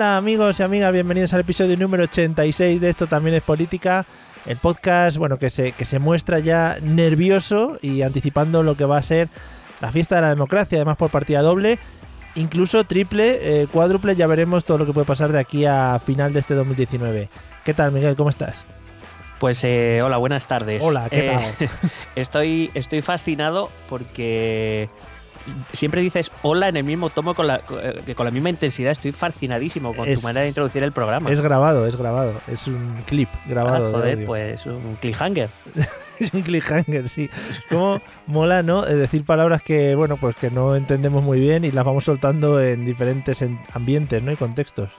Hola amigos y amigas, bienvenidos al episodio número 86 de Esto también es política, el podcast bueno que se, que se muestra ya nervioso y anticipando lo que va a ser la fiesta de la democracia, además por partida doble, incluso triple, eh, cuádruple, ya veremos todo lo que puede pasar de aquí a final de este 2019. ¿Qué tal Miguel? ¿Cómo estás? Pues eh, hola, buenas tardes. Hola, ¿qué Eh, estoy, estoy fascinado porque siempre dices hola en el mismo tomo con la, eh, con la misma intensidad. Estoy fascinadísimo con Es- tu manera de introducir el programa. Es grabado, es grabado, es un clip Ah, grabado. de joder, pues un cliffhanger. Es un cliffhanger, sí. Como mola, ¿no? Es decir palabras que, bueno, pues que no entendemos muy bien y las vamos soltando en diferentes en- ambientes, ¿no? Y contextos.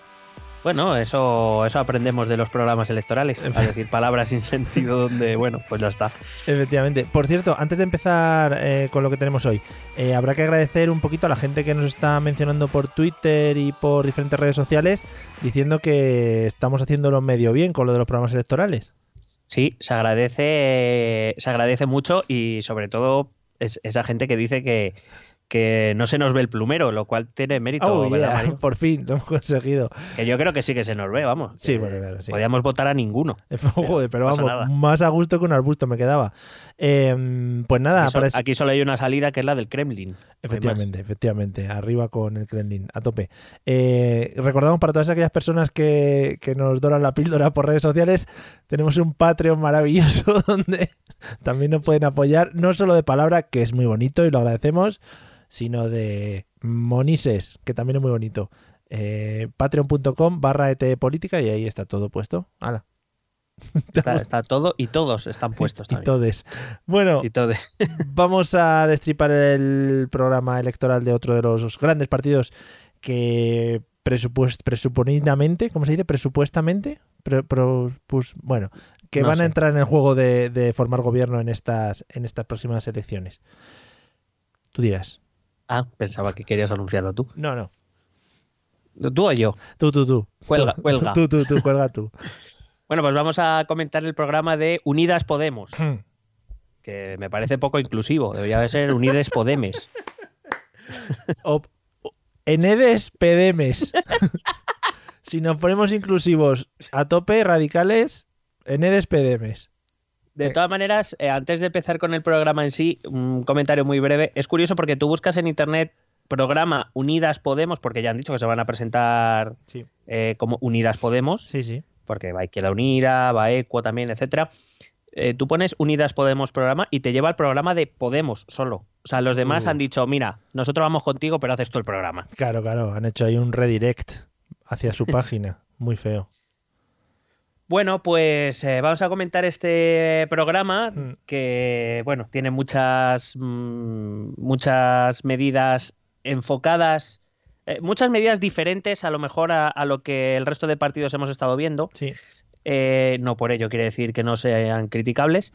Bueno, eso, eso aprendemos de los programas electorales. A decir palabras sin sentido donde, bueno, pues ya está. Efectivamente. Por cierto, antes de empezar eh, con lo que tenemos hoy, eh, habrá que agradecer un poquito a la gente que nos está mencionando por Twitter y por diferentes redes sociales diciendo que estamos haciéndolo medio bien con lo de los programas electorales. Sí, se agradece, se agradece mucho y sobre todo es, esa gente que dice que, que no se nos ve el plumero, lo cual tiene mérito, Oh, ¿verdad, yeah, por fin, lo hemos conseguido. Que yo creo que sí que se nos ve, vamos. Sí, bueno, claro, sí. Podríamos votar a ninguno. Joder, pero vamos, nada. más a gusto que un arbusto me quedaba. Eh, pues nada, Aquí, eso- aquí solo hay una salida que es la del Kremlin. Efectivamente, efectivamente. Arriba con el Kremlin, a tope. Eh, recordamos para todas aquellas personas que, que nos donan la píldora por redes sociales, tenemos un Patreon maravilloso donde también nos pueden apoyar, no solo de palabra, que es muy bonito y lo agradecemos, sino de monises, que también es muy bonito. Eh, Patreon.com barra ET Política y ahí está todo puesto. Hala. Está, está todo y todos están puestos y también. todes. Bueno, Y vamos a destripar el programa electoral de otro de los grandes partidos que presupuest, presuponidamente, ¿cómo se dice? Presupuestamente, Pre- pro- pues, bueno, que No van a entrar en el juego de, de formar gobierno en estas, en estas próximas elecciones. Tú dirás. Ah, pensaba que querías anunciarlo tú. No, no. ¿Tú o yo? Tú, tú, tú. Cuelga, Tú, cuelga. Tú, tú, tú, cuelga tú. Bueno, pues vamos a comentar el programa de Unidas Podemos, que me parece poco inclusivo. Debería ser Unides Podemes. O- Enedes Pedemes. si nos ponemos inclusivos a tope, radicales, Enedes Pedemes. De Eh. todas maneras, eh, antes de empezar con el programa en sí, un comentario muy breve. Es curioso porque tú buscas en internet programa Unidas Podemos, porque ya han dicho que se van a presentar Sí, eh, como Unidas Podemos, sí, sí. porque va Izquierda Unida, va Equo también, etcétera. Eh, tú pones Unidas Podemos programa y te lleva al programa de Podemos solo. O sea, los demás Uh. han dicho, mira, nosotros vamos contigo, pero haces tú el programa. Claro, claro, han hecho ahí un redirect hacia su página. Muy feo. Bueno, pues eh, vamos a comentar este programa Mm. que, bueno, tiene muchas, mm, muchas medidas enfocadas, eh, muchas medidas diferentes a lo mejor a, a lo que el resto de partidos hemos estado viendo. Sí. Eh, no por ello quiere decir que no sean criticables.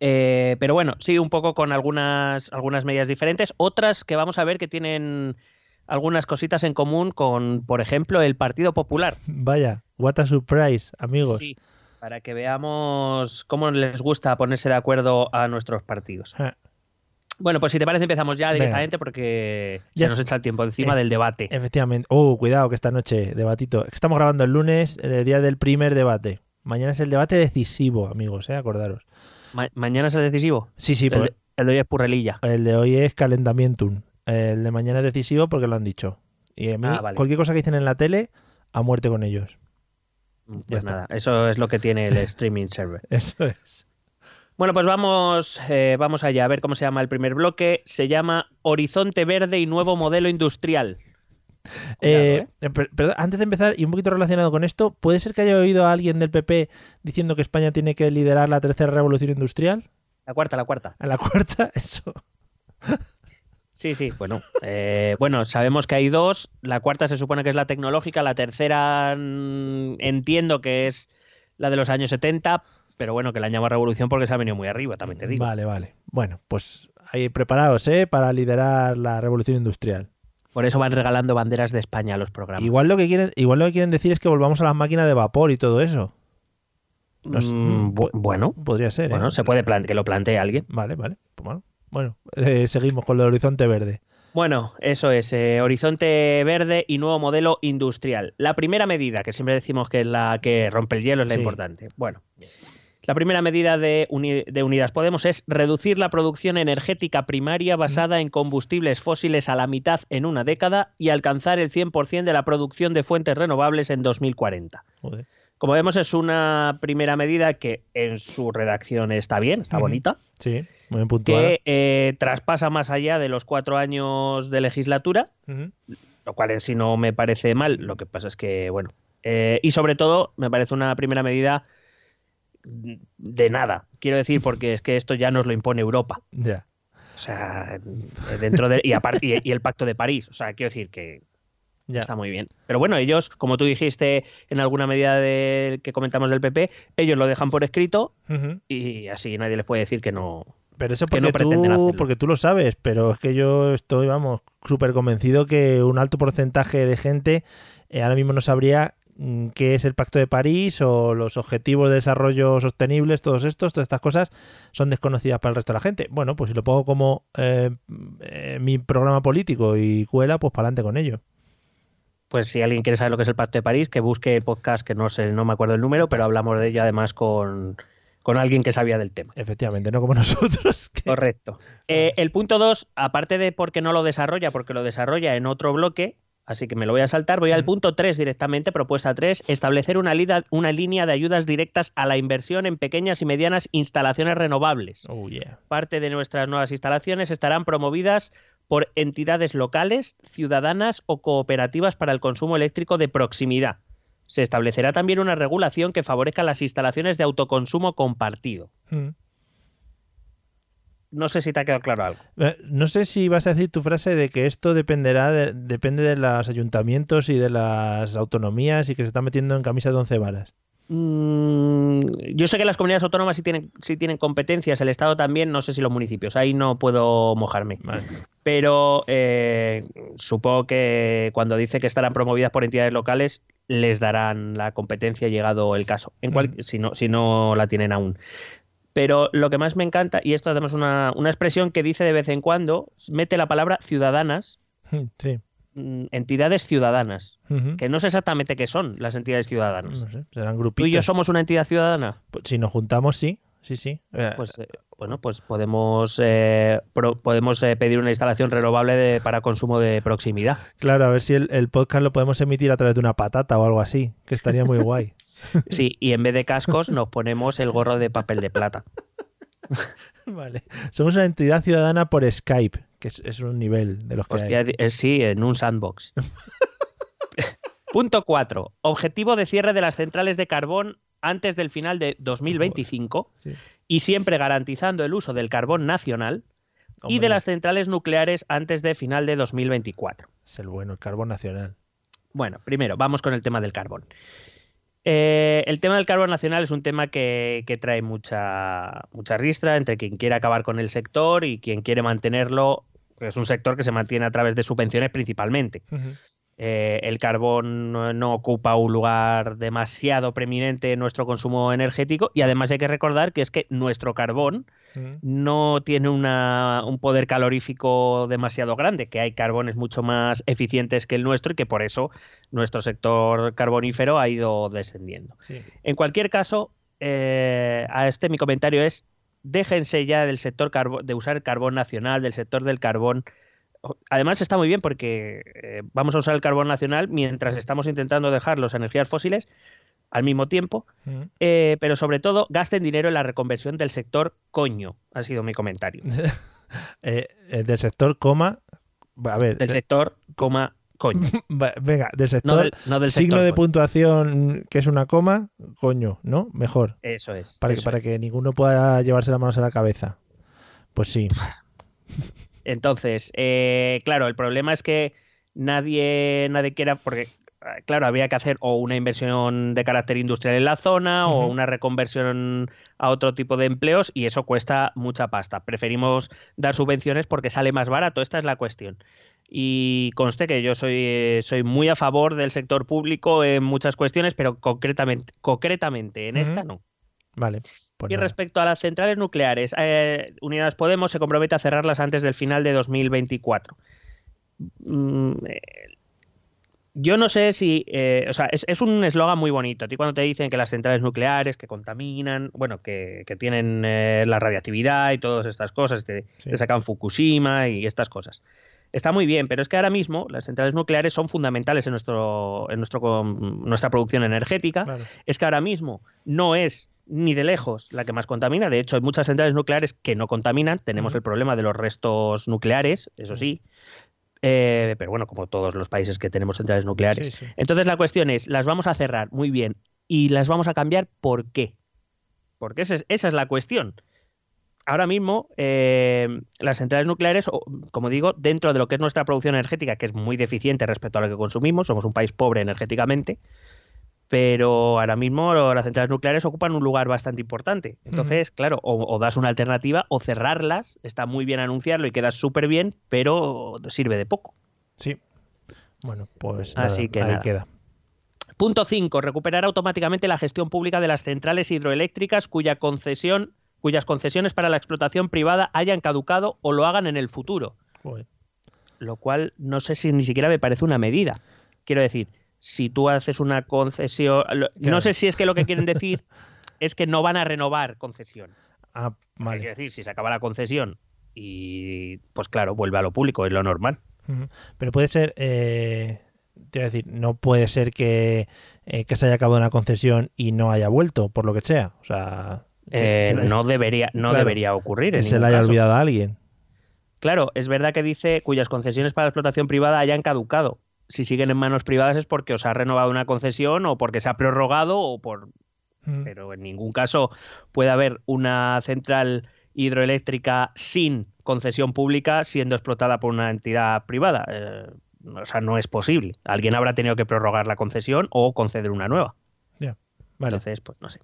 Eh, pero bueno, sí, un poco con algunas, algunas medidas diferentes. Otras que vamos a ver que tienen algunas cositas en común con, por ejemplo, el Partido Popular. Vaya, what a surprise, amigos. Sí, para que veamos cómo les gusta ponerse de acuerdo a nuestros partidos. Bueno, pues si te parece empezamos ya Venga. directamente porque Ya se nos echa el tiempo encima Es- del debate. Efectivamente. Oh, cuidado que esta noche, debatito. Estamos grabando el lunes, el día del primer debate. Mañana es el debate decisivo, amigos, ¿eh? acordaros. Ma- ¿Mañana es el decisivo? Sí, sí, el, de, el de hoy es purrelilla. el de hoy es calentamiento. El de mañana es decisivo porque lo han dicho. Y a mí, Ah, vale. cualquier cosa que dicen en la tele, a muerte con ellos. Pues está. nada, eso es lo que tiene el streaming server. Eso es. Bueno, pues vamos, eh, vamos allá a ver cómo se llama el primer bloque. Se llama Horizonte Verde y Nuevo Modelo Industrial. Eh, eh, per- perdón, antes de empezar, y un poquito relacionado con esto, ¿puede ser que haya oído a alguien del PP diciendo que España tiene que liderar la tercera revolución industrial? La cuarta, la cuarta. A la cuarta, eso. Sí, sí, bueno. eh, bueno, sabemos que hay dos. La cuarta se supone que es la tecnológica. La tercera entiendo que es la de los años 70, pero bueno, que la llamo revolución porque se ha venido muy arriba, también te digo. Vale, vale. Bueno, pues ahí preparados, ¿eh? Para liderar la revolución industrial. Por eso van regalando banderas de España a los programas. Igual lo que quieren, igual lo que quieren decir es que volvamos a las máquinas de vapor y todo eso. Mm, bueno, Podría ser, ¿eh? bueno, se puede que lo plantee alguien. Vale, vale. Pues bueno, bueno eh, seguimos con el horizonte verde. Bueno, eso es, eh, horizonte verde y nuevo modelo industrial. La primera medida, que siempre decimos que es la que rompe el hielo, es la Sí. importante. Bueno, la primera medida de, Uni- de Unidas Podemos es reducir la producción energética primaria basada en combustibles fósiles a la mitad en una década y alcanzar el 100% de la producción de fuentes renovables en 2040. Joder. Como vemos, es una primera medida que en su redacción está bien, está bonita Sí, muy bien que eh, traspasa más allá de los cuatro años de legislatura, lo cual en sí no me parece mal. Lo que pasa es que, bueno, eh, y sobre todo me parece una primera medida de nada. Quiero decir, porque es que esto ya nos lo impone Europa. Ya. O sea, dentro de. Y, aparte, y, y el Pacto de París. O sea, quiero decir que Ya. está muy bien. Pero bueno, ellos, como tú dijiste en alguna medida de, que comentamos del PP, ellos lo dejan por escrito y así nadie les puede decir que no. Pero eso que porque, no pretenden tú, porque tú lo sabes, pero es que yo estoy, vamos, súper convencido que un alto porcentaje de gente eh, ahora mismo no sabría mm, qué es el Pacto de París o los objetivos de desarrollo sostenibles, todos estos, todas estas cosas son desconocidas para el resto de la gente. Bueno, pues si lo pongo como eh, eh, mi programa político y cuela, pues para adelante con ello. Pues si alguien quiere saber lo que es el Pacto de París, que busque el podcast, que no sé, no me acuerdo el número, pero hablamos de ello además con, con alguien que sabía del tema. Efectivamente, no como nosotros. que- Correcto. Eh, el punto 2, aparte de porque no lo desarrolla, porque lo desarrolla en otro bloque, así que me lo voy a saltar, voy al punto 3 directamente, propuesta 3, establecer una, lida- una línea de ayudas directas a la inversión en pequeñas y medianas instalaciones renovables. Oh, yeah. Parte de nuestras nuevas instalaciones estarán promovidas por entidades locales, ciudadanas o cooperativas para el consumo eléctrico de proximidad. Se establecerá también una regulación que favorezca las instalaciones de autoconsumo compartido. Mm. No sé si te ha quedado claro algo. Eh, No sé si vas a decir tu frase de que esto dependerá de- depende de los ayuntamientos y de las autonomías y que se está metiendo en camisa de once varas. Mm, yo sé que las comunidades autónomas sí tienen, sí tienen competencias, el Estado también, no sé si los municipios, ahí no puedo mojarme. Vale. Pero eh, supongo que cuando dice que estarán promovidas por entidades locales, les darán la competencia llegado el caso, en cual- Mm. si, no, si no la tienen aún. Pero lo que más me encanta, y esto además es una, una expresión que dice de vez en cuando, mete la palabra ciudadanas, Sí. Mm, entidades ciudadanas, que no sé exactamente qué son las entidades ciudadanas. No sé, serán ¿Tú grupitos. y yo somos una entidad ciudadana? Pues Si nos juntamos, sí. Sí, sí. Eh, Pues eh, bueno, pues podemos eh, pro- podemos eh, pedir una instalación renovable de- para consumo de proximidad. Claro, a ver si el, el podcast lo podemos emitir a través de una patata o algo así, que estaría muy guay. Sí, y en vez de cascos nos ponemos el gorro de papel de plata. vale. Somos una entidad ciudadana por Skype, que es, es un nivel de los que Hostia, hay. eh, sí, en un sandbox. Punto 4. Objetivo de cierre de las centrales de carbón antes del final de 2025 Sí. y siempre garantizando el uso del carbón nacional y de las centrales nucleares antes de final de 2024. Es el bueno, el carbón nacional. Bueno, primero, vamos con el tema del carbón. Eh, el tema del carbón nacional es un tema que, que trae mucha, mucha ristra entre quien quiere acabar con el sector y quien quiere mantenerlo. Es un sector que se mantiene a través de subvenciones principalmente. Eh, el carbón no, no ocupa un lugar demasiado preeminente en nuestro consumo energético y además hay que recordar que es que nuestro carbón Ujú. no tiene una- un poder calorífico demasiado grande, que hay carbones mucho más eficientes que el nuestro y que por eso nuestro sector carbonífero ha ido descendiendo. Sí. En cualquier caso, eh, a este mi comentario es déjense ya del sector de usar el carbón nacional, del sector del carbón además está muy bien porque eh, vamos a usar el carbón nacional mientras estamos intentando dejar las energías fósiles al mismo tiempo, eh, pero sobre todo gasten dinero en la reconversión del sector coño, ha sido mi comentario. Eh, del sector coma, a ver. Del sector coma coño. Venga, del sector no del, signo de puntuación que es una coma, coño, ¿no? Mejor. Eso es. Para, que, para que ninguno pueda llevarse las manos a la cabeza. Pues sí. Entonces, eh, claro, el problema es que nadie, nadie quiera, porque claro, había que hacer o una inversión de carácter industrial en la zona o una reconversión a otro tipo de empleos y eso cuesta mucha pasta. Preferimos dar subvenciones porque sale más barato, esta es la cuestión. Y conste que yo soy, soy muy a favor del sector público en muchas cuestiones, pero concretamente, concretamente en esta no. Vale. Pues y respecto a las centrales nucleares, eh, Unidas Podemos se compromete a cerrarlas antes del final de 2024. Mm, eh, yo no sé si, eh, o sea, es, un eslogan muy bonito. A ti cuando te dicen que las centrales nucleares que contaminan, bueno, que, tienen la radiactividad y todas estas cosas, te, sacan Fukushima y estas cosas. Está muy bien, pero es que ahora mismo las centrales nucleares son fundamentales en, nuestro, en nuestro, nuestra producción energética. Es que ahora mismo no es ni de lejos la que más contamina. De hecho, hay muchas centrales nucleares que no contaminan. Tenemos el problema de los restos nucleares, eso sí. Eh, pero bueno, como todos los países que tenemos centrales nucleares. Entonces la cuestión es, las vamos a cerrar, muy bien, y las vamos a cambiar, ¿por qué? Porque esa es, la cuestión. Ahora mismo, eh, las centrales nucleares, como digo, dentro de lo que es nuestra producción energética, que es muy deficiente respecto a lo que consumimos, somos un país pobre energéticamente, pero ahora mismo las centrales nucleares ocupan un lugar bastante importante. Entonces, claro, o, das una alternativa o cerrarlas, está muy bien anunciarlo y queda súper bien, pero sirve de poco. Sí. Bueno, pues Así que ahí queda. Punto 5. Recuperar automáticamente la gestión pública de las centrales hidroeléctricas cuya concesión, cuyas concesiones para la explotación privada hayan caducado o lo hagan en el futuro. Lo cual no sé si ni siquiera me parece una medida. Quiero decir, si tú haces una concesión, no sé si es que lo que quieren decir es que no van a renovar concesión. Ah, vale. Quiero decir, si se acaba la concesión y pues claro, vuelve a lo público, es lo normal. Pero puede ser, eh, te voy a decir, no puede ser que, eh, que se haya acabado una concesión y no haya vuelto, por lo que sea. O sea, eh, no debería, no debería ocurrir. Que se le haya olvidado a alguien. Claro, es verdad que dice cuyas concesiones para la explotación privada hayan caducado si siguen en manos privadas es porque os ha renovado una concesión o porque se ha prorrogado o por... Mm. Pero en ningún caso puede haber una central hidroeléctrica sin concesión pública siendo explotada por una entidad privada. Eh, o sea, no es posible. Alguien habrá tenido que prorrogar la concesión o conceder una nueva. Ya, Entonces, pues no sé.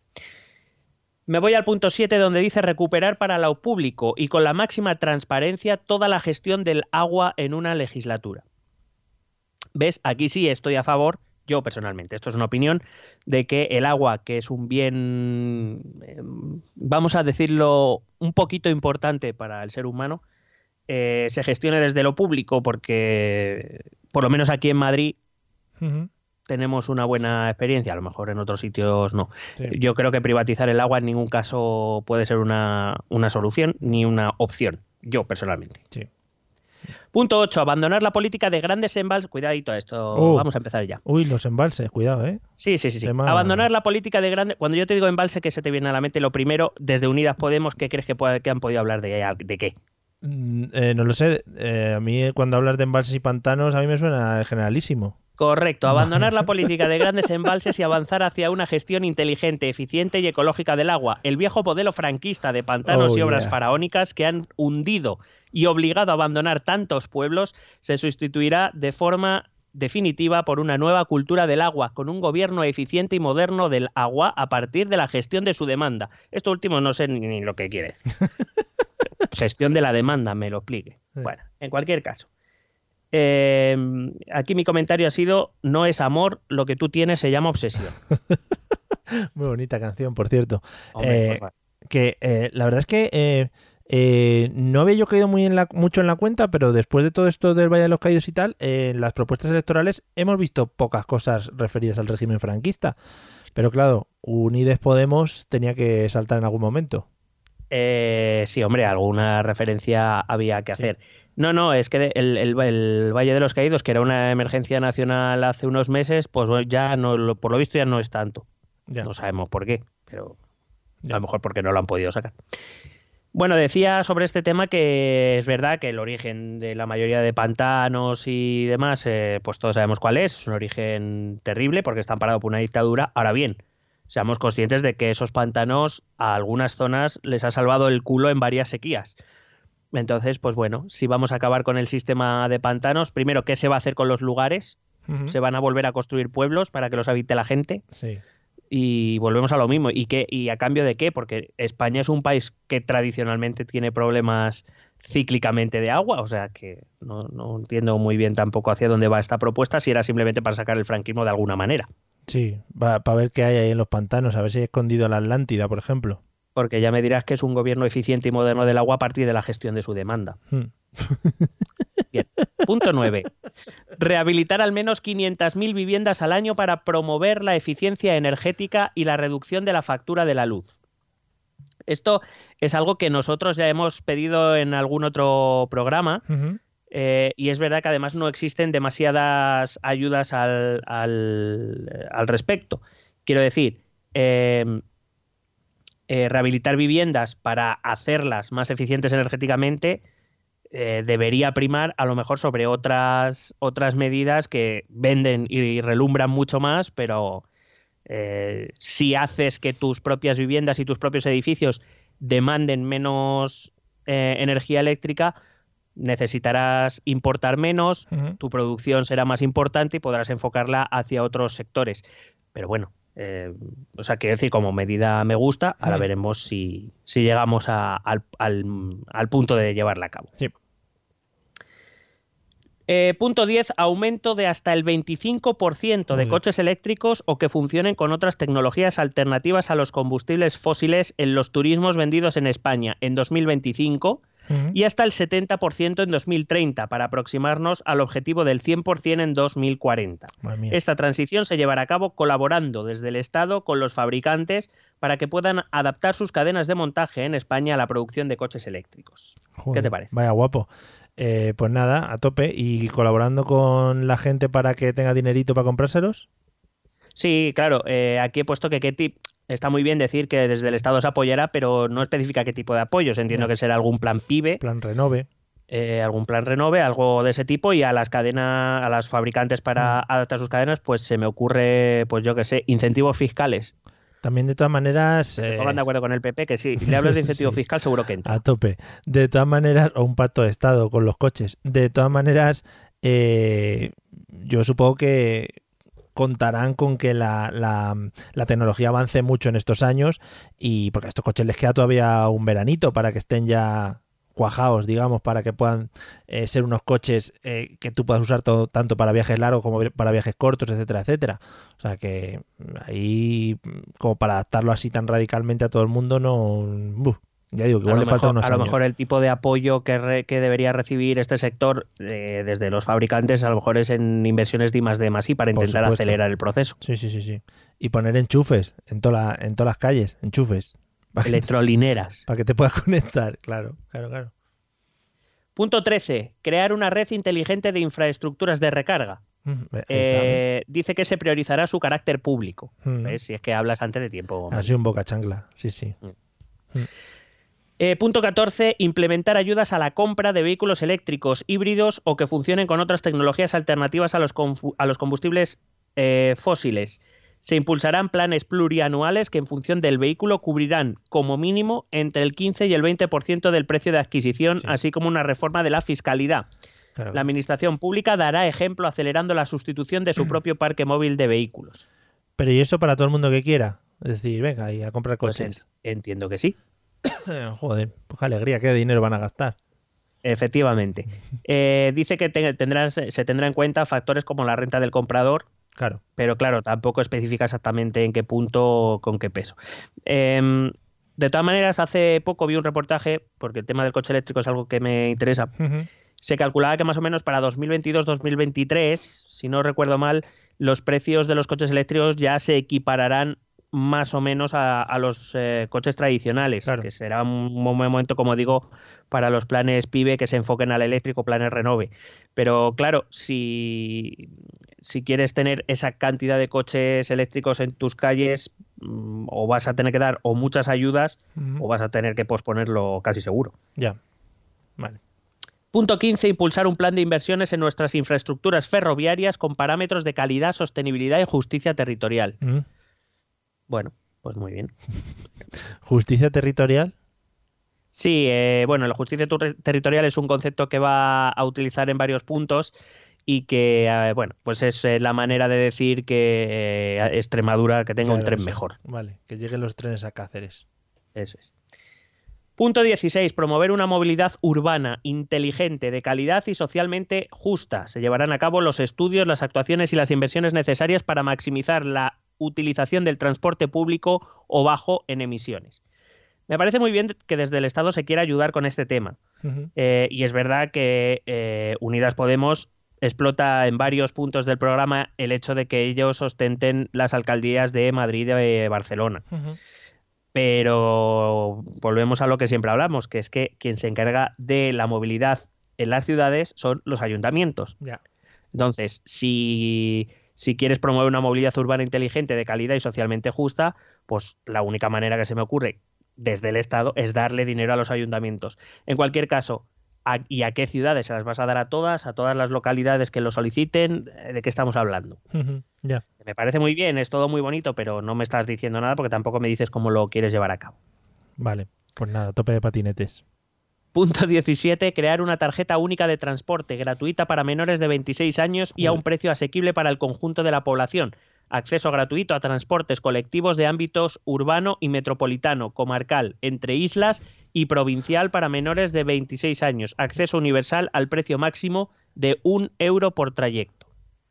Me voy al punto 7 donde dice recuperar para lo público y con la máxima transparencia toda la gestión del agua en una legislatura. ¿Ves? Aquí sí estoy a favor, yo personalmente, esto es una opinión, de que el agua, que es un bien, em, vamos a decirlo, un poquito importante para el ser humano, eh, se gestione desde lo público, porque por lo menos aquí en Madrid tenemos una buena experiencia, a lo mejor en otros sitios no. Yo creo que privatizar el agua en ningún caso puede ser una, una solución ni una opción, yo personalmente. Sí. Punto 8. Abandonar la política de grandes embalses. Cuidadito a esto. Uh. Vamos a empezar ya. Uy, los embalses, cuidado, ¿eh? Sí, sí, sí. Abandonar la política de grandes. Cuando yo te digo embalse, ¿qué se te viene a la mente? Lo primero, desde Unidas Podemos, ¿qué crees que, que han podido hablar de, de qué? Mm, eh, no lo sé. Eh, a mí, cuando hablas de embalses y pantanos, a mí me suena generalísimo. Correcto, abandonar la política de grandes embalses y avanzar hacia una gestión inteligente, eficiente y ecológica del agua. El viejo modelo franquista de pantanos y oh, obras faraónicas que han hundido y obligado a abandonar tantos pueblos se sustituirá de forma definitiva por una nueva cultura del agua, con un gobierno eficiente y moderno del agua a partir de la gestión de su demanda. Esto último no sé ni, lo que quiere decir. gestión de la demanda, me lo explique. Bueno, en cualquier caso. Eh, aquí mi comentario ha sido, no es amor, lo que tú tienes se llama obsesión. Muy bonita canción, por cierto. Eh, que eh, la verdad es que no había yo caído muy en la, mucho en la cuenta, pero después de todo esto del Valle de los Caídos y tal, en las propuestas electorales hemos visto pocas cosas referidas al régimen franquista. Pero claro, Unides Podemos tenía que saltar en algún momento. sí, hombre, alguna referencia había que hacer. No, no, es que el, el, Valle de los Caídos, que era una emergencia nacional hace unos meses, pues ya no, por lo visto ya no es tanto. No sabemos por qué, pero a lo mejor porque no lo han podido sacar. Bueno, decía sobre este tema que es verdad que el origen de la mayoría de pantanos y demás, eh, pues todos sabemos cuál es, es un origen terrible porque están parados por una dictadura. Ahora bien, seamos conscientes de que esos pantanos a algunas zonas les ha salvado el culo en varias sequías. Entonces, pues bueno, si vamos a acabar con el sistema de pantanos, primero, ¿qué se va a hacer con los lugares? ¿Se van a volver a construir pueblos para que los habite la gente? Sí y volvemos a lo mismo. ¿Y, qué, ¿Y a cambio de qué? Porque España es un país que tradicionalmente tiene problemas cíclicamente de agua, o sea que no, entiendo muy bien tampoco hacia dónde va esta propuesta, si era simplemente para sacar el franquismo de alguna manera. Sí, para ver qué hay ahí en los pantanos, a ver si hay escondido la Atlántida, por ejemplo. Porque ya me dirás que es un gobierno eficiente y moderno del agua a partir de la gestión de su demanda. Hmm. Bien. Punto 9. Rehabilitar al menos 500.000 viviendas al año para promover la eficiencia energética y la reducción de la factura de la luz. Esto es algo que nosotros ya hemos pedido en algún otro programa. Eh, y es verdad que además no existen demasiadas ayudas al, respecto. Quiero decir, eh, eh, rehabilitar viviendas para hacerlas más eficientes energéticamente eh, debería primar a lo mejor sobre otras, otras medidas que venden y relumbran mucho más, pero eh, si haces que tus propias viviendas y tus propios edificios demanden menos energía eléctrica, necesitarás importar menos, tu producción será más importante y podrás enfocarla hacia otros sectores. Pero bueno, o sea, quiero decir, como medida me gusta, ahora veremos si, si llegamos al, al, punto de llevarla a cabo. Sí. Eh, punto 10. Aumento de hasta el 25% de coches eléctricos o que funcionen con otras tecnologías alternativas a los combustibles fósiles en los turismos vendidos en España en 2025 y hasta el 70% en 2030 para aproximarnos al objetivo del 100% en 2040. Esta transición se llevará a cabo colaborando desde el Estado con los fabricantes para que puedan adaptar sus cadenas de montaje en España a la producción de coches eléctricos. ¿Qué te parece? Vaya guapo. Eh, pues nada, a tope y colaborando con la gente para que tenga dinerito para comprárselos. Sí, claro. Eh, aquí he puesto que Ketty está muy bien decir que desde el Estado se apoyará, pero no especifica qué tipo de apoyos. Entiendo que será algún plan PIBE. Plan Renove. Eh, algún plan renove, algo de ese tipo, y a las cadenas, a las fabricantes para mm. adaptar sus cadenas, pues se me ocurre, pues yo que sé, incentivos fiscales. También de todas maneras... Se pongan de acuerdo con el PP, que sí. Si le hablas de incentivo fiscal, seguro que entra. A tope. De todas maneras, o un pacto de Estado con los coches. De todas maneras, eh, yo supongo que contarán con que la, la, tecnología avance mucho en estos años y porque a estos coches les queda todavía un veranito para que estén ya cuajados, digamos, para que puedan eh, ser unos coches eh, que tú puedas usar todo, tanto para viajes largos como para viajes cortos, etcétera, etcétera. O sea que ahí, como para adaptarlo así tan radicalmente a todo el mundo, no... ya digo que igual le falta unos A lo mejor el tipo de apoyo que, que debería recibir este sector eh, desde los fabricantes, a lo mejor es en inversiones de más de más y para intentar acelerar el proceso. Sí, sí, sí, sí. Y poner enchufes en, toda en todas las calles, enchufes. Electrolineras. Para que te puedas conectar, claro, claro, claro. Punto 13. Crear una red inteligente de infraestructuras de recarga. Eh, dice que se priorizará su carácter público. Si es que hablas antes de tiempo. Ha sido un boca changla, sí, sí. Mm. Mm. Eh, punto 14. Implementar ayudas a la compra de vehículos eléctricos híbridos o que funcionen con otras tecnologías alternativas a los, a los combustibles eh, fósiles. Se impulsarán planes plurianuales que en función del vehículo cubrirán como mínimo entre el 15 y el 20% del precio de adquisición, así como una reforma de la fiscalidad. La Administración Pública dará ejemplo acelerando la sustitución de su propio parque móvil de vehículos. Pero ¿y eso para todo el mundo que quiera? Es decir, venga, y a comprar pues coches. entiendo que sí. Joder, pues qué alegría, qué dinero van a gastar. Efectivamente. Eh, dice que se tendrá en cuenta factores como la renta del comprador, Claro. Pero claro, tampoco especifica exactamente en qué punto, con qué peso. Em, de todas maneras, hace poco vi un reportaje, porque el tema del coche eléctrico es algo que me interesa. Se calculaba que más o menos para 2022-2023, si no recuerdo mal, los precios de los coches eléctricos ya se equipararán más o menos a, los eh, coches tradicionales, que será un momento, como digo, para los planes PIBE que se enfoquen al eléctrico, planes Renove. Pero claro, si, si quieres tener esa cantidad de coches eléctricos en tus calles, mm, o vas a tener que dar o muchas ayudas o vas a tener que posponerlo casi seguro. Ya. Vale. Punto 15. Impulsar un plan de inversiones en nuestras infraestructuras ferroviarias con parámetros de calidad, sostenibilidad y justicia territorial. Bueno, pues muy bien. ¿Justicia territorial? Sí, eh, bueno, la justicia territorial es un concepto que va a utilizar en varios puntos y que, eh, bueno, pues es eh, la manera de decir que Extremadura que tenga un tren mejor. Vale, que lleguen los trenes a Cáceres. Eso es. Punto 16. Promover una movilidad urbana, inteligente, de calidad y socialmente justa. Se llevarán a cabo los estudios, las actuaciones y las inversiones necesarias para maximizar la utilización del transporte público o bajo en emisiones. Me parece muy bien que desde el Estado se quiera ayudar con este tema. Eh, y es verdad que eh, Unidas Podemos explota en varios puntos del programa el hecho de que ellos ostenten las alcaldías de Madrid y de Barcelona. Pero volvemos a lo que siempre hablamos, que es que quien se encarga de la movilidad en las ciudades son los ayuntamientos. Entonces, si si quieres promover una movilidad urbana inteligente, de calidad y socialmente justa, pues la única manera que se me ocurre desde el Estado es darle dinero a los ayuntamientos. En cualquier caso, ¿y a qué ciudades? ¿Se las vas a dar a todas? ¿A todas las localidades que lo soliciten? ¿De qué estamos hablando? Ya. Me parece muy bien, es todo muy bonito, pero no me estás diciendo nada porque tampoco me dices cómo lo quieres llevar a cabo. Vale, pues nada, tope de patinetes. Punto 17. Crear una tarjeta única de transporte gratuita para menores de 26 años y a un precio asequible para el conjunto de la población. Acceso gratuito a transportes colectivos de ámbitos urbano y metropolitano, comarcal, entre islas y provincial para menores de 26 años. Acceso universal al precio máximo de un euro por trayecto.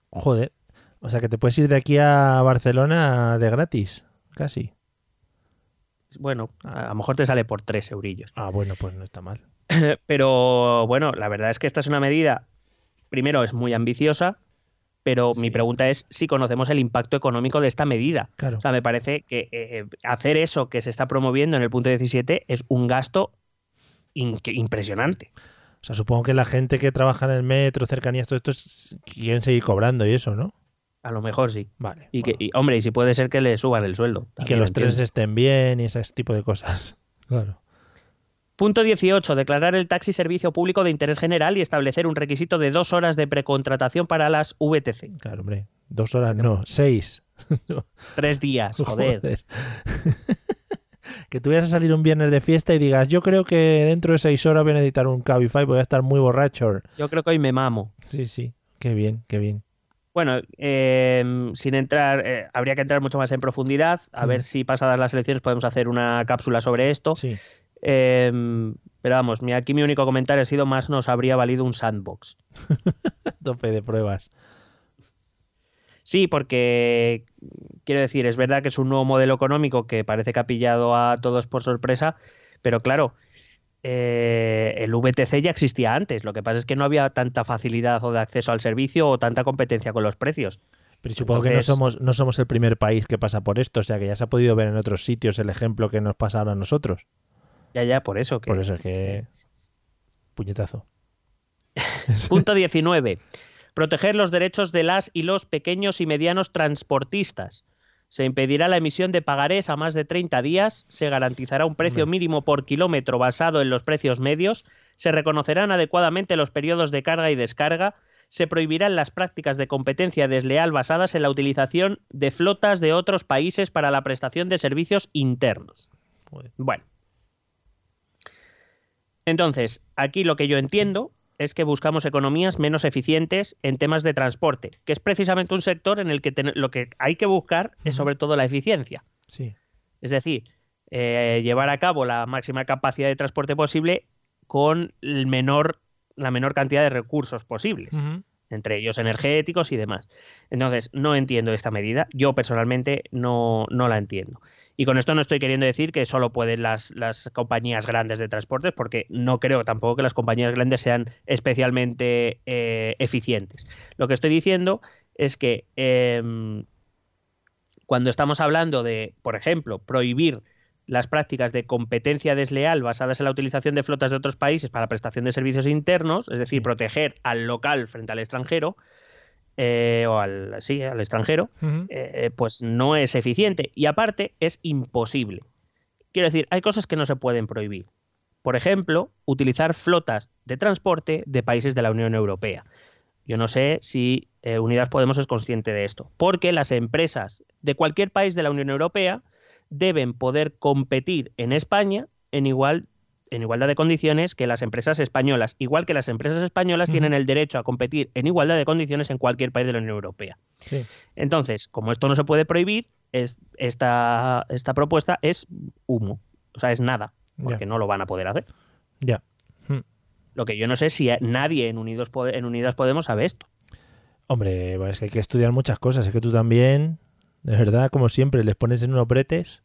Joder. O sea que te puedes ir de aquí a Barcelona de gratis, casi. Bueno, a lo mejor te sale por 3 eurillos. Ah, bueno, pues no está mal. Pero bueno, la verdad es que esta es una medida, primero, es muy ambiciosa, pero mi pregunta es si conocemos el impacto económico de esta medida. Claro. O sea, me parece que eh, hacer eso que se está promoviendo en el punto 17 es un gasto impresionante. O sea, supongo que la gente que trabaja en el metro, cercanías, todo esto, quieren seguir cobrando y eso, ¿no? A lo mejor sí. Vale. Y, que, hombre, y si puede ser que le suban el sueldo. Y que los trenes estén bien y ese tipo de cosas. Claro. Punto 18. Declarar el taxi servicio público de interés general y establecer un requisito de dos horas de precontratación para las VTC. Claro, hombre. Dos horas, no, seis. Tres días, joder. que tú vayas a salir un viernes de fiesta y digas, yo creo que dentro de seis horas voy a necesitar un Cabify, voy a estar muy borracho. Yo creo que hoy me mamo. Sí, sí. Qué bien, qué bien. Bueno, em, sin entrar, eh, habría que entrar mucho más en profundidad, a ver si pasadas las elecciones podemos hacer una cápsula sobre esto. Sí. Em, pero vamos, aquí mi único comentario ha sido más nos habría valido un sandbox. Tope de pruebas. Sí, porque quiero decir, es verdad que es un nuevo modelo económico que parece que ha pillado a todos por sorpresa, pero claro, eh, el VTC ya existía antes. Lo que pasa es que no había tanta facilidad o de acceso al servicio o tanta competencia con los precios. Pero supongo que no somos, no somos el primer país que pasa por esto, o sea que ya se ha podido ver en otros sitios el ejemplo que nos pasa ahora a nosotros. Ya, ya, por eso que. Por eso es que. Puñetazo. Punto 19. Proteger los derechos de las y los pequeños y medianos transportistas. Se impedirá la emisión de pagarés a más de 30 días, se garantizará un precio mínimo por kilómetro basado en los precios medios, se reconocerán adecuadamente los periodos de carga y descarga, se prohibirán las prácticas de competencia desleal basadas en la utilización de flotas de otros países para la prestación de servicios internos. Bueno, entonces, aquí lo que yo entiendo es que buscamos economías menos eficientes en temas de transporte, que es precisamente un sector en el que lo que hay que buscar es sobre todo la eficiencia. Sí. Es decir, eh, llevar a cabo la máxima capacidad de transporte posible con el menor, la menor cantidad de recursos posibles, entre ellos energéticos y demás. Entonces, no entiendo esta medida. Yo personalmente no, no la entiendo. Y con esto no estoy queriendo decir que solo pueden las, compañías grandes de transportes, porque no creo tampoco que las compañías grandes sean especialmente eh, eficientes. Lo que estoy diciendo es que em, cuando estamos hablando de, por ejemplo, prohibir las prácticas de competencia desleal basadas en la utilización de flotas de otros países para la prestación de servicios internos, es decir, proteger al local frente al extranjero, eh, o al, sí, al extranjero, eh, pues no es eficiente y aparte es imposible. Quiero decir, hay cosas que no se pueden prohibir. Por ejemplo, utilizar flotas de transporte de países de la Unión Europea. Yo no sé si eh, Unidas Podemos es consciente de esto, porque las empresas de cualquier país de la Unión Europea deben poder competir en España en igual en igualdad de condiciones que las empresas españolas, igual que las empresas españolas tienen el derecho a competir en igualdad de condiciones en cualquier país de la Unión Europea. Entonces, como esto no se puede prohibir, es, esta, esta propuesta es humo, o sea, es nada, porque no lo van a poder hacer. Ya. Hmm. Lo que yo no sé si nadie en, Unidos, en Unidas Podemos sabe esto. Hombre, es que hay que estudiar muchas cosas, es que tú también, de verdad, como siempre, les pones en unos bretes.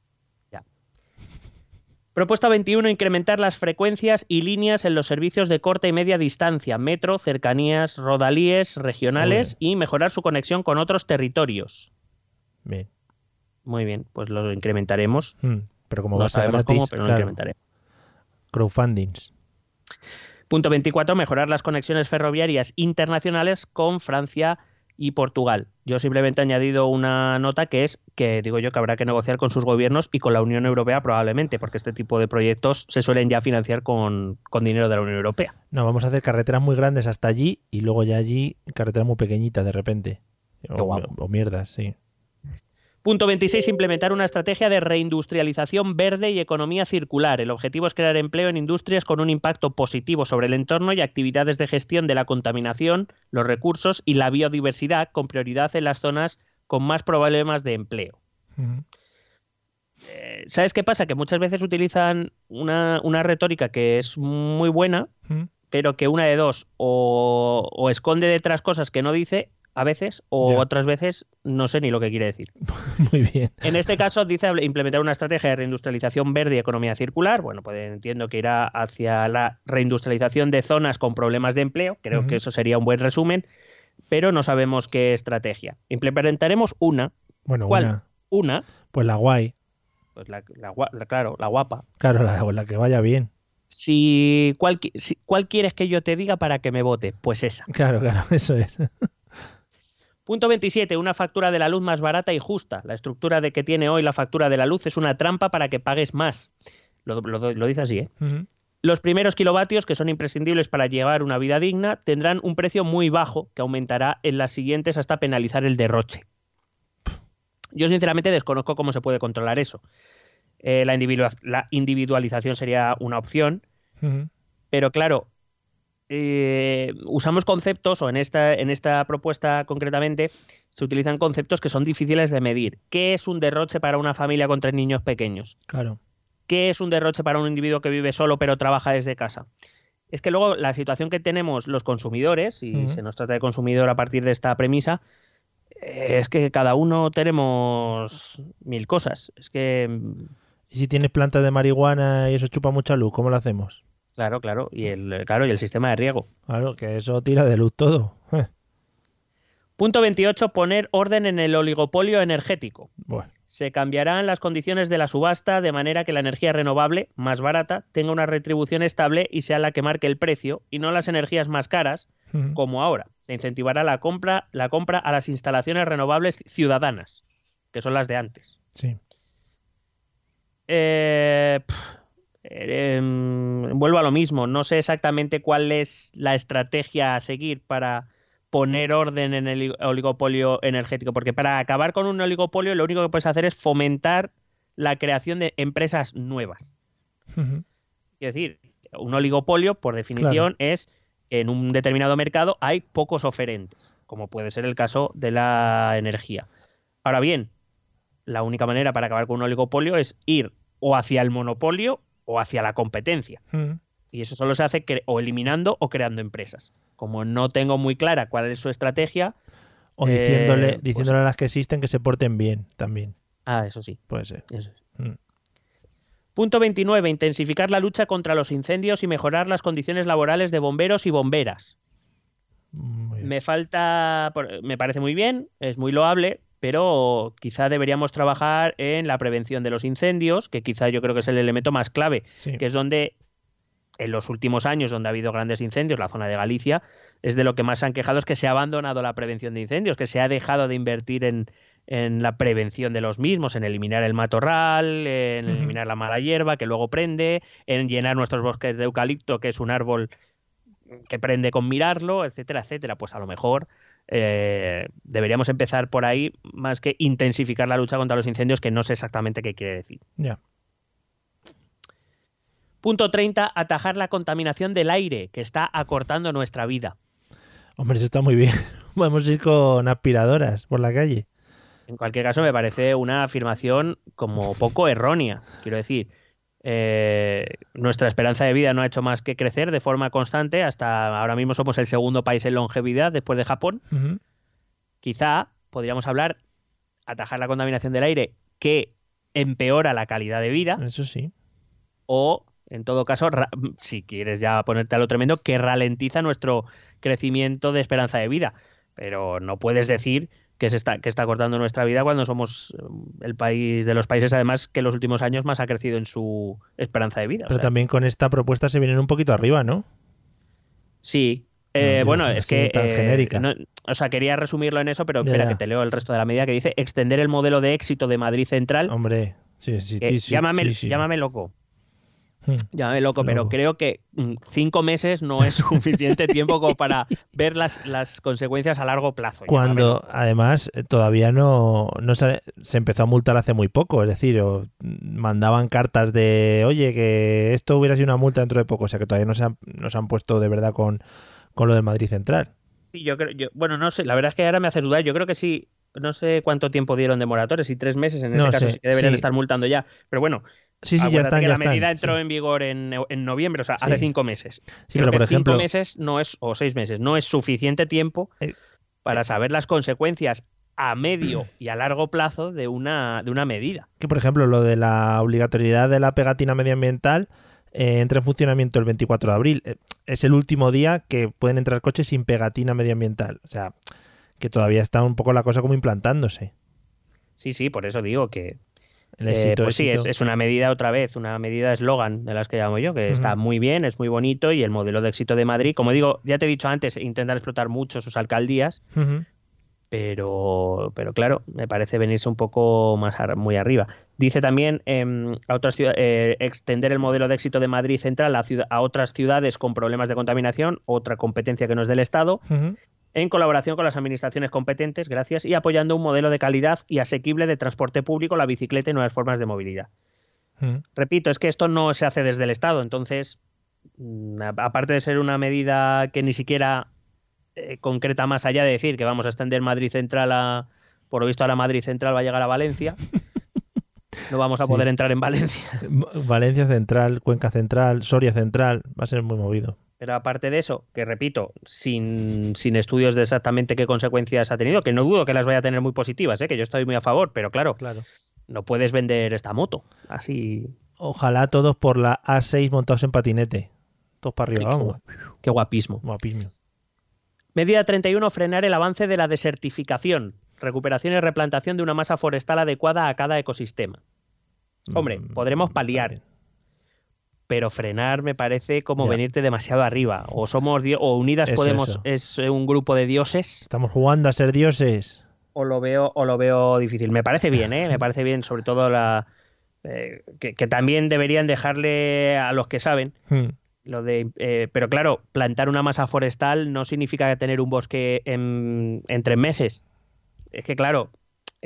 Propuesta 21, incrementar las frecuencias y líneas en los servicios de corta y media distancia, metro, cercanías, rodalíes, regionales y mejorar su conexión con otros territorios. Bien. Muy bien, pues lo incrementaremos. Hmm, pero como vas a cómo, pero lo incrementaremos. Crowdfundings. Punto 24, mejorar las conexiones ferroviarias internacionales con Francia y Portugal. Yo simplemente he añadido una nota que es que digo yo que habrá que negociar con sus gobiernos y con la Unión Europea probablemente, porque este tipo de proyectos se suelen ya financiar con, dinero de la Unión Europea. No, vamos a hacer carreteras muy grandes hasta allí y luego ya allí carreteras muy pequeñitas de repente. o mierdas, sí. Punto 26. Implementar una estrategia de reindustrialización verde y economía circular. El objetivo es crear empleo en industrias con un impacto positivo sobre el entorno y actividades de gestión de la contaminación, los recursos y la biodiversidad, con prioridad en las zonas con más problemas de empleo. Eh, ¿Sabes qué pasa? Que muchas veces utilizan una, retórica que es muy buena, pero que una de dos o, o esconde detrás cosas que no dice a veces o otras veces no sé ni lo que quiere decir. Muy bien. En este caso dice implementar una estrategia de reindustrialización verde y economía circular. Bueno, pues entiendo que irá hacia la reindustrialización de zonas con problemas de empleo. Creo que eso sería un buen resumen, pero no sabemos qué estrategia. Implementaremos una. Bueno, ¿Cuál? una. Una. Pues la guay. Pues la, claro, la guapa. Claro, la, la que vaya bien. Si ¿cuál, si, ¿Cuál quieres que yo te diga para que me vote? Pues esa. Claro, claro, eso es. Punto 27. Una factura de la luz más barata y justa. La estructura de que tiene hoy la factura de la luz es una trampa para que pagues más. Lo, dice así, ¿eh? Los primeros kilovatios, que son imprescindibles para llevar una vida digna, tendrán un precio muy bajo, que aumentará en las siguientes hasta penalizar el derroche. Yo sinceramente desconozco cómo se puede controlar eso. Eh, la, individualización sería una opción, pero claro, eh, usamos conceptos, o en esta, en esta propuesta concretamente, se utilizan conceptos que son difíciles de medir. ¿Qué es un derroche para una familia con tres niños pequeños? Claro. ¿Qué es un derroche para un individuo que vive solo pero trabaja desde casa? Es que luego la situación que tenemos los consumidores, y se nos trata de consumidor a partir de esta premisa, eh, es que cada uno tenemos mil cosas. Es que. ¿Y si tienes planta de marihuana y eso chupa mucha luz, cómo lo hacemos? Claro, claro. Y el, claro, y el sistema de riego. Claro, que eso tira de luz todo. Eh. Punto 28. Poner orden en el oligopolio energético. Se cambiarán las condiciones de la subasta de manera que la energía renovable, más barata, tenga una retribución estable y sea la que marque el precio y no las energías más caras, como ahora. Se incentivará la compra, la compra a las instalaciones renovables ciudadanas, que son las de antes. Sí. Eh, Em, vuelvo a lo mismo, no sé exactamente cuál es la estrategia a seguir para poner orden en el oligopolio energético, porque para acabar con un oligopolio lo único que puedes hacer es fomentar la creación de empresas nuevas. Es decir, un oligopolio, por definición, es que en un determinado mercado hay pocos oferentes, como puede ser el caso de la energía. Ahora bien, la única manera para acabar con un oligopolio es ir o hacia el monopolio o hacia la competencia. Mm. Y eso solo se hace o eliminando o creando empresas. Como no tengo muy clara cuál es su estrategia. O diciéndole, eh, pues a las que existen que se porten bien también. Ah, eso sí. Puede ser. Mm. Punto 29. Intensificar la lucha contra los incendios y mejorar las condiciones laborales de bomberos y bomberas. Me falta, me parece muy bien, es muy loable, pero quizá deberíamos trabajar en la prevención de los incendios, que quizá yo creo que es el elemento más clave, Sí. que es donde en los últimos años donde ha habido grandes incendios, la zona de Galicia, es de lo que más se han quejado, es que se ha abandonado la prevención de incendios, que se ha dejado de invertir en, en la prevención de los mismos, en eliminar el matorral, en eliminar la mala hierba que luego prende, en llenar nuestros bosques de eucalipto, que es un árbol que prende con mirarlo, etcétera, etcétera. Pues a lo mejor eh, deberíamos empezar por ahí más que intensificar la lucha contra los incendios, que no sé exactamente qué quiere decir. Ya. Punto 30, atajar la contaminación del aire, que está acortando nuestra vida. Hombre, eso está muy bien. Vamos a ir con aspiradoras por la calle. En cualquier caso, me parece una afirmación como poco errónea. Quiero decir, eh, nuestra esperanza de vida no ha hecho más que crecer de forma constante. Hasta ahora mismo somos el segundo país en longevidad después de Japón. Quizá podríamos hablar, atajar la contaminación del aire que empeora la calidad de vida Eso sí. o, en todo caso, si quieres ya ponerte a lo tremendo, que ralentiza nuestro crecimiento de esperanza de vida. Pero no puedes decir que se está, que está cortando nuestra vida cuando somos eh, el país de los países, además, que en los últimos años más ha crecido en su esperanza de vida. O Pero sea, también con esta propuesta se vienen un poquito arriba, ¿no? Sí. Eh, No, bueno, es que. tan eh, genérica. no- o sea, quería resumirlo en eso, pero Ya, espera ya. que te leo el resto de la medida que dice extender el modelo de éxito de Madrid Central. Hombre, sí, sí, sí, sí, llámame, sí, sí. llámame loco. Hmm. Llámame loco, pero Loco. creo que mm, cinco meses no es suficiente tiempo como para ver las, las consecuencias a largo plazo. Cuando además eh, todavía no, no se, se empezó a multar hace muy poco, es decir, o, mm, mandaban cartas de, oye, que esto hubiera sido una multa dentro de poco, o sea que todavía no se han, no se han puesto de verdad con, con lo del Madrid Central. Sí, yo creo. Yo, bueno, no sé, la verdad es que ahora me haces dudar. Yo creo que sí. No sé cuánto tiempo dieron de moratoria, si tres meses en ese No caso sé, sí que deberían sí. estar multando ya. Pero bueno, Sí, sí, ya están, que ya la están. medida entró sí. en vigor en, en noviembre, o sea, hace cinco meses. Sí, Creo pero que por ejemplo, cinco meses no es, o seis meses, no es suficiente tiempo Eh, para saber las consecuencias a medio y a largo plazo de una, de una medida. que por ejemplo lo de la obligatoriedad de la pegatina medioambiental eh, entra en funcionamiento el 24 de abril. Eh, Es el último día que pueden entrar coches sin pegatina medioambiental. O sea, que todavía está un poco la cosa como implantándose. Sí, sí, por eso digo que, El Eh, éxito, pues sí, es, es una medida otra vez, una medida eslogan de las que llamo yo, que está muy bien, es muy bonito y el modelo de éxito de Madrid, como digo, ya te he dicho antes, intentar explotar mucho sus alcaldías, pero, pero claro, me parece venirse un poco más muy arriba. Dice también em, a otras eh, extender el modelo de éxito de Madrid Central a, ciudad- a otras ciudades con problemas de contaminación, otra competencia que no es del Estado. En colaboración con las administraciones competentes, gracias, y apoyando un modelo de calidad y asequible de transporte público, la bicicleta y nuevas formas de movilidad. Ujú. Repito, es que esto no se hace desde el Estado, entonces, mm, a- aparte de ser una medida que ni siquiera eh, concreta más allá de decir que vamos a extender Madrid Central a, por lo visto ahora Madrid Central va a llegar a Valencia, no vamos a Sí. poder entrar en Valencia. Valencia Central, Cuenca Central, Soria Central, va a ser muy movido. Pero aparte de eso, que repito, sin, sin estudios de exactamente qué consecuencias ha tenido, que no dudo que las vaya a tener muy positivas, ¿eh? que yo estoy muy a favor, pero claro, Claro. no puedes vender esta moto así. Ojalá todos por la A6 montados en patinete. Todos para arriba, Qué vamos. Qué guapismo. Guapismo. Medida 31, frenar el avance de la desertificación, recuperación y replantación de una masa forestal adecuada a cada ecosistema. Hombre, Mm, podremos paliar, también. Pero frenar me parece como Ya. venirte demasiado arriba. O somos o Unidas Eso, Podemos eso. es un grupo de dioses, Estamos jugando a ser dioses. o lo veo, o lo veo difícil. Me parece bien, ¿eh? Me parece bien, sobre todo la eh, que, que también deberían dejarle a los que saben Hmm. lo de, eh, pero claro, plantar una masa forestal no significa tener un bosque en, en tres meses. Es que claro,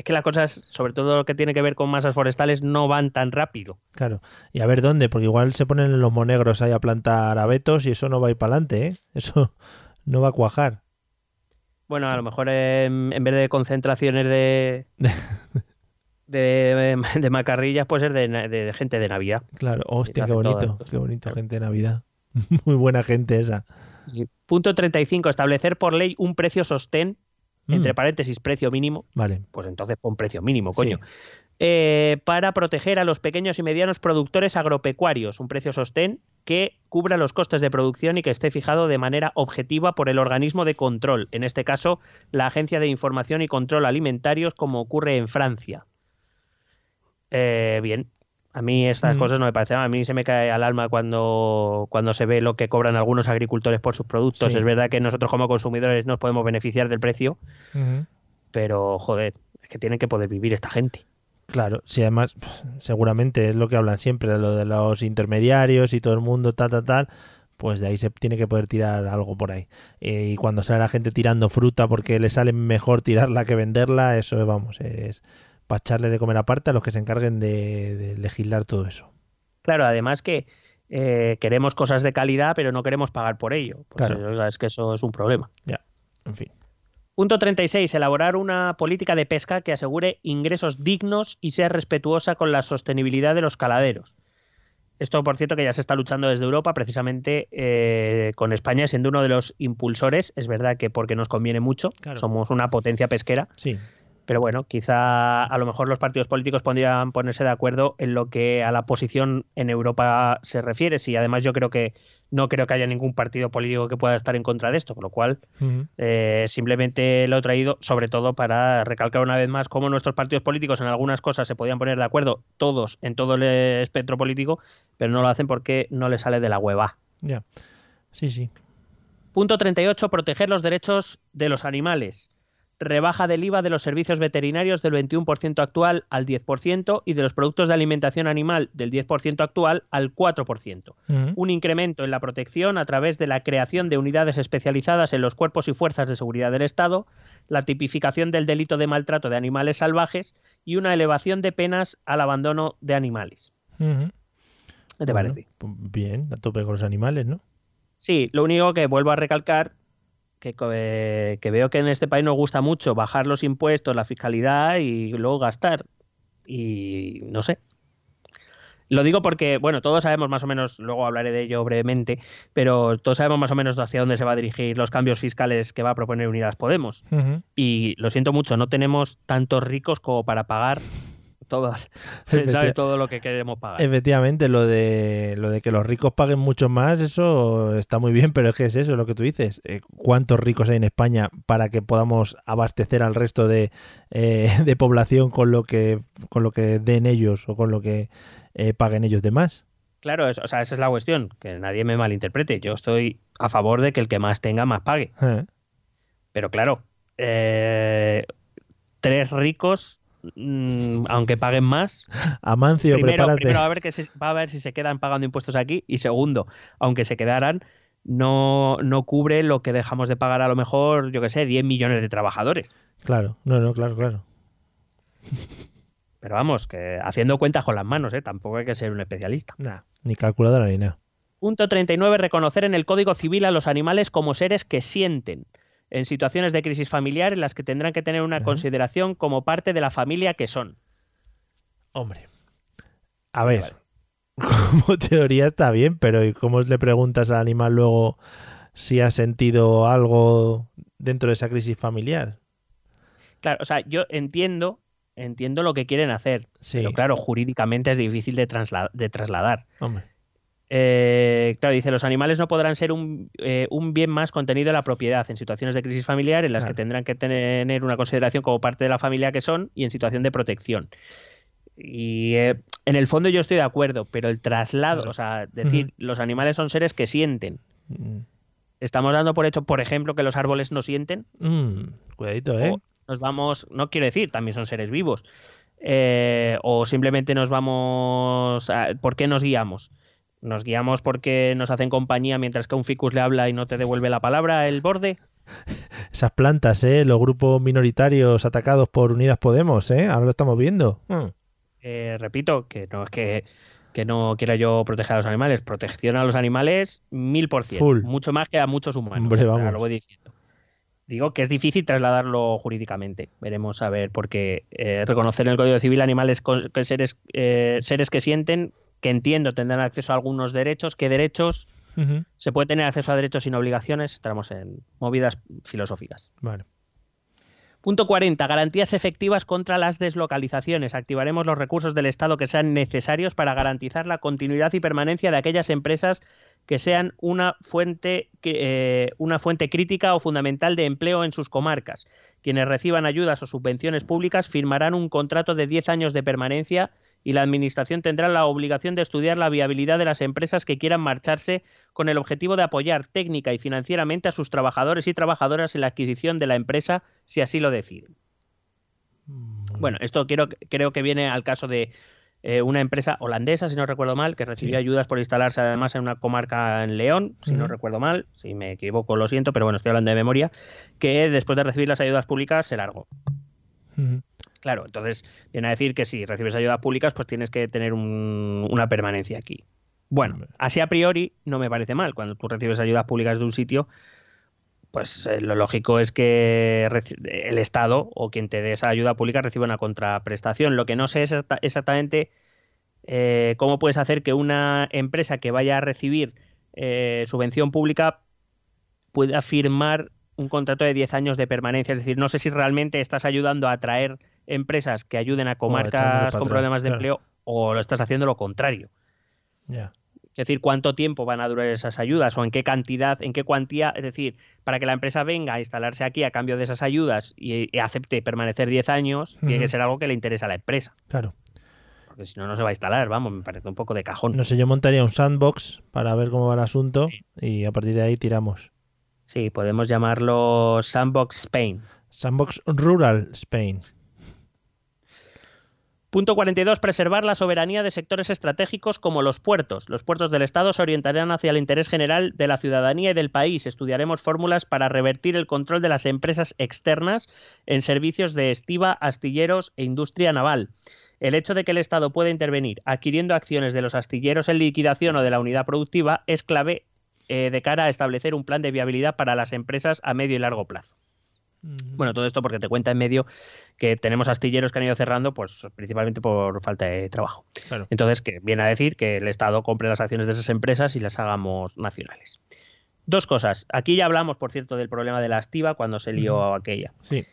es que las cosas, sobre todo lo que tiene que ver con masas forestales, no van tan rápido. Claro. Y a ver dónde, porque igual se ponen los monegros ahí a plantar abetos y eso no va a ir para adelante, ¿eh? Eso no va a cuajar. Bueno, a lo mejor en vez de concentraciones de, de, de macarrillas, puede ser de, gente de Navidad. Claro. Hostia, qué bonito. Qué bonito, gente de Navidad. Muy buena gente esa. Sí. Punto 35. Establecer por ley un precio sostén entre paréntesis precio mínimo, Vale. pues entonces pon precio mínimo, coño. Sí. Eh, para proteger a los pequeños y medianos productores agropecuarios, un precio sostén que cubra los costes de producción y que esté fijado de manera objetiva por el organismo de control, en este caso la Agencia de Información y Control Alimentarios, como ocurre en Francia. Eh, bien, a mí estas Mm. cosas no me parecen, a mí se me cae al alma cuando, cuando se ve lo que cobran algunos agricultores por sus productos. Sí. Es verdad que nosotros como consumidores nos podemos beneficiar del precio, pero joder, es que tienen que poder vivir esta gente. Claro, sí, además, seguramente es lo que hablan siempre, lo de los intermediarios y todo el mundo, tal, tal, tal, pues de ahí se tiene que poder tirar algo por ahí. Eh, y cuando sale la gente tirando fruta porque le sale mejor tirarla que venderla, eso, vamos, es para echarle de comer aparte a los que se encarguen de, de legislar todo eso. Claro, además que eh, queremos cosas de calidad, pero no queremos pagar por ello. Pues Claro. es que eso es un problema. Ya, en fin. Punto 36. Elaborar una política de pesca que asegure ingresos dignos y sea respetuosa con la sostenibilidad de los caladeros. Esto, por cierto, que ya se está luchando desde Europa, precisamente eh, con España siendo uno de los impulsores. Es verdad que porque nos conviene mucho, Claro. somos una potencia pesquera, Sí, pero bueno, quizá a lo mejor los partidos políticos podrían ponerse de acuerdo en lo que a la posición en Europa se refiere. Si además yo creo que no creo que haya ningún partido político que pueda estar en contra de esto, con lo cual eh, simplemente lo he traído sobre todo para recalcar una vez más cómo nuestros partidos políticos en algunas cosas se podían poner de acuerdo todos en todo el espectro político, pero no lo hacen porque no les sale de la hueva. ya. Sí, sí. Punto 38. Proteger los derechos de los animales. Rebaja del IVA de los servicios veterinarios del 21% actual al 10% y de los productos de alimentación animal del 10% actual al 4%. Ujú. Un incremento en la protección a través de la creación de unidades especializadas en los cuerpos y fuerzas de seguridad del Estado, la tipificación del delito de maltrato de animales salvajes y una elevación de penas al abandono de animales. ¿Qué te Bueno, parece? pues bien, a tope con los animales, ¿no? Sí, lo único que vuelvo a recalcar que, eh, que veo que en este país nos gusta mucho bajar los impuestos, la fiscalidad y luego gastar. Y no sé. Lo digo porque, bueno, todos sabemos más o menos, luego hablaré de ello brevemente, pero todos sabemos más o menos hacia dónde se va a dirigir los cambios fiscales que va a proponer Unidas Podemos. Y lo siento mucho, no tenemos tantos ricos como para pagar todo, Efecti- ¿sabes? todo lo que queremos pagar. Efectivamente, lo de lo de que los ricos paguen mucho más, eso está muy bien, pero es que es eso lo que tú dices. Eh, ¿Cuántos ricos hay en España para que podamos abastecer al resto de, eh, de población con lo que con lo que den ellos o con lo que eh, paguen ellos de más? Claro, es- o sea, esa es la cuestión, que nadie me malinterprete. Yo estoy a favor de que el que más tenga, más pague. Eh, Pero claro, eh, tres ricos, mm, aunque paguen más, Amancio, primero, prepárate. primero va, a ver que se- va a ver si se quedan pagando impuestos aquí y segundo, aunque se quedaran, no, no cubre lo que dejamos de pagar a lo mejor, yo que sé, 10 millones de trabajadores. Claro, no, no, claro, claro. Pero vamos, que haciendo cuentas con las manos, ¿eh? tampoco hay que ser un especialista. Nah, ni calculadora ni nada. Punto 39. Reconocer en el Código Civil a los animales como seres que sienten en situaciones de crisis familiar en las que tendrán que tener una consideración como parte de la familia que son. Hombre. A ver, como teoría está bien, pero ¿y cómo le preguntas al animal luego si ha sentido algo dentro de esa crisis familiar? Claro, o sea, yo entiendo, entiendo lo que quieren hacer, Sí, pero claro, jurídicamente es difícil de, trasla- de trasladar. hombre. Eh, claro, dice, los animales no podrán ser un, eh, un bien más contenido en la propiedad en situaciones de crisis familiar en las Claro. que tendrán que tener una consideración como parte de la familia que son y en situación de protección. Y eh, en el fondo yo estoy de acuerdo, pero el traslado, Claro. o sea, decir, los animales son seres que sienten. Mm, Estamos dando por hecho, por ejemplo, que los árboles no sienten. mm, cuidadito, ¿eh? O nos vamos, no quiero decir, también son seres vivos. Eh, o simplemente nos vamos. a- ¿Por qué nos guiamos? ¿Nos guiamos porque nos hacen compañía mientras que un ficus le habla y no te devuelve la palabra el borde? Esas plantas, ¿eh? Los grupos minoritarios atacados por Unidas Podemos, ¿eh? Ahora lo estamos viendo. Mm, Eh, repito, que no es que, que no quiera yo proteger a los animales. Protección a los animales, mil por cien. Full. Mucho más que a muchos humanos. Hombre, vamos. lo voy diciendo. Digo que es difícil trasladarlo jurídicamente. Veremos a ver, porque eh, reconocer en el Código Civil animales con- seres, eh, seres que sienten, que entiendo tendrán acceso a algunos derechos. ¿Qué derechos? Se puede tener acceso a derechos sin obligaciones. Estamos en movidas filosóficas. Vale. Punto 40. Garantías efectivas contra las deslocalizaciones. Activaremos los recursos del Estado que sean necesarios para garantizar la continuidad y permanencia de aquellas empresas que sean una fuente, eh, una fuente crítica o fundamental de empleo en sus comarcas. Quienes reciban ayudas o subvenciones públicas firmarán un contrato de 10 años de permanencia y la Administración tendrá la obligación de estudiar la viabilidad de las empresas que quieran marcharse con el objetivo de apoyar técnica y financieramente a sus trabajadores y trabajadoras en la adquisición de la empresa si así lo deciden. Bueno, esto quiero, creo que viene al caso de eh, una empresa holandesa, si no recuerdo mal, que recibió ayudas por instalarse además en una comarca en León, si no recuerdo mal, si me equivoco lo siento, pero bueno, estoy hablando de memoria, que después de recibir las ayudas públicas se largó. Claro, entonces viene a decir que si recibes ayudas públicas, pues tienes que tener una permanencia aquí. Bueno, así a priori no me parece mal. Cuando tú recibes ayudas públicas de un sitio, pues eh, lo lógico es que el Estado o quien te dé esa ayuda pública reciba una contraprestación. Lo que no sé es exactamente eh, cómo puedes hacer que una empresa que vaya a recibir eh, subvención pública pueda firmar un contrato de 10 años de permanencia. Es decir, no sé si realmente estás ayudando a atraer empresas que ayuden a comarcas con problemas de empleo o lo estás haciendo lo contrario. Es decir, cuánto tiempo van a durar esas ayudas o en qué cantidad, en qué cuantía. Es decir, para que la empresa venga a instalarse aquí a cambio de esas ayudas y, acepte permanecer 10 años, tiene que ser algo que le interesa a la empresa. Claro. Porque si no, no se va a instalar, vamos, me parece un poco de cajón. No sé, yo montaría un sandbox para ver cómo va el asunto y a partir de ahí tiramos. Sí, podemos llamarlo Sandbox Spain. Sandbox Rural Spain. Punto 42. Preservar la soberanía de sectores estratégicos como los puertos. Los puertos del Estado se orientarán hacia el interés general de la ciudadanía y del país. Estudiaremos fórmulas para revertir el control de las empresas externas en servicios de estiva, astilleros e industria naval. El hecho de que el Estado pueda intervenir adquiriendo acciones de los astilleros en liquidación o de la unidad productiva es clave eh, de cara a establecer un plan de viabilidad para las empresas a medio y largo plazo. Bueno, todo esto porque te cuenta en medio que tenemos astilleros que han ido cerrando, pues principalmente por falta de trabajo. Entonces, que viene a decir que el Estado compre las acciones de esas empresas y las hagamos nacionales. Dos cosas. Aquí ya hablamos, por cierto, del problema de la estiva cuando se lió aquella. Sí.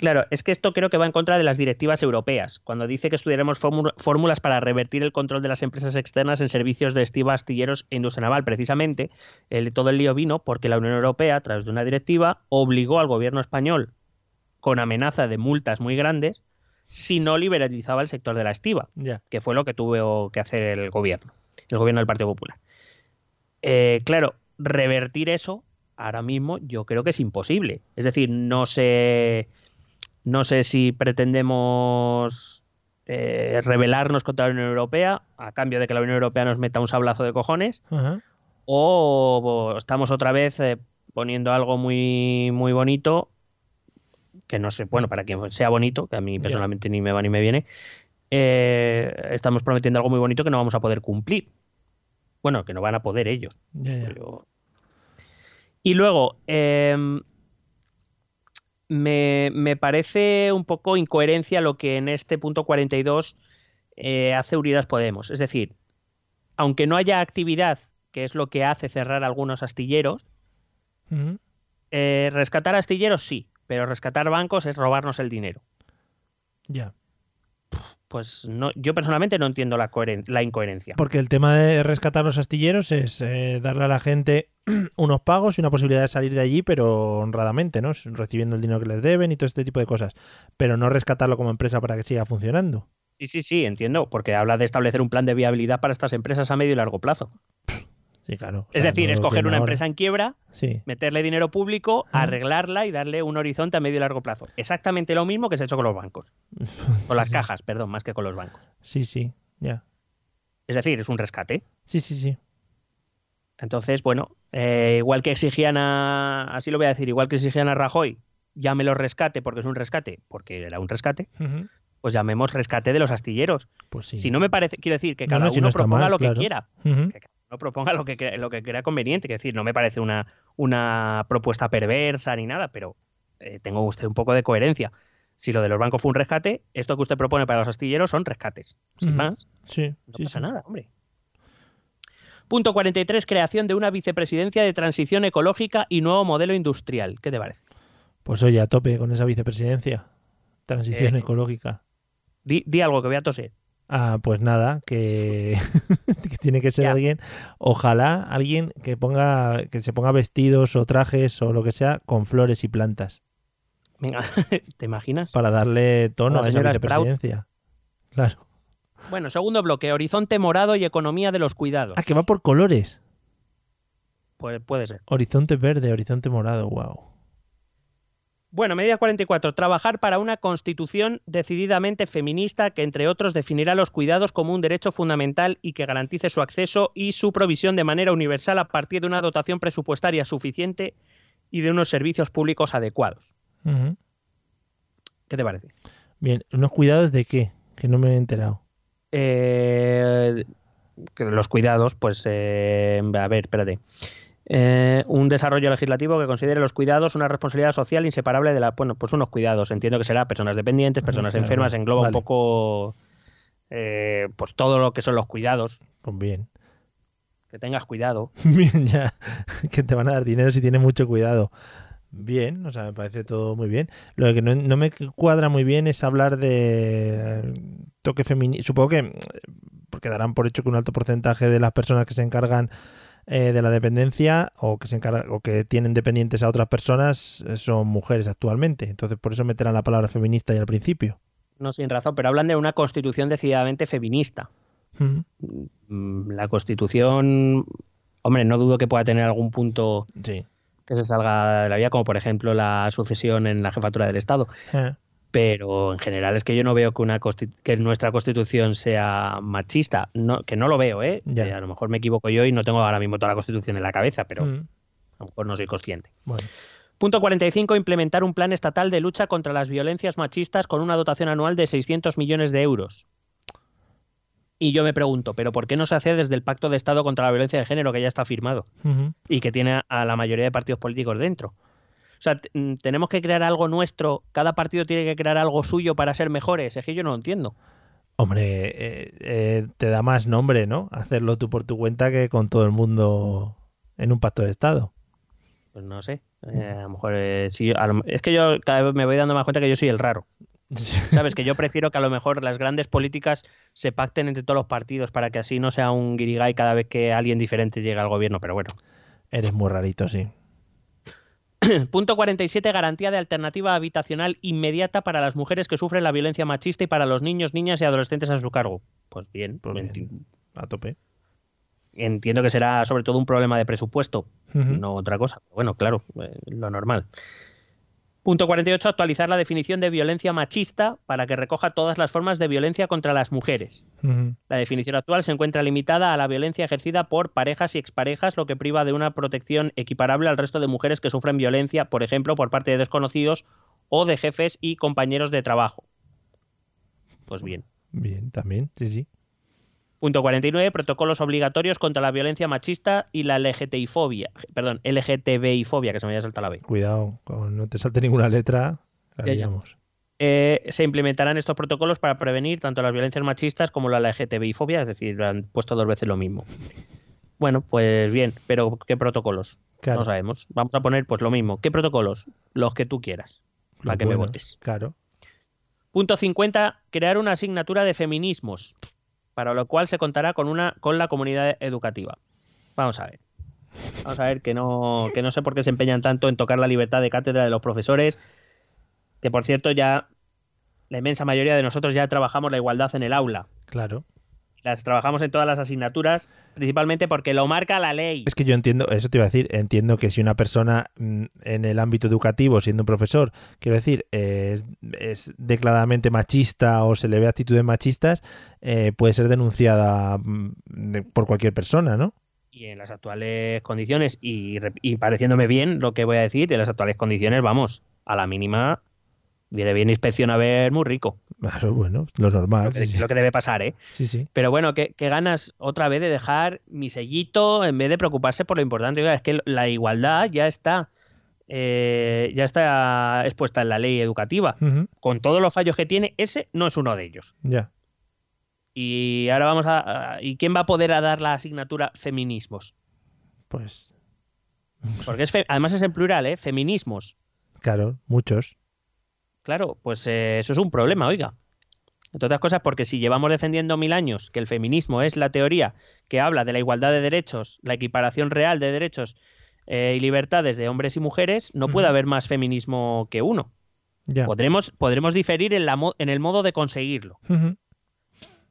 Claro, es que esto creo que va en contra de las directivas europeas, cuando dice que estudiaremos fórmulas para revertir el control de las empresas externas en servicios de estiva, astilleros e industria naval. Precisamente, el, todo el lío vino porque la Unión Europea, a través de una directiva, obligó al gobierno español, con amenaza de multas muy grandes, si no liberalizaba el sector de la estiva, que fue lo que tuvo que hacer el gobierno, el gobierno del Partido Popular. Eh, claro, revertir eso ahora mismo yo creo que es imposible. Es decir, no se no sé si pretendemos eh, rebelarnos contra la Unión Europea a cambio de que la Unión Europea nos meta un sablazo de cojones o, estamos otra vez eh, poniendo algo muy, muy bonito que no sé, bueno, para quien sea bonito, que a mí personalmente ni me va ni me viene, eh, estamos prometiendo algo muy bonito que no vamos a poder cumplir. Bueno, que no van a poder ellos. Y luego, em, me, parece un poco incoherencia lo que en este punto 42 eh, hace Unidas Podemos. Es decir, aunque no haya actividad, que es lo que hace cerrar algunos astilleros, eh, rescatar astilleros sí, pero rescatar bancos es robarnos el dinero. Ya pues no, yo personalmente no entiendo la, la incoherencia. Porque el tema de rescatar los astilleros es eh, darle a la gente unos pagos y una posibilidad de salir de allí, pero honradamente, ¿no? Recibiendo el dinero que les deben y todo este tipo de cosas. Pero no rescatarlo como empresa para que siga funcionando. Sí, sí, sí, entiendo, porque habla de establecer un plan de viabilidad para estas empresas a medio y largo plazo claro. es decir, escoger una empresa en quiebra, meterle dinero público, arreglarla y darle un horizonte a medio y largo plazo. Exactamente lo mismo que se ha hecho con los bancos. Con las cajas, perdón, más que con los bancos. Sí, sí, ya. Es decir, es un rescate. Sí, sí, sí. Entonces, bueno, eh, igual que exigían a, así lo voy a decir, igual que exigían a Rajoy, llámelo rescate porque es un rescate, porque era un rescate, pues llamemos rescate de los astilleros. Pues sí. Si no me parece, quiero decir, que cada uno proponga lo que quiera no proponga lo que, lo que crea conveniente. Es decir, no me parece una, una propuesta perversa ni nada, pero eh, tengo usted un poco de coherencia. Si lo de los bancos fue un rescate, esto que usted propone para los astilleros son rescates. Sin más. Sí, no pasa nada, hombre. Punto 43. Creación de una vicepresidencia de transición ecológica y nuevo modelo industrial. ¿Qué te parece? Pues oye, a tope con esa vicepresidencia. Transición Eh. ecológica. Di, di algo que voy a toser. Ah, pues nada, que, que tiene que ser Ya. alguien, ojalá alguien que ponga, que se ponga vestidos o trajes o lo que sea con flores y plantas Venga, ¿te imaginas? para darle tono a esa Sprout. vicepresidencia. Claro. Bueno, segundo bloque, horizonte morado y economía de los cuidados. Ah, que va por colores. Pues puede ser. Horizonte verde, horizonte morado, wow. Bueno, medida 44. Trabajar para una constitución decididamente feminista que, entre otros, definirá los cuidados como un derecho fundamental y que garantice su acceso y su provisión de manera universal a partir de una dotación presupuestaria suficiente y de unos servicios públicos adecuados. ¿Qué te parece? Bien, ¿unos cuidados de qué? Que no me he enterado. Eh, que los cuidados, pues, eh, a ver, espérate. Eh, un desarrollo legislativo que considere los cuidados una responsabilidad social inseparable de la. Bueno, pues unos cuidados. Entiendo que será personas dependientes, personas Claro, enfermas, engloba vale. un poco. eh, pues todo lo que son los cuidados. Pues bien. Que tengas cuidado. Bien, ya. Que te van a dar dinero si tienes mucho cuidado. Bien, o sea, me parece todo muy bien. Lo que no, no me cuadra muy bien es hablar de eh, toque femenino. Supongo que, eh, porque darán por hecho que un alto porcentaje de las personas que se encargan eh, de la dependencia o que se encargan, o que tienen dependientes a otras personas eh, son mujeres actualmente. Entonces, por eso meterán la palabra feminista ahí al principio. No sin razón, pero hablan de una constitución decididamente feminista. Mm, La constitución. Hombre, no dudo que pueda tener algún punto Sí. que se salga de la vía, como por ejemplo la sucesión en la jefatura del Estado. Eh, pero en general es que yo no veo que, una que nuestra constitución sea machista, no, que no lo veo, ¿eh? Ya. Eh, A lo mejor me equivoco yo y no tengo ahora mismo toda la constitución en la cabeza, pero mm, a lo mejor no soy consciente. Bueno. Punto 45. Implementar un plan estatal de lucha contra las violencias machistas con una dotación anual de 600 millones de euros. Y yo me pregunto, ¿pero por qué no se hace desde el Pacto de Estado contra la Violencia de Género que ya está firmado? Y que tiene a la mayoría de partidos políticos dentro. O sea, mm, tenemos que crear algo nuestro, cada partido tiene que crear algo suyo para ser mejores. Es que yo no lo entiendo. Hombre, eh, eh, te da más nombre, ¿no? Hacerlo tú por tu cuenta que con todo el mundo en un pacto de Estado. Pues no sé. Eh, a lo mejor sí, a lo- es que yo cada vez me voy dando más cuenta que yo soy el raro. Sabes que yo prefiero que a lo mejor las grandes políticas se pacten entre todos los partidos para que así no sea un guirigay cada vez que alguien diferente llega al gobierno. Pero bueno. Eres muy rarito, sí. Punto 47. Garantía de alternativa habitacional inmediata para las mujeres que sufren la violencia machista y para los niños, niñas y adolescentes a su cargo. Pues bien, Pues bien. A tope. entiendo que será sobre todo un problema de presupuesto, no otra cosa. Bueno, claro, eh, lo normal. Punto 48. Actualizar la definición de violencia machista para que recoja todas las formas de violencia contra las mujeres. La definición actual se encuentra limitada a la violencia ejercida por parejas y exparejas, lo que priva de una protección equiparable al resto de mujeres que sufren violencia, por ejemplo, por parte de desconocidos o de jefes y compañeros de trabajo. Pues bien. Bien, también, sí, sí. Punto 49. Protocolos obligatorios contra la violencia machista y la LGTBI-fobia. Perdón, LGTBI-fobia, que se me había saltado la B. Cuidado, no te salte ninguna letra, la Ya, ya. liamos. Eh, se implementarán estos protocolos para prevenir tanto las violencias machistas como la LGTBI-fobia, es decir, han puesto dos veces lo mismo. Bueno, pues bien, pero ¿qué protocolos? Claro, No sabemos. Vamos a poner pues lo mismo. ¿Qué protocolos? Los que tú quieras. los para que me votes. Claro. Punto 50. Crear una asignatura de feminismos, para lo cual se contará con, una, con la comunidad educativa. Vamos a ver. Vamos a ver que no, que no sé por qué se empeñan tanto en tocar la libertad de cátedra de los profesores, que por cierto ya la inmensa mayoría de nosotros ya trabajamos la igualdad en el aula. Claro. Las trabajamos en todas las asignaturas, principalmente porque lo marca la ley. Es que yo entiendo, eso te iba a decir, entiendo que si una persona mm, en el ámbito educativo, siendo un profesor, quiero decir, es, es declaradamente machista o se le ve actitudes machistas, eh, puede ser denunciada mm, por cualquier persona, ¿no? Y en las actuales condiciones, y, y pareciéndome bien lo que voy a decir, en las actuales condiciones, vamos, a la mínima, viene bien inspección a ver muy rico. Claro, bueno, lo normal. Lo que, Sí, lo que debe pasar, ¿eh? sí, sí. Pero bueno, ¿qué, ganas otra vez de dejar mi sellito en vez de preocuparse por lo importante? Es que la igualdad ya está, eh, ya está expuesta en la ley educativa. Con todos los fallos que tiene, ese no es uno de ellos. Ya. Y ahora vamos a... a- ¿Y quién va a poder a dar la asignatura feminismos? Pues Porque es fe- además es en plural, ¿eh? Feminismos. Claro, muchos. Claro, pues eh, eso es un problema, oiga. Entre otras cosas, porque si llevamos defendiendo mil años que el feminismo es la teoría que habla de la igualdad de derechos, la equiparación real de derechos eh, y libertades de hombres y mujeres, no puede haber más feminismo que uno. Podremos, podremos diferir en, la mo- en el modo de conseguirlo,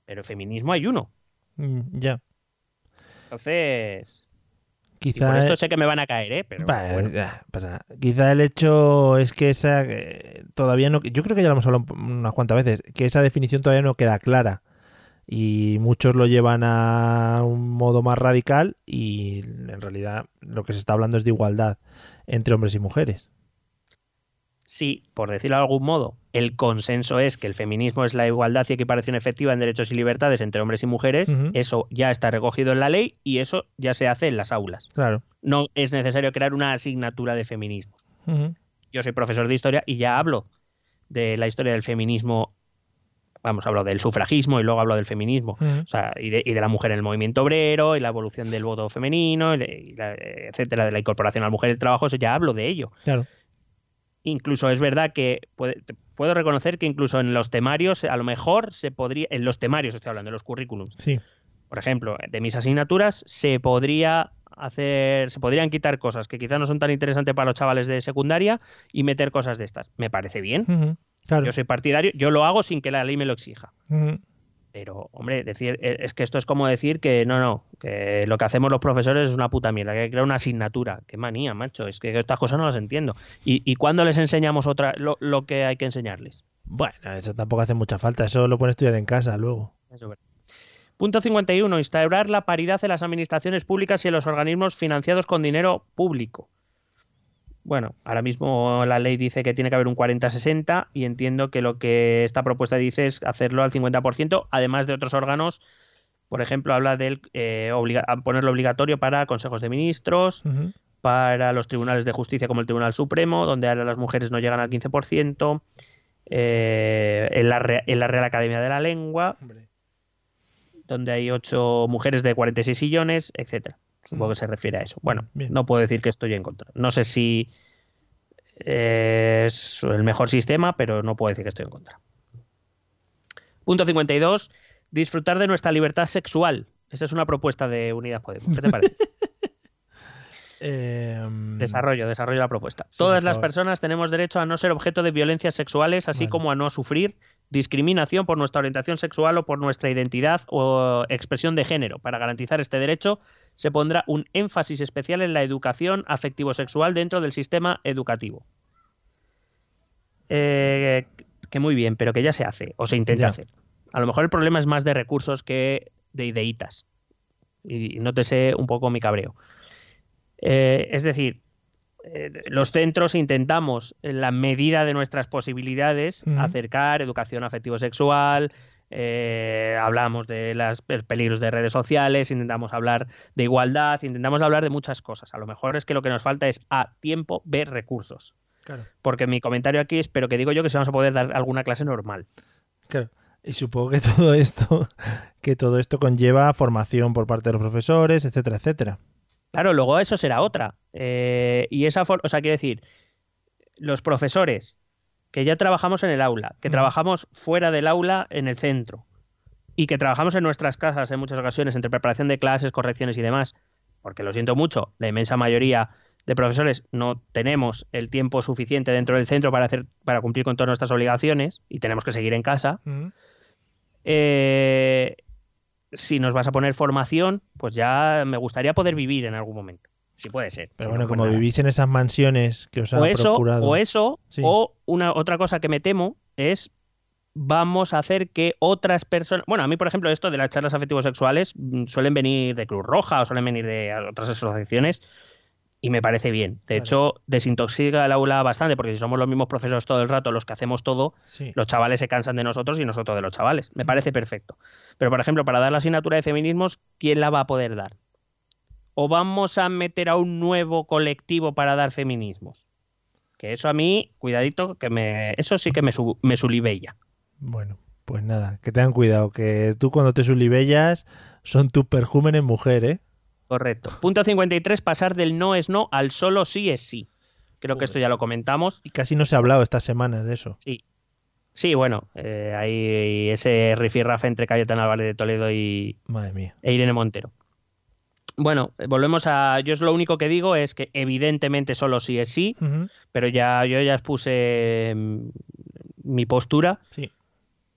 pero feminismo hay uno. Mm, Ya. Entonces, y Quizá. por esto sé que me van a caer, ¿eh? Pero Bah, bueno. ya, pasa nada. Quizá el hecho es que esa eh, todavía no. Yo creo que ya lo hemos hablado unas cuantas veces, que esa definición todavía no queda clara. Y muchos lo llevan a un modo más radical y en realidad lo que se está hablando es de igualdad entre hombres y mujeres. Sí, por decirlo de algún modo, el consenso es que el feminismo es la igualdad y equiparación efectiva en derechos y libertades entre hombres y mujeres. Eso ya está recogido en la ley y eso ya se hace en las aulas. Claro. No es necesario crear una asignatura de feminismo. Yo soy profesor de historia y ya hablo de la historia del feminismo. Vamos, hablo del sufragismo y luego hablo del feminismo. O sea, y de, y de la mujer en el movimiento obrero, y la evolución del voto femenino, y la- etcétera, de la incorporación a la mujer al trabajo, eso ya hablo de ello. Claro. Incluso es verdad que puede- puedo reconocer que incluso en los temarios, a lo mejor se podría, en los temarios estoy hablando, en los currículums, Sí. por ejemplo, de mis asignaturas, se podría hacer, se podrían quitar cosas que quizás no son tan interesantes para los chavales de secundaria y meter cosas de estas. Me parece bien. Claro. Yo soy partidario, yo lo hago sin que la ley me lo exija. Ujú. Pero, hombre, decir, eh, es que esto es como decir que no, no, que lo que hacemos los profesores es una puta mierda, que hay que crear una asignatura. Qué manía, macho, es que estas cosas no las entiendo. ¿Y, y cuándo les enseñamos otra, lo, lo que hay que enseñarles? Bueno, eso tampoco hace mucha falta. Eso lo pueden estudiar en casa luego. Eso es verdad. Punto 51. Instaurar la paridad en las administraciones públicas y en los organismos financiados con dinero público. Bueno, ahora mismo la ley dice que tiene que haber un 40-60 y entiendo que lo que esta propuesta dice es hacerlo al 50%, además de otros órganos. Por ejemplo, habla de ponerlo obligatorio para consejos de ministros, para los tribunales de justicia como el Tribunal Supremo, donde ahora las mujeres no llegan al 15%, eh, en, la Re- en la Real Academia de la Lengua, donde hay ocho mujeres de 46 sillones, etcétera. Supongo que se refiere a eso. Bueno, Bien. no puedo decir que estoy en contra. No sé si es el mejor sistema, pero no puedo decir que estoy en contra. Punto 52. Disfrutar de nuestra libertad sexual. Esa es una propuesta de Unidas Podemos. ¿Qué te parece? Em, Desarrollo, desarrollo la propuesta. Sí, Todas las personas tenemos derecho a no ser objeto de violencias sexuales, así Vale. como a no sufrir discriminación por nuestra orientación sexual o por nuestra identidad o expresión de género. Para garantizar este derecho, se pondrá un énfasis especial en la educación afectivo-sexual dentro del sistema educativo. Eh, que muy bien, pero que ya se hace o se intenta Ya. hacer. A lo mejor el problema es más de recursos que de ideitas. Y nótese un poco mi cabreo. Eh, es decir, eh, los centros intentamos, en la medida de nuestras posibilidades, acercar educación afectivo-sexual, eh, hablamos de los peligros de redes sociales, intentamos hablar de igualdad, intentamos hablar de muchas cosas. A lo mejor es que lo que nos falta es A, tiempo, B, recursos. Claro, Porque mi comentario aquí es, pero que digo yo que si vamos a poder dar alguna clase normal. claro. Y supongo que todo esto, que todo esto conlleva formación por parte de los profesores, etcétera, etcétera. Claro, luego eso será otra. Eh, y esa forma, o sea, quiero decir, los profesores que ya trabajamos en el aula, que trabajamos fuera del aula en el centro y que trabajamos en nuestras casas en muchas ocasiones entre preparación de clases, correcciones y demás, porque lo siento mucho, la inmensa mayoría de profesores no tenemos el tiempo suficiente dentro del centro para hacer para cumplir con todas nuestras obligaciones y tenemos que seguir en casa. Eh, si nos vas a poner formación, pues ya me gustaría poder vivir en algún momento. Si puede ser. Pero Si bueno, no, como nada. vivís en esas mansiones que os han o eso, procurado. o eso, Sí. o una otra cosa que me temo es vamos a hacer que otras personas, bueno, a mí por ejemplo esto de las charlas afectivos sexuales mm, suelen venir de Cruz Roja o suelen venir de otras asociaciones y me parece bien. De Claro. hecho, desintoxica el aula bastante porque si somos los mismos profesores todo el rato los que hacemos todo, Sí. los chavales se cansan de nosotros y nosotros de los chavales. Me parece perfecto. Pero, por ejemplo, para dar la asignatura de feminismos, ¿quién la va a poder dar? ¿O vamos a meter a un nuevo colectivo para dar feminismos? Que eso a mí, cuidadito, que me, eso sí que me, su, me sulibella. Bueno, pues nada, que tengan cuidado, que tú cuando te sulibellas son tus perjúmenes mujer, ¿eh? Correcto. Punto 53, pasar del no es no al solo sí es sí. Creo que esto ya lo comentamos. Y casi no se ha hablado estas semanas de eso. Sí. Sí, bueno, eh, hay ese rifirrafe entre Cayetana Álvarez de Toledo y Madre mía. e Irene Montero. Bueno, volvemos a. Yo es lo único que digo es que evidentemente solo sí es sí, pero ya yo ya expuse mm, mi postura, Sí.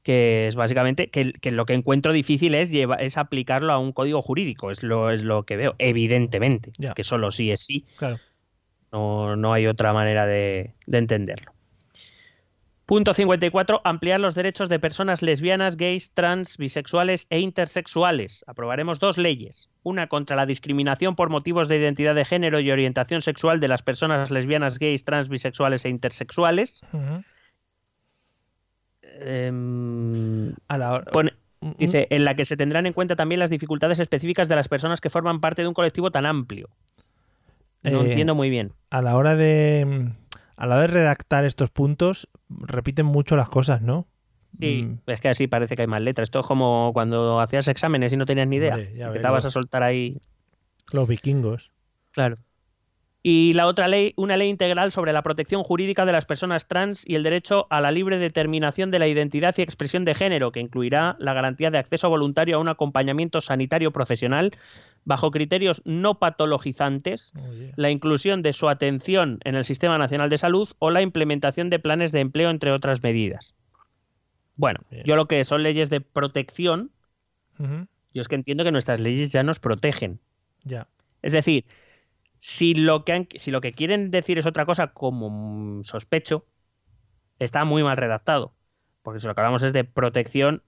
que es básicamente que, que lo que encuentro difícil es lleva- es aplicarlo a un código jurídico, es lo, es lo que veo, evidentemente, que solo sí es sí, Claro. no, no hay otra manera de, de entenderlo. Punto 54. Ampliar los derechos de personas lesbianas, gays, trans, bisexuales e intersexuales. Aprobaremos dos leyes. Una contra la discriminación por motivos de identidad de género y orientación sexual de las personas lesbianas, gays, trans, bisexuales e intersexuales. Em, A la hora. pone- Mm, dice, en la que se tendrán en cuenta también las dificultades específicas de las personas que forman parte de un colectivo tan amplio. No Eh, entiendo muy bien. a la hora de a la hora de redactar estos puntos repiten mucho las cosas, ¿no? Sí, Mm, es que así parece que hay más letras. Esto es como cuando hacías exámenes y no tenías ni idea. Ya ves, Empezabas a soltar ahí. los vikingos. Claro. Y la otra ley, una ley integral sobre la protección jurídica de las personas trans y el derecho a la libre determinación de la identidad y expresión de género, que incluirá la garantía de acceso voluntario a un acompañamiento sanitario profesional bajo criterios no patologizantes, la inclusión de su atención en el Sistema Nacional de Salud o la implementación de planes de empleo, entre otras medidas. Bueno, yo lo que son leyes de protección, yo es que entiendo que nuestras leyes ya nos protegen. Ya. Es decir, si lo que, han- si lo que quieren decir es otra cosa, como sospecho, está muy mal redactado. Porque si lo que hablamos es de protección,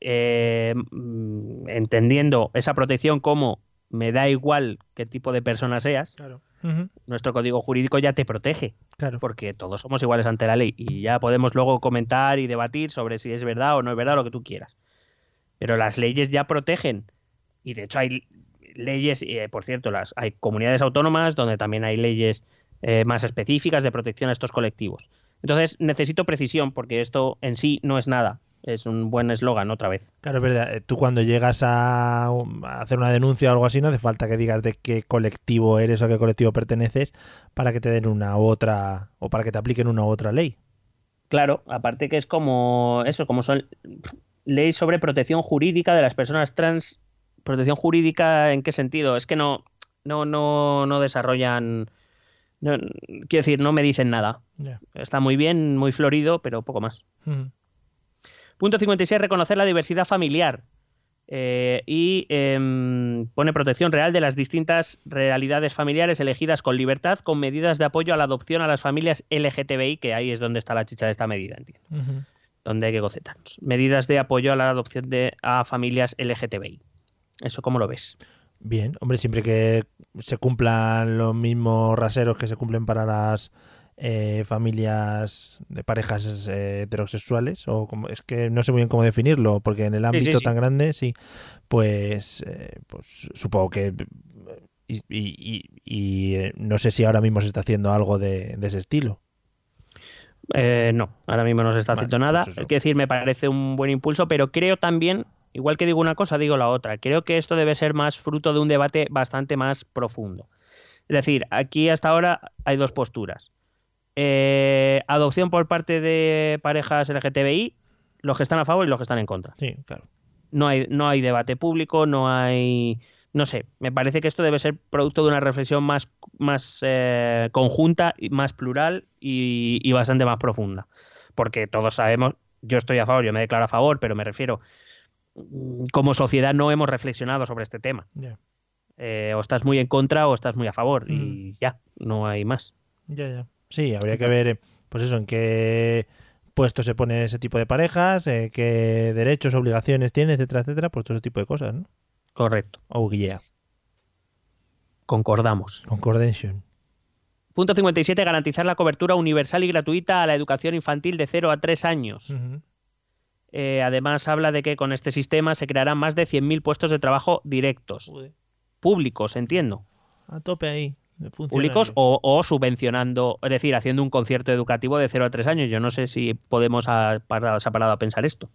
eh, mm, entendiendo esa protección como me da igual qué tipo de persona seas, Claro. Nuestro código jurídico ya te protege, Claro. porque todos somos iguales ante la ley y ya podemos luego comentar y debatir sobre si es verdad o no es verdad lo que tú quieras. Pero las leyes ya protegen y de hecho hay leyes, eh, por cierto, las hay comunidades autónomas donde también hay leyes eh, más específicas de protección a estos colectivos. Entonces necesito precisión porque esto en sí no es nada. Es un buen eslogan otra vez. Claro, es verdad. Tú cuando llegas a, a hacer una denuncia o algo así, no hace falta que digas de qué colectivo eres o a qué colectivo perteneces para que te den una u otra o para que te apliquen una u otra ley. Claro, aparte que es como eso, como son ley sobre protección jurídica de las personas trans. Protección jurídica, ¿en qué sentido? Es que no, no, no, no desarrollan. no- quiero decir, no me dicen nada. Está muy bien, muy florido, pero poco más. Ujú. Punto 56, reconocer la diversidad familiar. Eh, y em, pone protección real de las distintas realidades familiares elegidas con libertad, con medidas de apoyo a la adopción a las familias LGTBI, que ahí es donde está la chicha de esta medida, entiendo. Donde hay que gocetarnos. Medidas de apoyo a la adopción de a familias LGTBI. ¿Eso cómo lo ves? Bien, hombre, siempre que se cumplan los mismos raseros que se cumplen para las eh, familias de parejas eh, heterosexuales, o como es que no sé muy bien cómo definirlo, porque en el ámbito sí. tan grande, sí, pues, eh, pues supongo que y, y- y- y, eh, no sé si ahora mismo se está haciendo algo de, de ese estilo. Eh, no, ahora mismo no se está Vale, haciendo nada. pues eso. Hay que decir, me parece un buen impulso, pero creo también, igual que digo una cosa, digo la otra. Creo que esto debe ser más fruto de un debate bastante más profundo. Es decir, aquí hasta ahora hay dos posturas. Eh, adopción por parte de parejas LGTBI, los que están a favor y los que están en contra. Sí, claro. No hay, no hay debate público, no hay... No sé, me parece que esto debe ser producto de una reflexión más, más eh, conjunta, y más plural y, y bastante más profunda. Porque todos sabemos, yo estoy a favor, yo me declaro a favor, pero me refiero, mm, como sociedad no hemos reflexionado sobre este tema. Eh, o estás muy en contra o estás muy a favor y ya, no hay más. ya, ya. Sí, habría que ver, eh, pues eso, en qué puesto se pone ese tipo de parejas, eh, qué derechos, obligaciones tiene, etcétera, etcétera, por todo ese tipo de cosas, ¿no? Correcto, Oh, yeah. concordamos. Concordation. Punto 57. Garantizar la cobertura universal y gratuita a la educación infantil de 0 a 3 años. Eh, además, habla de que con este sistema se crearán más de 100.000 puestos de trabajo directos, públicos, entiendo. A tope ahí. Públicos o, o subvencionando, es decir, haciendo un concierto educativo de 0 a 3 años. Yo no sé si Podemos ha parado, se ha parado a pensar esto.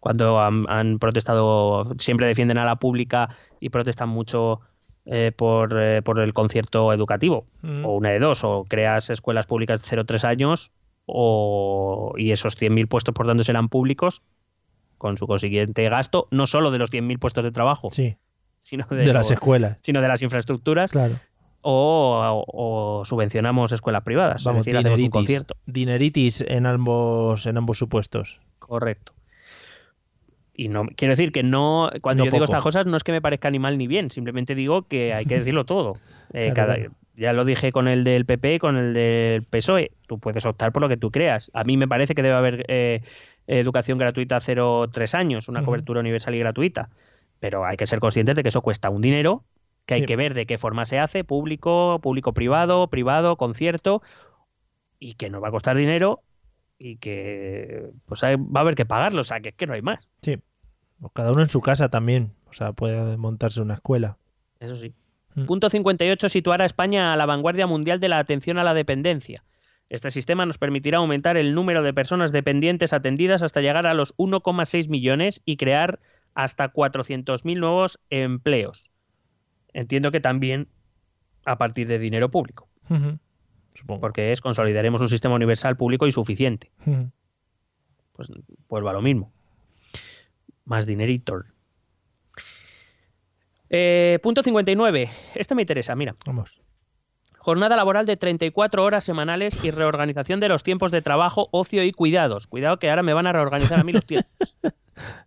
Cuando han, han protestado, siempre defienden a la pública y protestan mucho eh, por, eh, por el concierto educativo. Mm. O una de dos, o creas escuelas públicas de 0-3 años o, y esos 100.000 puestos, por tanto, serán públicos con su consiguiente gasto, no solo de los 100.000 puestos de trabajo, Sí, sino de, de, las escuelas. sino de las infraestructuras, Claro. o, o- o subvencionamos escuelas privadas. Vamos, es decir, un concierto. Dineritis en ambos, en ambos supuestos. Correcto. Y no quiero decir que no, cuando No yo digo estas cosas, no es que me parezca ni mal ni bien, simplemente digo que hay que decirlo todo. Eh, Claro, cada- claro. Ya lo dije con el del PP y con el del PSOE. Tú puedes optar por lo que tú creas. A mí me parece que debe haber eh, educación gratuita 0-3 años, una cobertura universal y gratuita. Pero hay que ser conscientes de que eso cuesta un dinero, que hay Sí. que ver de qué forma se hace, público, público-privado, privado, concierto, y que nos va a costar dinero y que pues hay- va a haber que pagarlo, o sea, que es que no hay más. Sí. O cada uno en su casa también. O sea, puede montarse una escuela. Eso sí. Mm. Punto 58. Situar a España a la vanguardia mundial de la atención a la dependencia. Este sistema nos permitirá aumentar el número de personas dependientes atendidas hasta llegar a los 1,6 millones y crear hasta 400.000 nuevos empleos. Entiendo que también a partir de dinero público. Supongo. porque es consolidaremos un sistema universal público y suficiente. Ujú. Pues vuelvo a lo mismo. Más dinerito. Eh, punto 59. Este me interesa, mira. Vamos. Jornada laboral de 34 horas semanales y reorganización de los tiempos de trabajo, ocio y cuidados. Cuidado que ahora me van a reorganizar a mí los tiempos.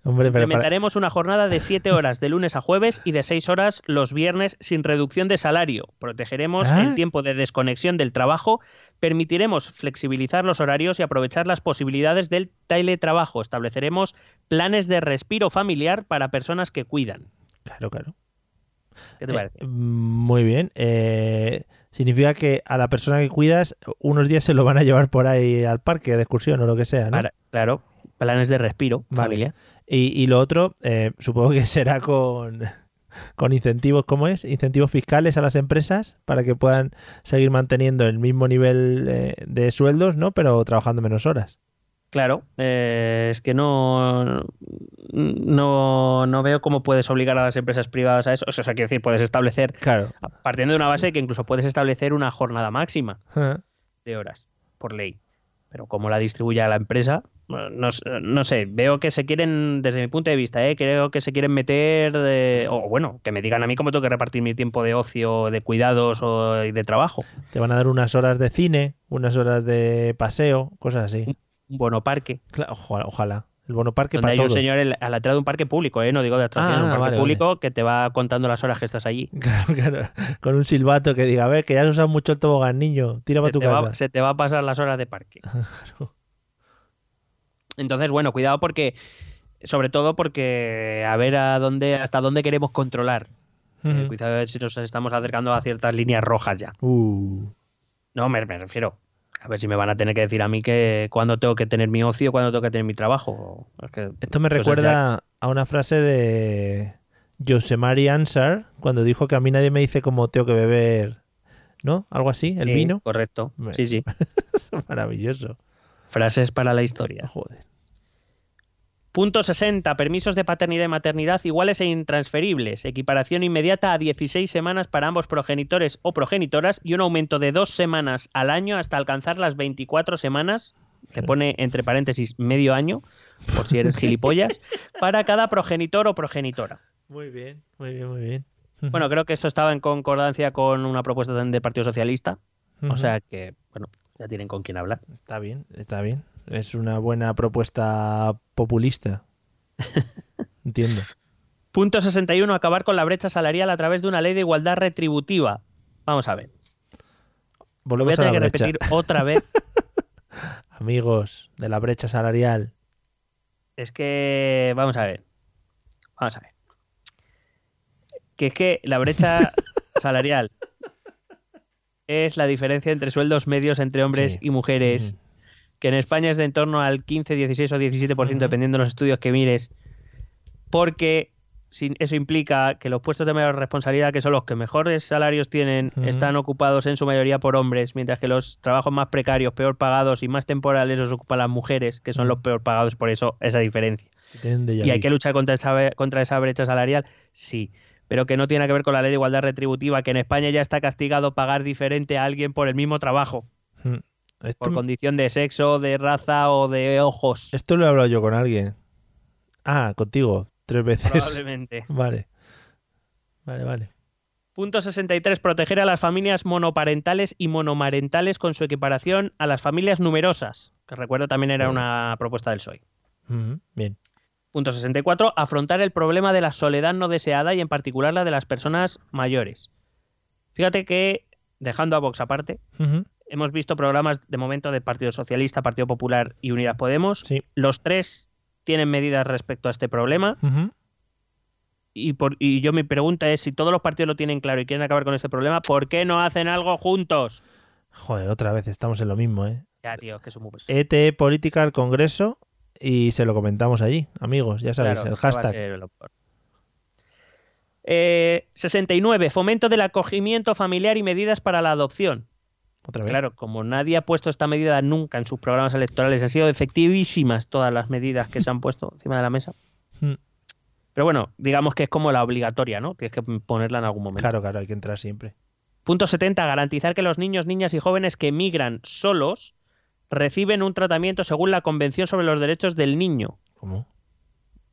Hombre, pero para- Implementaremos una jornada de 7 horas de lunes a jueves y de 6 horas los viernes sin reducción de salario. Protegeremos Ah. el tiempo de desconexión del trabajo, permitiremos flexibilizar los horarios y aprovechar las posibilidades del teletrabajo. Estableceremos planes de respiro familiar para personas que cuidan. Claro, claro. ¿Qué te Eh, parece? muy bien. Eh, significa que a la persona que cuidas unos días se lo van a llevar por ahí al parque de excursión o lo que sea, ¿no? Para- claro, planes de respiro Vale. familiar. Y, y lo otro, eh, supongo que será con, con incentivos, ¿cómo es? Incentivos fiscales a las empresas para que puedan seguir manteniendo el mismo nivel eh, de sueldos, ¿no? Pero trabajando menos horas. Claro, eh, es que no, no, no veo cómo puedes obligar a las empresas privadas a eso. O sea, quiero decir, puedes establecer, Claro. partiendo de una base que incluso puedes establecer una jornada máxima de horas por ley. Pero cómo la distribuye a la empresa, no, no sé, veo que se quieren, desde mi punto de vista, ¿eh? creo que se quieren meter, de- o bueno, que me digan a mí cómo tengo que repartir mi tiempo de ocio, de cuidados o de trabajo. Te van a dar unas horas de cine, unas horas de paseo, cosas así. Un bono parque. Ojalá, ojalá. El bono parque donde para hay todos. un señor a la entrada de un parque público, ¿eh? no digo de atracción, Ah, un parque vale, público que te va contando las horas que estás allí. Claro, claro. Con un silbato que diga, a ver, que ya has usado mucho el tobogán, niño, tira para tu casa. va, se te va a pasar las horas de parque. Claro. Entonces, bueno, cuidado porque, sobre todo porque a ver a dónde, hasta dónde queremos controlar. Eh, cuidado a ver si nos estamos acercando a ciertas líneas rojas ya. Uh, No, me, me refiero. A ver si me van a tener que decir a mí que cuándo tengo que tener mi ocio, cuándo tengo que tener mi trabajo. Es que Esto me cosas recuerda a una frase de Josemari Ansar cuando dijo que a mí nadie me dice cómo tengo que beber, ¿no? Algo así, el Sí, vino. Correcto. Me- Sí, sí. Es maravilloso. Frases para la historia. Joder. Punto 60. Permisos de paternidad y maternidad iguales e intransferibles. Equiparación inmediata a 16 semanas para ambos progenitores o progenitoras y un aumento de dos semanas al año hasta alcanzar las 24 semanas. Te pone entre paréntesis medio año, por si eres gilipollas, para cada progenitor o progenitora. Muy bien, muy bien, muy bien. Bueno, creo que esto estaba en concordancia con una propuesta también del Partido Socialista. O sea que, bueno, ya tienen con quién hablar. Está bien, está bien. Es una buena propuesta populista. Entiendo. Punto 61. Acabar con la brecha salarial a través de una ley de igualdad retributiva. Vamos a ver. Lo voy Volvemos a a, la tener que brecha. repetir otra vez. Amigos de la brecha salarial. Es que, vamos a ver. Vamos a ver. Que es que la brecha salarial es la diferencia entre sueldos medios entre hombres Sí. y mujeres. Que en España es de en torno al 15, 16 o 17%, Ujú. dependiendo de los estudios que mires, porque eso implica que los puestos de mayor responsabilidad, que son los que mejores salarios tienen, están ocupados en su mayoría por hombres, mientras que los trabajos más precarios, peor pagados y más temporales los ocupan las mujeres, que son los peor pagados, por eso esa diferencia. ¿Y hay que luchar contra esa, contra esa brecha salarial? Sí. pero que no tiene que ver con la ley de igualdad retributiva, que en España ya está castigado pagar diferente a alguien por el mismo trabajo. Esto, por condición de sexo, de raza o de ojos. esto lo he hablado yo con alguien. Ah, contigo, tres veces. Probablemente. Vale. Vale, vale. Punto 63. Proteger a las familias monoparentales y monomarentales con su equiparación a las familias numerosas, que recuerdo también era una propuesta del PSOE. Ujú, Bien. Punto 64. Afrontar el problema de la soledad no deseada y en particular la de las personas mayores. Fíjate que, dejando a Vox aparte, Ujú, hemos visto programas de momento de Partido Socialista, Partido Popular y Unidas Podemos. Sí. Los tres tienen medidas respecto a este problema. Y, por, y yo mi pregunta es, si todos los partidos lo tienen claro y quieren acabar con este problema, ¿por qué no hacen algo juntos? Joder, otra vez estamos en lo mismo, ¿eh? Ya, tío, que son muy... ET Política al Congreso y se lo comentamos allí, amigos, ya Claro, el hashtag. Eh, 69. Fomento del acogimiento familiar y medidas para la adopción. Otra vez. Claro, como nadie ha puesto esta medida nunca en sus programas electorales, han sido efectivísimas todas las medidas que se han puesto encima de la mesa. Mm. Pero bueno, digamos que es como la obligatoria, ¿no? Tienes que ponerla en algún momento. Claro, claro, hay que entrar siempre. Punto 70. Garantizar que los niños, niñas y jóvenes que migran solos reciben un tratamiento según la Convención sobre los Derechos del Niño. ¿Cómo?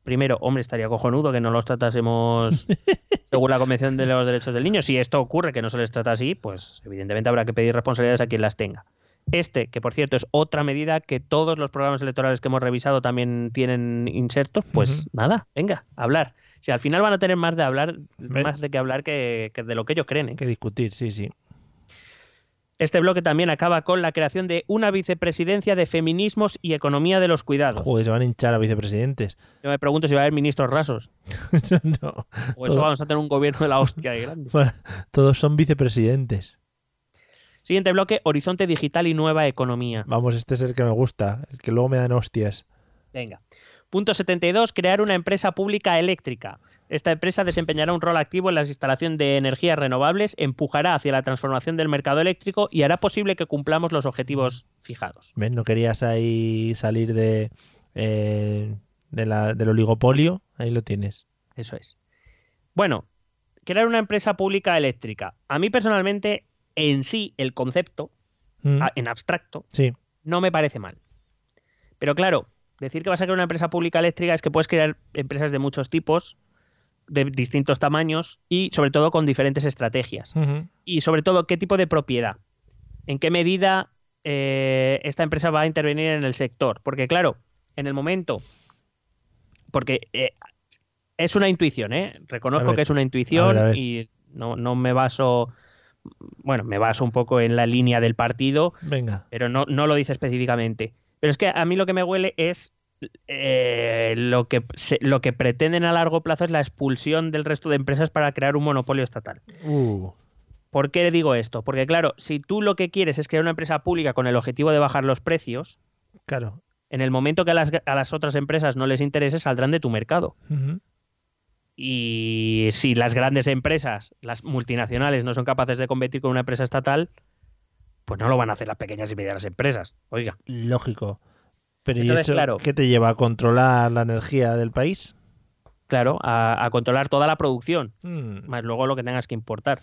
Primero, hombre, estaría cojonudo que no los tratásemos según la Convención de los Derechos del Niño. Si esto ocurre, que no se les trata así, pues evidentemente habrá que pedir responsabilidades a quien las tenga. Este, que por cierto es otra medida que todos los programas electorales que hemos revisado también tienen insertos, pues nada, venga, hablar. Si al final van a tener más de hablar, ¿Ves? más de que hablar que, que de lo que ellos creen. ¿eh? Que discutir, sí, sí. Este bloque también acaba con la creación de una vicepresidencia de feminismos y economía de los cuidados. Joder, se van a hinchar a vicepresidentes. Yo me pregunto si va a haber ministros rasos. no, O eso Todo. vamos a tener un gobierno de la hostia de grande. todos son vicepresidentes. Siguiente bloque, horizonte digital y nueva economía. Vamos, este es el que me gusta, el que luego me dan hostias. Venga. Punto 72, crear una empresa pública eléctrica. Esta empresa desempeñará un rol activo en la instalación de energías renovables, empujará hacia la transformación del mercado eléctrico y hará posible que cumplamos los objetivos fijados. ¿Ves? No querías ahí salir de, eh, de la- del oligopolio. Ahí lo tienes. Eso es. Bueno, crear una empresa pública eléctrica. A mí personalmente, en sí, el concepto, Mm, en abstracto, Sí, no me parece mal. Pero claro, decir que vas a crear una empresa pública eléctrica es que puedes crear empresas de muchos tipos, de distintos tamaños y sobre todo con diferentes estrategias. Y sobre todo, qué tipo de propiedad. En qué medida eh, esta empresa va a intervenir en el sector. Porque claro, en el momento... Porque eh, es una intuición, ¿eh? Reconozco ver, que es una intuición a ver, a ver. y no, no me baso... Bueno, me baso un poco en la línea del partido, Venga. pero no, no lo dice específicamente. Pero es que a mí lo que me huele es eh, lo, que se- lo que pretenden a largo plazo es la expulsión del resto de empresas para crear un monopolio estatal. Uh, ¿Por qué digo esto? Porque claro, si tú lo que quieres es crear una empresa pública con el objetivo de bajar los precios, claro. en el momento que a las, a las otras empresas no les interese, saldrán de tu mercado. Y si las grandes empresas, las multinacionales, no son capaces de competir con una empresa estatal, pues no lo van a hacer las pequeñas y medianas empresas. Oiga. Lógico. Pero ¿y Entonces, eso claro. qué te lleva a controlar la energía del país? claro, a, a controlar toda la producción, Mm, más luego lo que tengas que importar.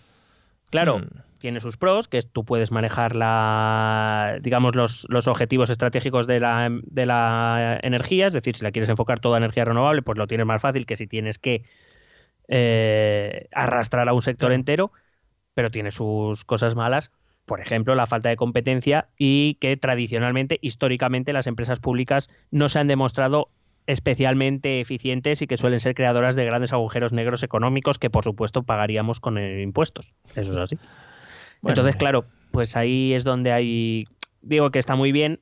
Claro, mm, tiene sus pros, que es tú puedes manejar la, digamos, los, los objetivos estratégicos de la, de la energía, es decir, si la quieres enfocar toda energía renovable, pues lo tienes más fácil que si tienes que eh, arrastrar a un sector entero, pero tiene sus cosas malas, por ejemplo, la falta de competencia y que tradicionalmente, históricamente, las empresas públicas no se han demostrado especialmente eficientes y que suelen ser creadoras de grandes agujeros negros económicos que por supuesto pagaríamos con eh, impuestos. Eso es así. Bueno, Entonces, claro, pues ahí es donde hay. Digo que está muy bien.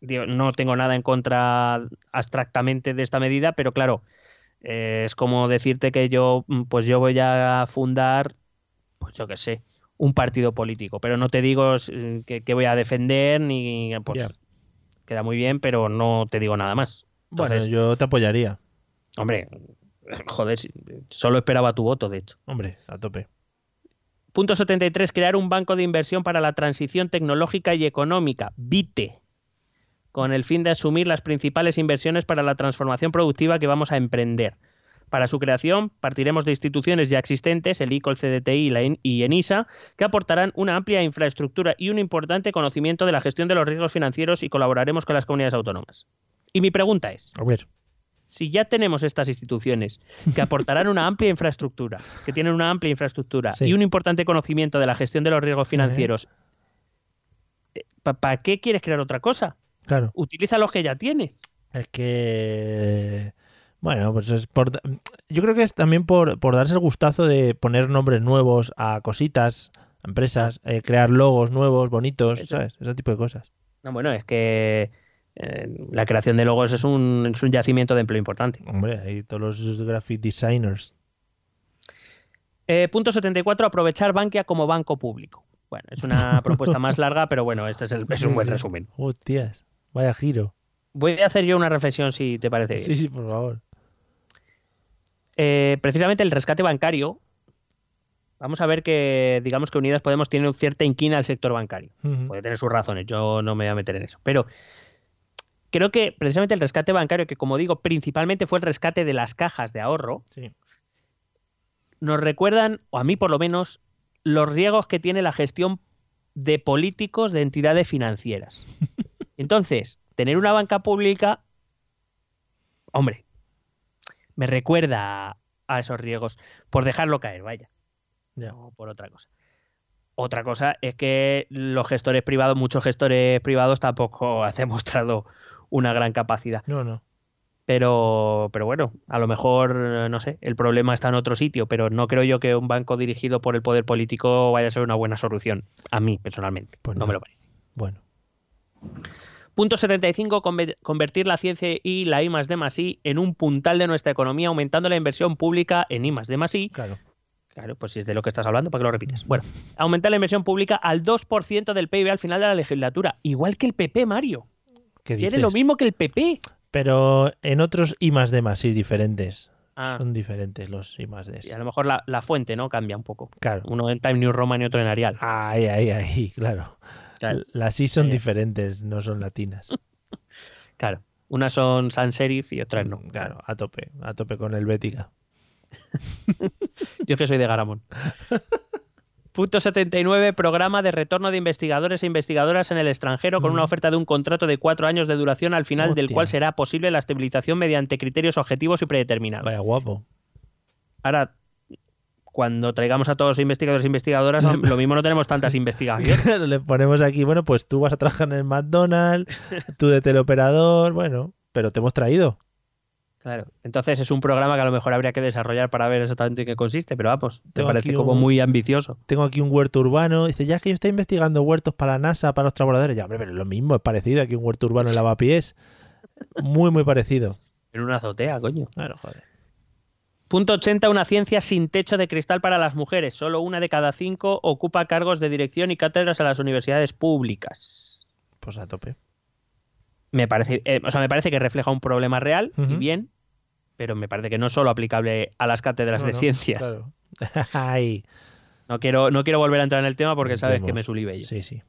Digo, no tengo nada en contra abstractamente de esta medida, pero claro, eh, es como decirte que yo, mm, pues yo voy a fundar, pues yo qué sé, un partido político, pero no te digo eh, que, que voy a defender ni pues queda muy bien, pero no te digo nada más. Bueno, yo te apoyaría. hombre, joder, solo esperaba tu voto, de hecho. Hombre, a tope. Punto 73. Crear un banco de inversión para la transición tecnológica y económica, BITE, con el fin de asumir las principales inversiones para la transformación productiva que vamos a emprender. Para su creación partiremos de instituciones ya existentes, el ICO, el CDTI la en- y ENISA, que aportarán una amplia infraestructura y un importante conocimiento de la gestión de los riesgos financieros y colaboraremos con las comunidades autónomas. Y mi pregunta es, A ver. si ya tenemos estas instituciones que aportarán una amplia infraestructura, que tienen una amplia infraestructura Sí. y un importante conocimiento de la gestión de los riesgos financieros, ¿para qué quieres crear otra cosa? Claro. Utiliza los que ya tienes. Es que. Bueno, pues es por. Yo creo que es también por, por darse el gustazo de poner nombres nuevos a cositas, a empresas, eh, crear logos nuevos, bonitos, Eso. ¿sabes? Ese tipo de cosas. No, bueno, es que eh, la creación de logos es un, es un yacimiento de empleo importante. Hombre, ahí todos los graphic designers. Eh, punto 74, aprovechar Bankia como banco público. Bueno, es una propuesta más larga, pero bueno, este es, el- es un buen resumen. Hostias, vaya giro. Voy a hacer yo una reflexión si te parece bien. Sí, sí, por favor. Eh, precisamente el rescate bancario, vamos a ver que, digamos que Unidas Podemos tiene cierta inquina al sector bancario. Puede tener sus razones, yo no me voy a meter en eso. Pero creo que precisamente el rescate bancario, que como digo, principalmente fue el rescate de las cajas de ahorro, Sí. nos recuerdan, o a mí por lo menos, los riesgos que tiene la gestión de políticos de entidades financieras. Entonces, tener una banca pública, hombre, me recuerda a, esos riesgos, por dejarlo caer, vaya, Ya. no por otra cosa. Otra cosa es que los gestores privados, muchos gestores privados tampoco han demostrado una gran capacidad. No, no. Pero, pero bueno, a lo mejor, no sé, el problema está en otro sitio, pero no creo yo que un banco dirigido por el poder político vaya a ser una buena solución. A mí, personalmente. Pues no no. me lo parece. Bueno. Punto 75, conve- convertir la ciencia y la I más D más I en un puntal de nuestra economía, aumentando la inversión pública en I más D más I. Claro. Claro, pues si es de lo que estás hablando, ¿para que lo repites? Bueno, aumentar la inversión pública al 2% del PIB al final de la legislatura, igual que el PP, Mario. ¿Qué Quiere dices? lo mismo que el PP. Pero en otros I más D más, sí, diferentes. Ah, Son diferentes los I más D. y a lo mejor la, la fuente, ¿no? Cambia un poco. Claro. Uno en Time New Roman y otro en Arial. Ahí, ahí, ahí, claro. Claro. Las I son Ahí. diferentes, no son latinas. Claro. Unas son sans serif y otras no. Claro, a tope, a tope con el Bética. Yo es que soy de Garamón. Punto 79. Programa de retorno de investigadores e investigadoras en el extranjero con una Mm. oferta de un contrato de cuatro años de duración al final del cual será posible la estabilización mediante criterios objetivos y predeterminados. Vaya guapo. Ahora, cuando traigamos a todos los investigadores e investigadoras, lo, mismo no tenemos tantas investigaciones. Claro, Le ponemos aquí, bueno, pues tú vas a trabajar en el McDonald's, tú de teleoperador, bueno, pero te hemos traído. Claro. Entonces es un programa que a lo mejor habría que desarrollar para ver exactamente en qué consiste, pero vamos, Tengo parece como un- muy ambicioso. Tengo aquí un huerto urbano. Dice, ya es que yo estoy investigando huertos para la NASA, para los trabajadores. Ya, hombre, pero es lo mismo, es parecido. Aquí un huerto urbano en lavapiés. Muy, muy parecido. En una azotea, coño. Claro, joder. Punto 80. Una ciencia sin techo de cristal para las mujeres. Solo una de cada cinco ocupa cargos de dirección y cátedras en las universidades públicas. Pues a tope. Me parece, eh, o sea, me parece que refleja un problema real y bien, pero me parece que no es solo aplicable a las cátedras No, de no, ciencias. claro. Ay, No, quiero, no quiero volver a entrar en el tema porque sabes que me sulibe yo. Sí, sí.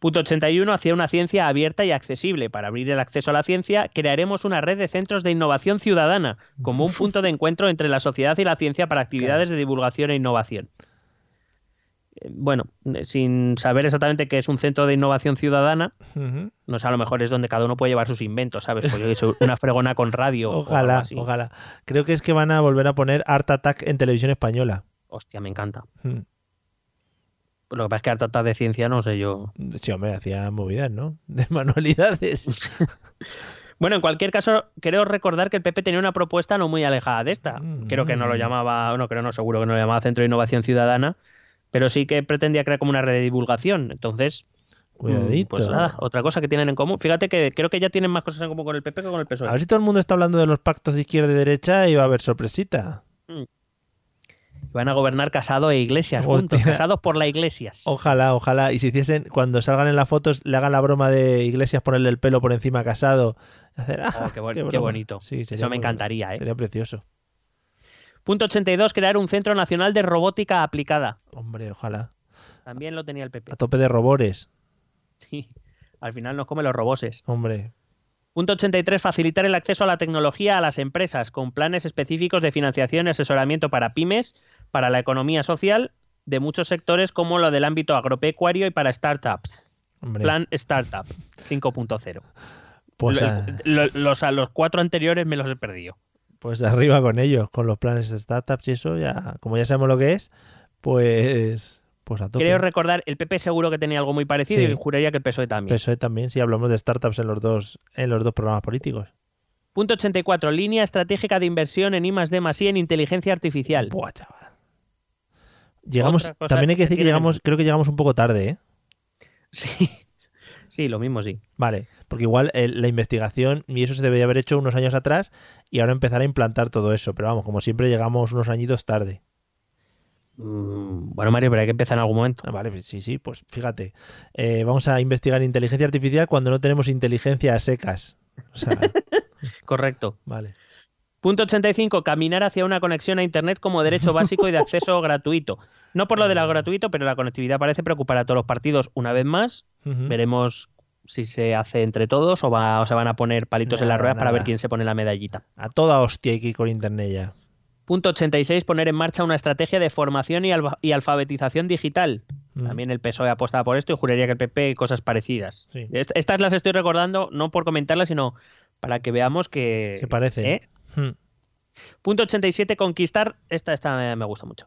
Punto 81. Hacia una ciencia abierta y accesible. Para abrir el acceso a la ciencia, crearemos una red de centros de innovación ciudadana, como un punto de encuentro entre la sociedad y la ciencia para actividades de divulgación e innovación. Eh, Bueno, eh, sin saber exactamente qué es un centro de innovación ciudadana, no sé, a lo mejor es donde cada uno puede llevar sus inventos, ¿sabes? Pues yo una fregona con radio. o Ojalá, así. ojalá. Creo que es que van a volver a poner Art Attack en televisión española. Hostia, me encanta. Mm. Lo que pasa es que harta de ciencia, no sé yo. Sí, hombre, hacía movidas, ¿no? De manualidades. Bueno, en cualquier caso, creo recordar que el PP tenía una propuesta no muy alejada de esta. Mm. Creo que no lo llamaba, no, creo no, seguro que no lo llamaba Centro de Innovación Ciudadana, pero sí que pretendía crear como una red de divulgación. Entonces, mm, Cuidadito. pues nada, otra cosa que tienen en común. Fíjate que creo que ya tienen más cosas en común con el PP que con el PSOE. A ver si todo el mundo está hablando de los pactos de izquierda y derecha y va a haber sorpresita. Van a gobernar Casado e Iglesias Hostia. juntos, casados por la Iglesias. Ojalá, ojalá. Y si hiciesen, cuando salgan en las fotos, le hagan la broma de Iglesias ponerle el pelo por encima a casado. Hacer, "Ah, Oh, qué, bon- qué qué broma". bonito. Sí, Eso me encantaría, ¿eh? Sería precioso. Punto 82, crear un Centro Nacional de Robótica Aplicada. Hombre, ojalá. También lo tenía el PP. A tope de robores. Sí. Al final nos come los roboses. Hombre. Punto 83. Facilitar el acceso a la tecnología a las empresas con planes específicos de financiación y asesoramiento para pymes, para la economía social de muchos sectores como lo del ámbito agropecuario y para startups. Hombre, Plan Startup 5.0. pues, Lo- a- lo- los, a los cuatro anteriores me los he perdido. pues arriba con ellos, con los planes de startups y eso, ya, como ya sabemos lo que es, pues, pues a tope. Creo recordar, el PP seguro que tenía algo muy parecido Sí. y juraría que el PSOE también. PSOE también, si hablamos de startups en los dos, en los dos programas políticos. Punto 84. Línea estratégica de inversión en I más D más I en inteligencia artificial. Buah, chaval. Llegamos, también hay que decir que llegamos, creo que llegamos un poco tarde, ¿eh? Sí. Sí, lo mismo sí. Vale, porque igual eh, la investigación y eso se debería haber hecho unos años atrás y ahora empezar a implantar todo eso. Pero vamos, como siempre llegamos unos añitos tarde. Mm, Bueno, Mario, pero hay que empezar en algún momento. Ah, Vale, sí, sí, pues fíjate. Eh, vamos a investigar inteligencia artificial cuando no tenemos inteligencia a secas. O sea, Correcto. vale. Punto 85. Caminar hacia una conexión a Internet como derecho básico y de acceso gratuito. No por lo de lo gratuito, pero la conectividad parece preocupar a todos los partidos una vez más. Veremos si se hace entre todos o, va- o se van a poner palitos en las Nada, ruedas para ver quién se pone la medallita. A toda hostia hay que ir con internet ya. Punto 86. Poner en marcha una estrategia de formación y, alfabetización digital. También el PSOE apostaba por esto y juraría que el PP cosas parecidas. Sí. Estas las estoy recordando no por comentarlas, sino para que veamos que... Se parecen. ¿eh? Mm. Punto 87, conquistar, esta, esta me- me gusta mucho.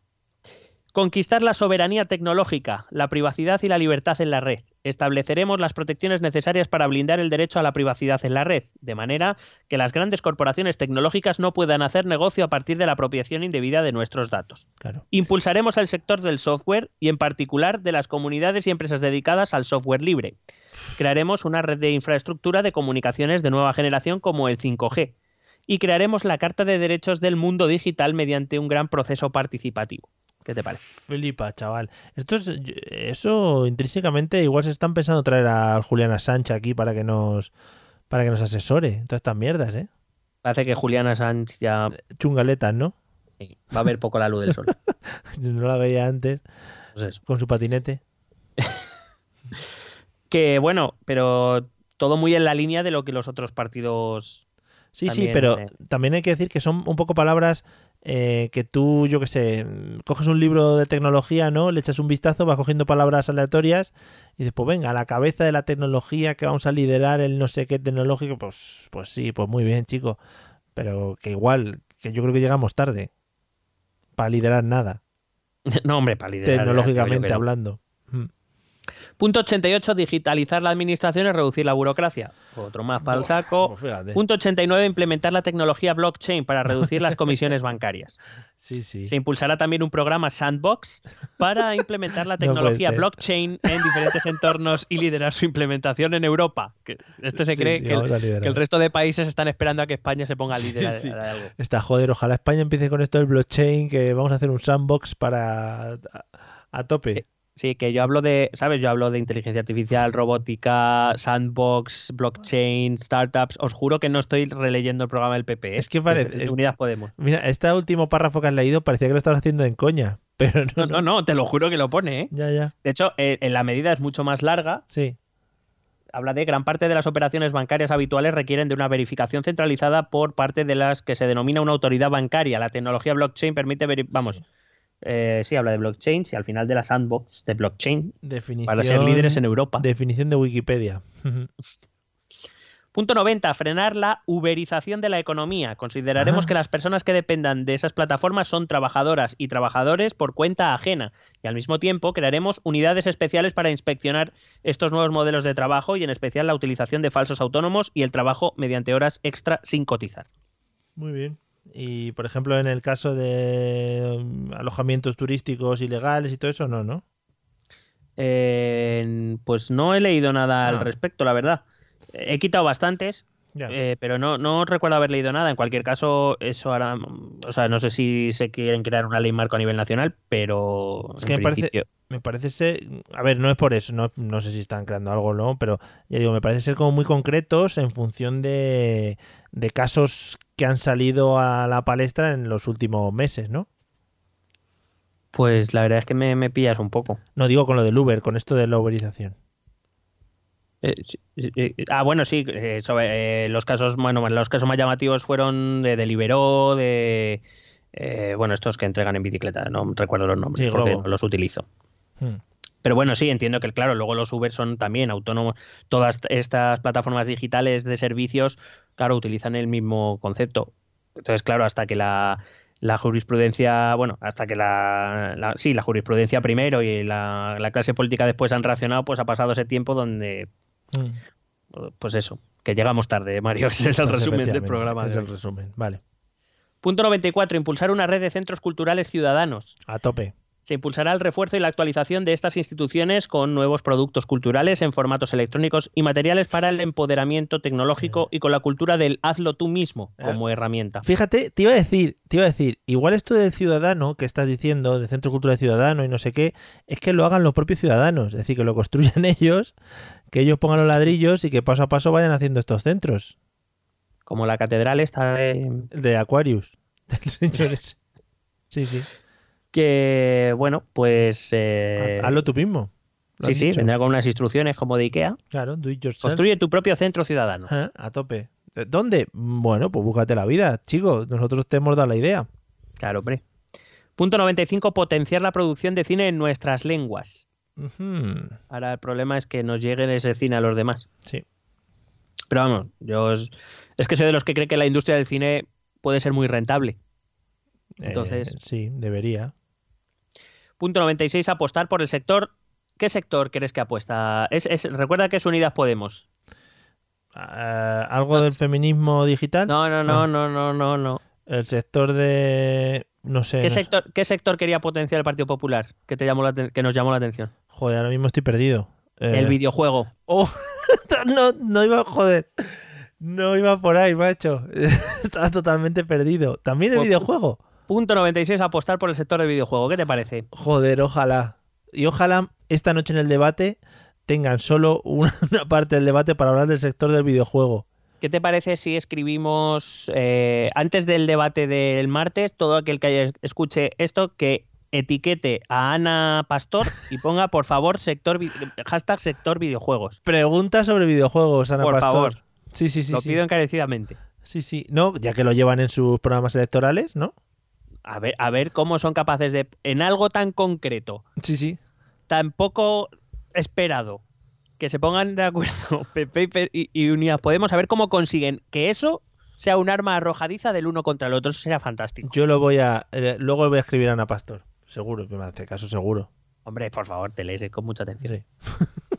Conquistar la soberanía tecnológica, la privacidad y la libertad en la red. Estableceremos las protecciones necesarias para blindar el derecho a la privacidad en la red, de manera que las grandes corporaciones tecnológicas no puedan hacer negocio a partir de la apropiación indebida de nuestros datos. Claro. Impulsaremos el sector del software y en particular de las comunidades y empresas dedicadas al software libre. Crearemos una red de infraestructura de comunicaciones de nueva generación como el 5G. Y crearemos la Carta de Derechos del Mundo Digital mediante un gran proceso participativo. ¿Qué te parece? Flipa, chaval. Esto es, eso intrínsecamente igual se están pensando traer a Julián Assange aquí para que nos para que nos asesore. Todas estas mierdas, ¿eh? Parece que Juliana Sánchez ya Chungaletas, ¿no? sí, va a ver poco la luz del sol. No la veía antes Pues con su patinete. Que bueno, pero todo muy en la línea de lo que los otros partidos Sí, sí, pero eh. también hay que decir que son un poco palabras eh, que tú, yo qué sé, coges un libro de tecnología, ¿no? Le echas un vistazo, vas cogiendo palabras aleatorias y dices, pues venga, a la cabeza de la tecnología que vamos a liderar el no sé qué tecnológico, pues, pues sí, pues muy bien, chico. Pero que igual, que yo creo que llegamos tarde para liderar nada, No, hombre, para liderar. tecnológicamente que no. Punto 88, digitalizar la administración y reducir la burocracia. Otro más para el saco. Pues. Punto 89, implementar la tecnología blockchain para reducir las comisiones bancarias. Sí, sí. Se impulsará también un programa Sandbox para implementar la tecnología blockchain en diferentes entornos y liderar su implementación en Europa. Que este se cree sí, que, el, que resto de países están esperando a que España se ponga líder Sí, sí. de, de algo. Está joder, ojalá España empiece con esto del blockchain, que vamos a hacer un sandbox para a, a tope. Sí. Que yo hablo de, ¿sabes? Yo hablo de inteligencia artificial, robótica, sandbox, blockchain, startups. Os juro que no estoy releyendo el programa del PP. ¿eh? Es que parece- es- Unidas Podemos. Mira, este último párrafo que has leído parecía que lo estabas haciendo en coña, pero no, No, no, no, te lo juro que lo pone, ¿eh? Ya, ya. De hecho, eh, en la medida es mucho más larga. Sí. Habla de gran parte de las operaciones bancarias habituales requieren de una verificación centralizada por parte de las que se denomina una autoridad bancaria. La tecnología blockchain permite veri- vamos, eh, sí habla de blockchain, sí, al final de la sandbox de blockchain Definición, para ser líderes en Europa. Definición de Wikipedia. Punto 90. Frenar la uberización de la economía. Consideraremos Ah. que las personas que dependan de esas plataformas son trabajadoras y trabajadores por cuenta ajena. Y al mismo tiempo crearemos unidades especiales para inspeccionar estos nuevos modelos de trabajo y en especial la utilización de falsos autónomos y el trabajo mediante horas extra sin cotizar. Muy bien. Y, por ejemplo, en el caso de um, alojamientos turísticos ilegales y todo eso, no, ¿no? Eh, pues no he leído nada al Ah. respecto, la verdad. He quitado bastantes. Eh, pero no, no recuerdo haber leído nada. En cualquier caso, eso ahora. O sea, no sé si se quieren crear una ley marco a nivel nacional, pero. Es que me parece- Me parece ser. A ver, no es por eso, no, no sé si están creando algo o no, pero ya digo, me parece ser como muy concretos en función de, de casos que han salido a la palestra en los últimos meses, ¿no? Pues la verdad es que me, me pillas un poco. No digo con lo del Uber, con esto de la uberización. Eh, sí, ah, bueno, sí, eh, sobre, eh, los casos, bueno, los casos más llamativos fueron de Deliveroo, de eh, bueno, estos que entregan en bicicleta, no recuerdo los nombres Sí, porque Globo. no los utilizo. Hmm. Pero bueno, sí, entiendo que, claro, luego los Uber son también autónomos. Todas estas plataformas digitales de servicios, claro, utilizan el mismo concepto. Entonces, claro, hasta que la, la jurisprudencia, bueno, hasta que la, la- sí, la jurisprudencia primero y la, la clase política después han reaccionado, pues ha pasado ese tiempo donde, Hmm. pues eso, que llegamos tarde, Mario. Ese es el Pues resumen del programa. Es de el resumen, vale. Punto 94. Impulsar una red de centros culturales ciudadanos. A tope. Se impulsará el refuerzo y la actualización de estas instituciones con nuevos productos culturales en formatos electrónicos y materiales para el empoderamiento tecnológico y con la cultura del hazlo tú mismo como herramienta. Fíjate, te iba a decir, te iba a decir, igual esto del ciudadano que estás diciendo, de Centro Cultural Ciudadano y no sé qué, es que lo hagan los propios ciudadanos, es decir, que lo construyan ellos, que ellos pongan los ladrillos y que paso a paso vayan haciendo estos centros. Como la catedral está de... De Aquarius, del señor ese. Sí, sí. Que, bueno, pues... eh, Ha- Hazlo tú mismo. Sí, sí, dicho. vendrá con unas instrucciones como de Ikea. Claro, do it yourself. Construye tu propio centro ciudadano. Ajá, A tope. ¿Dónde? Bueno, pues búscate la vida, chico. Nosotros te hemos dado la idea. Claro, hombre. Punto 95. Potenciar la producción de cine en nuestras lenguas. Ahora el problema es que nos llegue ese cine a los demás. Sí. Pero vamos, yo es, es que soy de los que cree que la industria del cine puede ser muy rentable. Entonces- Eh, sí, debería. Punto 96, apostar por el sector. ¿Qué sector crees que apuesta? Es, es- recuerda que es Unidas Podemos. Ah, ¿Algo del feminismo digital? No, no, no, no, no, no, no. El sector de. No sé. ¿Qué no sé. sector, ¿Qué sector quería potenciar el Partido Popular que, te llamó la que nos llamó la atención? Joder, ahora mismo estoy perdido. Eh, El videojuego. oh, no, no iba, joder. No iba por ahí, macho. Estaba totalmente perdido. También el Pues- videojuego. Punto 96, apostar por el sector del videojuego. ¿Qué te parece? Joder, ojalá. Y ojalá esta noche en el debate tengan solo una, una parte del debate para hablar del sector del videojuego. ¿Qué te parece si escribimos eh, antes del debate del martes, todo aquel que haya- escuche esto, que etiquete a Ana Pastor y ponga, por favor, sector hashtag sector videojuegos? Pregunta sobre videojuegos, Ana Por Pastor. favor. Sí, sí, sí. Lo sí. pido encarecidamente. Sí, sí. No, ya que lo llevan en sus programas electorales, ¿no? A ver, a ver cómo son capaces de, en algo tan concreto, Sí, sí. tan poco esperado, que se pongan de acuerdo PP y y, Unidas Podemos, a ver cómo consiguen que eso sea un arma arrojadiza del uno contra el otro. Eso sería fantástico. Yo lo voy a. eh, luego voy a escribir a Ana Pastor. Seguro, que me hace caso, seguro. Hombre, por favor, te lees con mucha atención. Sí.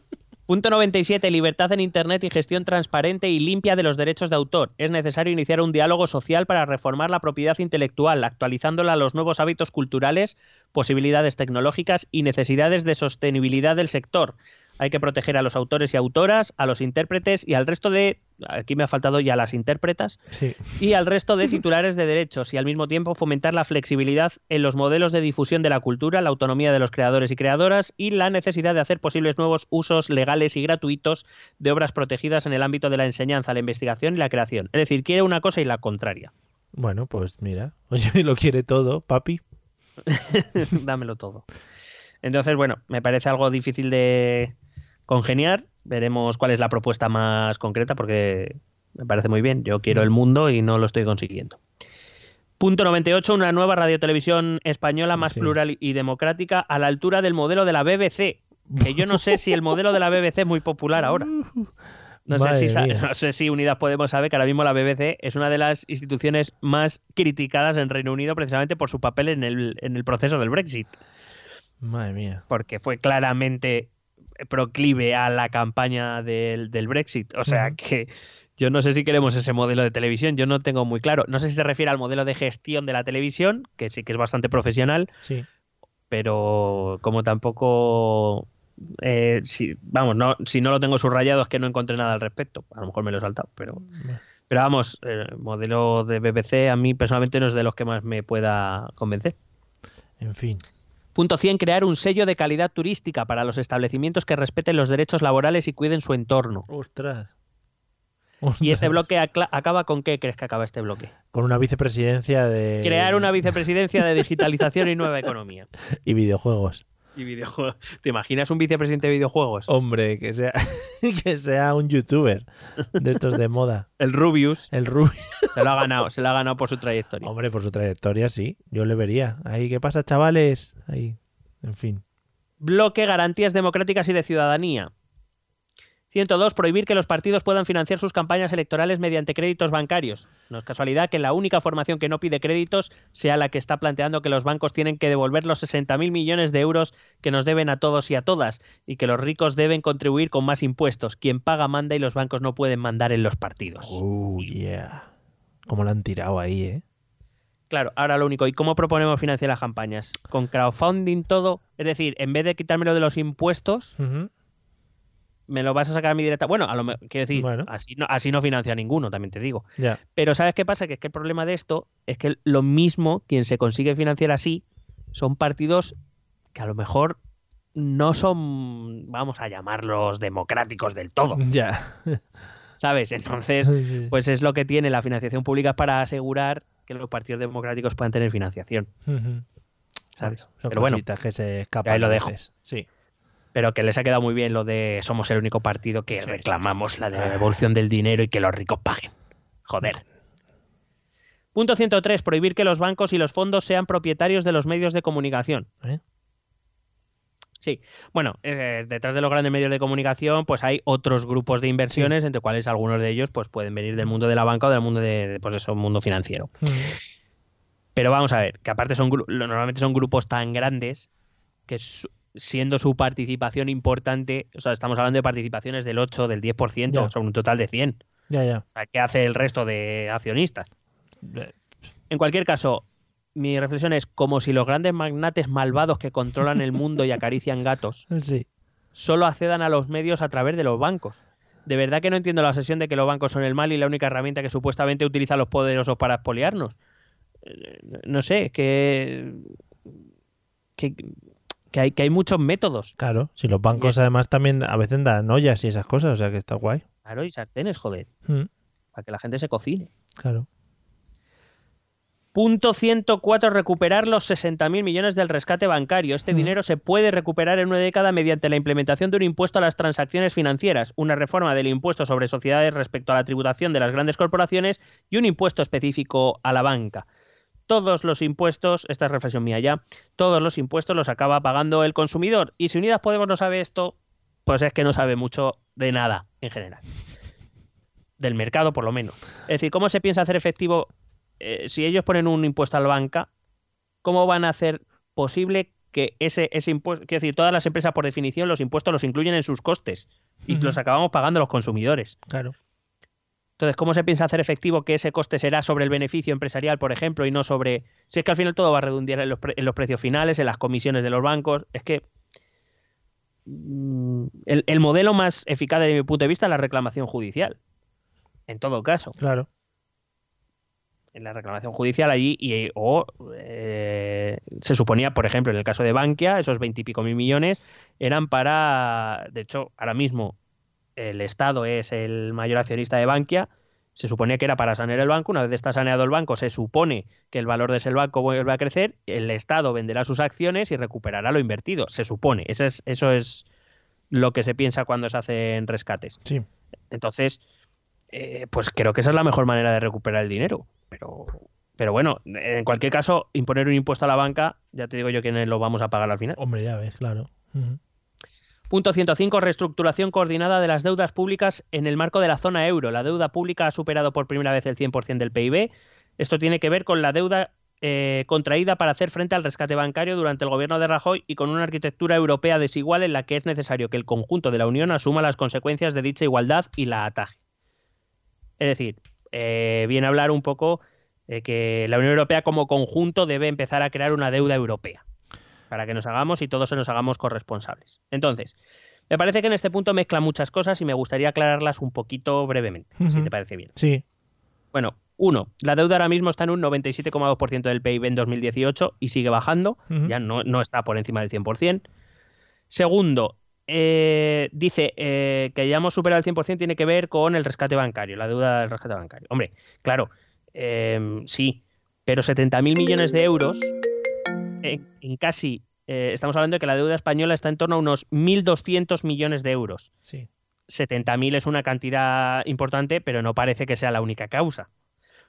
Punto 97. Libertad en Internet y gestión transparente y limpia de los derechos de autor. Es necesario iniciar un diálogo social para reformar la propiedad intelectual, actualizándola a los nuevos hábitos culturales, posibilidades tecnológicas y necesidades de sostenibilidad del sector. Hay que proteger a los autores y autoras, a los intérpretes y al resto de... Aquí me ha faltado ya las intérpretas Sí. y al resto de titulares de derechos y al mismo tiempo fomentar la flexibilidad en los modelos de difusión de la cultura, la autonomía de los creadores y creadoras y la necesidad de hacer posibles nuevos usos legales y gratuitos de obras protegidas en el ámbito de la enseñanza, la investigación y la creación. Es decir, quiere una cosa y la contraria. Bueno, pues mira. Oye, lo quiere todo, papi. Dámelo todo. Entonces, bueno, me parece algo difícil de congeniar. Veremos cuál es la propuesta más concreta porque me parece muy bien. Yo quiero el mundo y no lo estoy consiguiendo. Punto 98, una nueva radiotelevisión española más Sí. plural y democrática a la altura del modelo de la BBC. Que yo no sé si el modelo de la BBC es muy popular ahora. No sé, si, no sé si Unidas Podemos sabe que ahora mismo la BBC es una de las instituciones más criticadas en Reino Unido precisamente por su papel en el, en el proceso del Brexit Madre mía. porque fue claramente proclive a la campaña del, del Brexit. O sea que yo no sé si queremos ese modelo de televisión, yo no tengo muy claro. No sé si se refiere al modelo de gestión de la televisión, que sí que es bastante profesional, Sí. pero como tampoco... eh, si, vamos, no, si no lo tengo subrayado es que no encontré nada al respecto. A lo mejor me lo he saltado, pero... Pero vamos, el modelo de BBC a mí personalmente no es de los que más me pueda convencer. En fin. Punto 100. Crear un sello de calidad turística para los establecimientos que respeten los derechos laborales y cuiden su entorno. Ostras. ¿Y este Ostras. bloque acaba con qué crees que acaba este bloque? Con una vicepresidencia de. Crear una vicepresidencia de digitalización y nueva economía. Y videojuegos. Y videojuegos. ¿Te imaginas un vicepresidente de videojuegos? Hombre, que sea, que sea un youtuber de estos de moda. El Rubius. El Rubius. Se lo ha ganado, se lo ha ganado por su trayectoria. Hombre, por su trayectoria, sí. Yo le vería. Ahí, ¿qué pasa, chavales? Ahí, en fin. Bloque Garantías Democráticas y de Ciudadanía. 102. Prohibir que los partidos puedan financiar sus campañas electorales mediante créditos bancarios. No es casualidad que la única formación que no pide créditos sea la que está planteando que los bancos tienen que devolver los 60.000 millones de euros que nos deben a todos y a todas y que los ricos deben contribuir con más impuestos. Quien paga manda y los bancos no pueden mandar en los partidos. Oh, yeah. Cómo lo han tirado ahí, ¿eh? Claro, ahora lo único, ¿y cómo proponemos financiar las campañas? ¿Con crowdfunding todo? Es decir, en vez de quitármelo de los impuestos. Me lo vas a sacar a mi directa. Bueno, a lo quiero decir, Bueno. así, no, así no financia ninguno, también te digo. Pero ¿sabes qué pasa? Que es que el problema de esto es que lo mismo, quien se consigue financiar así, son partidos que a lo mejor no son, vamos a llamarlos democráticos del todo, Ya. ¿sabes? Entonces, pues es lo que tiene la financiación pública para asegurar que los partidos democráticos puedan tener financiación. ¿sabes? Son Pero bueno, que se escapan. ahí lo a dejo. Sí. Pero que les ha quedado muy bien lo de somos el único partido que Sí, reclamamos la Ah. devolución del dinero y que los ricos paguen. Joder. Punto 103. Prohibir que los bancos y los fondos sean propietarios de los medios de comunicación. ¿Eh? Sí, bueno, eh, detrás de los grandes medios de comunicación, pues hay otros grupos de inversiones, entre cuales algunos de ellos pues pueden venir del mundo de la banca o del mundo de, de, pues eso, mundo financiero. Ujú. Pero vamos a ver, que aparte son normalmente son grupos tan grandes que su- siendo su participación importante, o sea, estamos hablando de participaciones del 8, del 10%, Ya. sobre un total de 100. Ya, ya. O sea, ¿qué hace el resto de accionistas? En cualquier caso, mi reflexión es como si los grandes magnates malvados que controlan el mundo y acarician gatos Sí. solo accedan a los medios a través de los bancos. De verdad que no entiendo la obsesión de que los bancos son el mal y la única herramienta que supuestamente utilizan los poderosos para expoliarnos. Eh, No sé, que, que, que hay, que hay muchos métodos. Claro. Si los bancos además también a veces dan ollas y esas cosas, o sea que está guay. Claro, y sartenes, joder, Mm, para que la gente se cocine. Claro. Punto 104. Recuperar los 60.000 millones del rescate bancario. Este Ujú. dinero se puede recuperar en una década mediante la implementación de un impuesto a las transacciones financieras, una reforma del impuesto sobre sociedades respecto a la tributación de las grandes corporaciones y un impuesto específico a la banca. Todos los impuestos, esta es reflexión mía ya, todos los impuestos los acaba pagando el consumidor. Y si Unidas Podemos no sabe esto, pues es que no sabe mucho de nada en general. Del mercado, por lo menos. Es decir, ¿cómo se piensa hacer efectivo eh, si ellos ponen un impuesto a la banca, ¿cómo van a hacer posible que ese, ese impuesto, quiero decir, todas las empresas por definición los impuestos los incluyen en sus costes y los acabamos pagando los consumidores? Claro. Entonces, ¿cómo se piensa hacer efectivo que ese coste será sobre el beneficio empresarial, por ejemplo, y no sobre... Si es que al final todo va a redundar en los, pre- en los precios finales, en las comisiones de los bancos, es que mm, el, el modelo más eficaz desde mi punto de vista es la reclamación judicial. En todo caso Claro. en la reclamación judicial allí y o eh, se suponía, por ejemplo, en el caso de Bankia, esos veintipico mil millones eran para, de hecho, ahora mismo el Estado es el mayor accionista de Bankia, se suponía que era para sanear el banco, una vez está saneado el banco, se supone que el valor de ese banco vuelve a crecer, el Estado venderá sus acciones y recuperará lo invertido, se supone, eso es, eso es lo que se piensa cuando se hacen rescates. Sí. Entonces, eh, pues creo que esa es la mejor manera de recuperar el dinero. Pero, pero bueno, en cualquier caso, imponer un impuesto a la banca, ya te digo yo quiénes lo vamos a pagar al final. Hombre, ya ves, claro. Punto 105. Reestructuración coordinada de las deudas públicas en el marco de la zona euro. La deuda pública ha superado por primera vez el 100% del PIB. Esto tiene que ver con la deuda eh, contraída para hacer frente al rescate bancario durante el gobierno de Rajoy y con una arquitectura europea desigual en la que es necesario que el conjunto de la Unión asuma las consecuencias de dicha igualdad y la ataje. Es decir, eh, viene a hablar un poco de que la Unión Europea como conjunto debe empezar a crear una deuda europea para que nos hagamos y todos se nos hagamos corresponsables. Entonces, me parece que en este punto mezcla muchas cosas y me gustaría aclararlas un poquito brevemente, si te parece bien. Sí. Bueno, uno, la deuda ahora mismo está en un 97,2% del PIB en 2018 y sigue bajando, ya no, no está por encima del 100%. Segundo, eh, dice eh, que hayamos superado el 100% tiene que ver con el rescate bancario, la deuda del rescate bancario. Hombre, claro, eh, sí, pero 70.000 millones de euros en, en casi eh, estamos hablando de que la deuda española está en torno a unos 1.200 millones de euros. Sí. 70.000 es una cantidad importante, pero no parece que sea la única causa.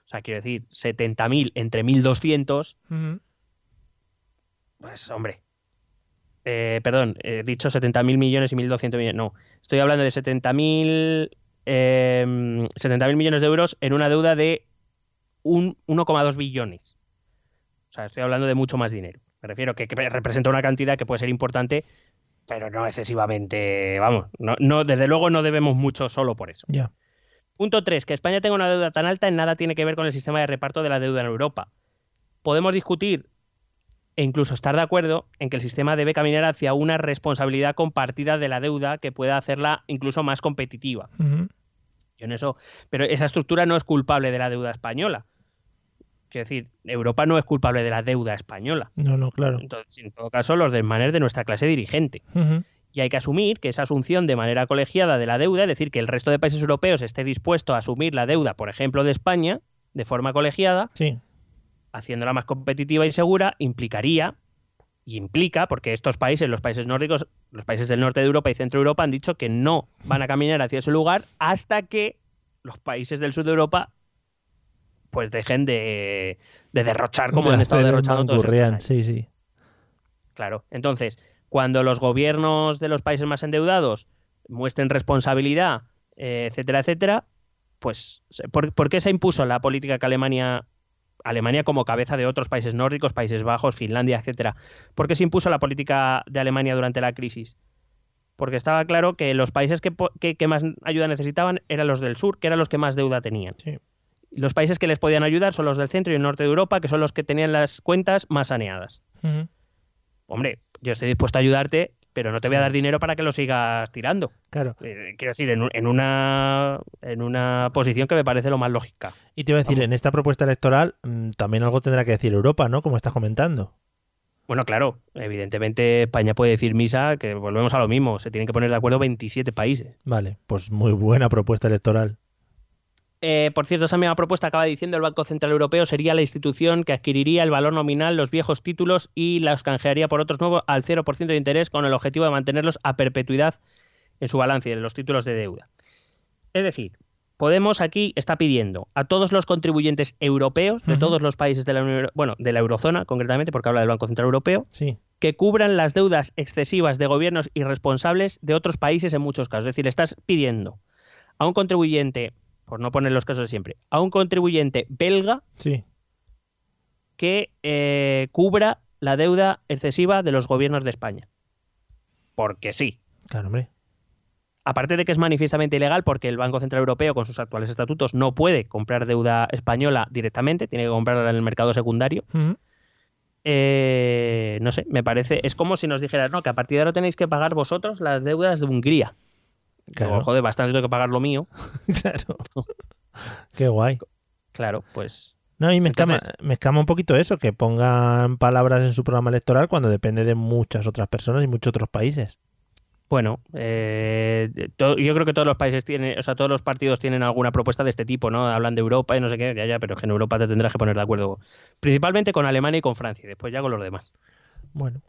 O sea, quiero decir, 70.000 entre 1.200, Ujú. pues hombre. Eh, perdón, he dicho 70.000 millones y 1.200 millones. No, estoy hablando de 70.000 eh, 70.000 millones de euros en una deuda de un 1,2 billones. Sea, estoy hablando de mucho más dinero. Me refiero que, que representa una cantidad que puede ser importante, pero no excesivamente. Vamos, no, no, desde luego no debemos mucho solo por eso. Punto 3. Que España tenga una deuda tan alta en nada tiene que ver con el sistema de reparto de la deuda en Europa. Podemos discutir e incluso estar de acuerdo en que el sistema debe caminar hacia una responsabilidad compartida de la deuda que pueda hacerla incluso más competitiva. Ujú. Yo en eso, pero esa estructura no es culpable de la deuda española. Quiero decir, Europa no es culpable de la deuda española. No, no, claro. Entonces, en todo caso, los desmanes de nuestra clase dirigente. Y hay que asumir que esa asunción de manera colegiada de la deuda, es decir, que el resto de países europeos esté dispuesto a asumir la deuda, por ejemplo, de España, de forma colegiada, Sí. haciéndola más competitiva y segura, implicaría y implica, porque estos países, los países nórdicos, los países del norte de Europa y centro de Europa han dicho que no van a caminar hacia ese lugar hasta que los países del sur de Europa pues dejen de, de derrochar como han estado derrochando todos estos. Sí, sí. Claro. Entonces, cuando los gobiernos de los países más endeudados muestren responsabilidad, eh, etcétera, etcétera, pues, ¿por, por qué se impuso la política que Alemania, Alemania como cabeza de otros países nórdicos, Países Bajos, Finlandia, etcétera? ¿Por qué se impuso la política de Alemania durante la crisis? Porque estaba claro que los países que, que- que más ayuda necesitaban eran los del sur, que eran los que más deuda tenían. Sí. Los países que les podían ayudar son los del centro y el norte de Europa, que son los que tenían las cuentas más saneadas hombre, yo estoy dispuesto a ayudarte, pero no te voy a dar dinero para que lo sigas tirando. Claro. Eh, quiero decir, en, un- en una, en una posición que me parece lo más lógica. Y te iba a decir, Vamos. en esta propuesta electoral mm, también algo tendrá que decir Europa, ¿no? Como estás comentando. Bueno, claro, evidentemente España puede decir misa que volvemos a lo mismo, se tienen que poner de acuerdo 27 países. Vale, pues muy buena propuesta electoral. Eh, por cierto, esa misma propuesta acaba diciendo el Banco Central Europeo sería la institución que adquiriría el valor nominal, los viejos títulos y los canjearía por otros nuevos al 0% de interés con el objetivo de mantenerlos a perpetuidad en su balance de los títulos de deuda. Es decir, Podemos aquí está pidiendo a todos los contribuyentes europeos de todos los países de la Unión, bueno, de la eurozona concretamente, porque habla del Banco Central Europeo, Sí. que cubran las deudas excesivas de gobiernos irresponsables de otros países en muchos casos. Es decir, estás pidiendo a un contribuyente, por no poner los casos de siempre, a un contribuyente belga Sí. que eh, cubra la deuda excesiva de los gobiernos de España. Porque sí. Claro, hombre. Aparte de que es manifiestamente ilegal porque el Banco Central Europeo con sus actuales estatutos no puede comprar deuda española directamente, tiene que comprarla en el mercado secundario. Ujú. Eh, no sé, me parece, es como si nos dijeras, no, que a partir de ahora tenéis que pagar vosotros las deudas de Hungría. Claro. Joder, bastante tengo que pagar lo mío. claro. Qué guay. Claro, pues No, y me escama, me escama un poquito eso, que pongan palabras en su programa electoral cuando depende de muchas otras personas y muchos otros países. bueno, eh, yo creo que todos los países tienen, o sea, todos los partidos tienen alguna propuesta de este tipo, ¿no? Hablan de Europa y no sé qué, ya, ya, pero es que en Europa te tendrás que poner de acuerdo, principalmente con Alemania y con Francia, y después ya con los demás. Bueno.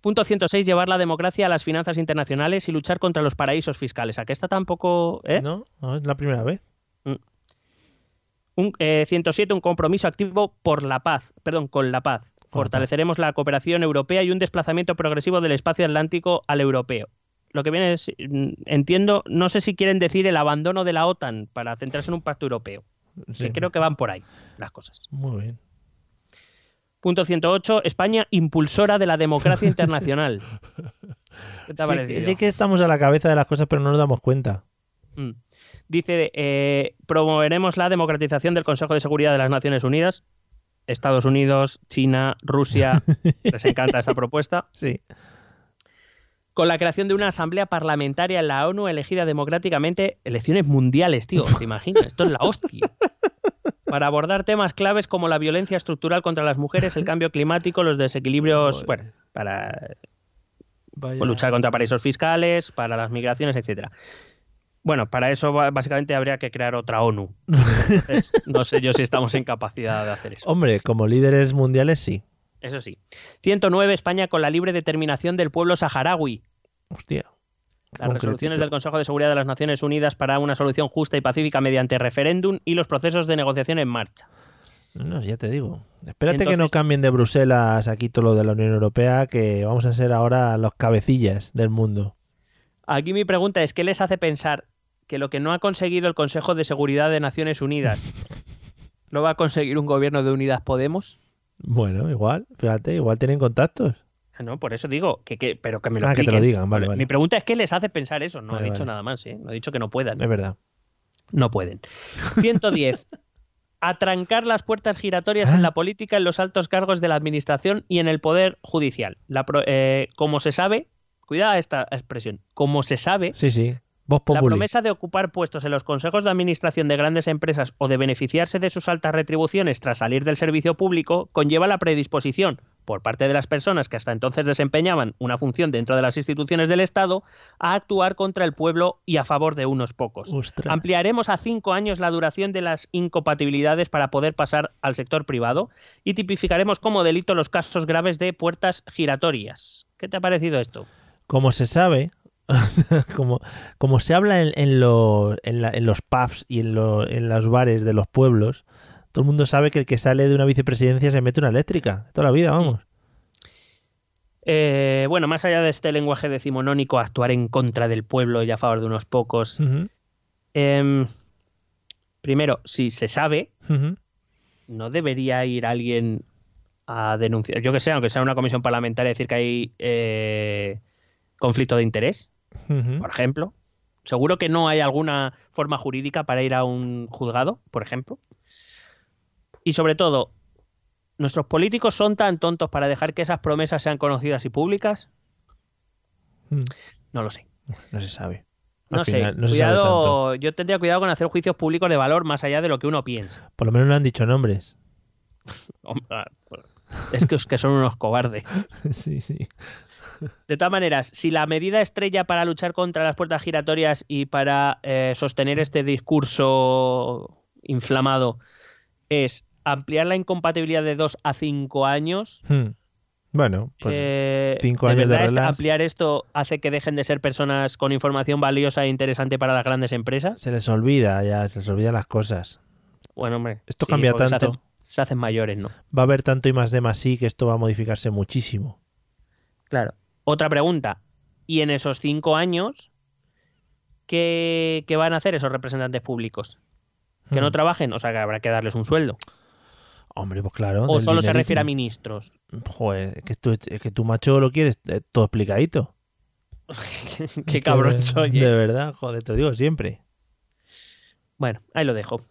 Punto 106, llevar la democracia a las finanzas internacionales y luchar contra los paraísos fiscales. ¿A qué está tampoco, eh? No, no es la primera vez. Un, eh, 107, un compromiso activo por la paz, perdón, con la paz. Fortaleceremos la cooperación europea y un desplazamiento progresivo del espacio atlántico al europeo. Lo que viene es, mm, entiendo, no sé si quieren decir el abandono de la OTAN para centrarse en un pacto europeo. Sí. Creo que van por ahí las cosas. Muy bien. Punto 108, España impulsora de la democracia internacional. ¿Qué te ha parecido? sí que estamos a la cabeza de las cosas, pero no nos damos cuenta. Mm. Dice, eh, promoveremos la democratización del Consejo de Seguridad de las Naciones Unidas. Estados Unidos, China, Rusia, les encanta esta propuesta. Sí. Con la creación de una asamblea parlamentaria en la ONU elegida democráticamente, elecciones mundiales, tío, ¿te imaginas? Esto es la hostia. Para abordar temas claves como la violencia estructural contra las mujeres, el cambio climático, los desequilibrios, bueno, para Vaya. luchar contra paraísos fiscales, para las migraciones, etcétera. Bueno, para eso básicamente habría que crear otra ONU. Entonces, no sé yo si estamos en capacidad de hacer eso. Hombre, como líderes mundiales sí. Eso sí. 109. España con la libre determinación del pueblo saharaui. Hostia. Las resoluciones del Consejo de Seguridad de las Naciones Unidas para una solución justa y pacífica mediante referéndum y los procesos de negociación en marcha. No, ya te digo. Espérate que no cambien de Bruselas aquí todo lo de la Unión Europea, que vamos a ser ahora los cabecillas del mundo. Aquí mi pregunta es, ¿qué les hace pensar que lo que no ha conseguido el Consejo de Seguridad de Naciones Unidas lo va a conseguir un gobierno de Unidas Podemos? Bueno, igual, fíjate, igual tienen contactos. Ah, No, por eso digo, que, que- pero que me lo Ah, que te lo digan, vale, vale. Mi pregunta es, ¿qué les hace pensar eso? No Vale, he dicho nada más, ¿eh? No he dicho que no puedan. Es verdad. No pueden. 110. Atrancar las puertas giratorias ¿Ah? en la política, en los altos cargos de la administración y en el poder judicial. La pro- eh, como se sabe, cuidado esta expresión, como se sabe, Sí, sí. La promesa de ocupar puestos en los consejos de administración de grandes empresas o de beneficiarse de sus altas retribuciones tras salir del servicio público conlleva la predisposición por parte de las personas que hasta entonces desempeñaban una función dentro de las instituciones del Estado a actuar contra el pueblo y a favor de unos pocos. Ostras. Ampliaremos a cinco años la duración de las incompatibilidades para poder pasar al sector privado y tipificaremos como delito los casos graves de puertas giratorias. ¿Qué te ha parecido esto? Como se sabe, como, como se habla en, en, lo- en la- en los pubs y en, lo- en los bares de los pueblos, todo el mundo sabe que el que sale de una vicepresidencia se mete una eléctrica. Toda la vida, vamos. Eh, bueno, más allá de este lenguaje decimonónico, actuar en contra del pueblo y a favor de unos pocos. Em, primero, si se sabe, no debería ir alguien a denunciar, yo que sé, aunque sea una comisión parlamentaria, decir que hay eh, conflicto de interés, por ejemplo. Seguro que no hay alguna forma jurídica para ir a un juzgado, por ejemplo. Y sobre todo, ¿nuestros políticos son tan tontos para dejar que esas promesas sean conocidas y públicas? Mm. No lo sé. No se sabe. Al No sé. final, no se sabe tanto. cuidado, yo tendría cuidado con hacer juicios públicos de valor más allá de lo que uno piensa. Por lo menos no han dicho nombres. Ah, bueno, Es que, es que son unos cobardes. sí, sí. De todas maneras, si la medida estrella para luchar contra las puertas giratorias y para eh, sostener este discurso inflamado es ampliar la incompatibilidad de dos a cinco años, Hmm. Bueno, pues eh, cinco ¿de años de verdad relax. ampliar esto hace que dejen de ser personas con información valiosa e interesante para las grandes empresas? se les olvida, ya se les olvidan las cosas. Bueno, hombre. Esto cambia se tanto. hacen- Se hacen, mayores, ¿no? Va a haber tanto y más de más sí que esto va a modificarse muchísimo. Claro. Otra pregunta. ¿Y en esos cinco años, qué, qué van a hacer esos representantes públicos? ¿Que no Hmm. trabajen? O sea, que habrá que darles un sueldo. Hombre, pues claro. ¿O solo se refiere a ministros? Joder, es que tú, es que tu macho lo quieres eh, todo explicadito. qué cabrón soy. De ¿eh? verdad, joder, te lo digo siempre. Bueno, ahí lo dejo.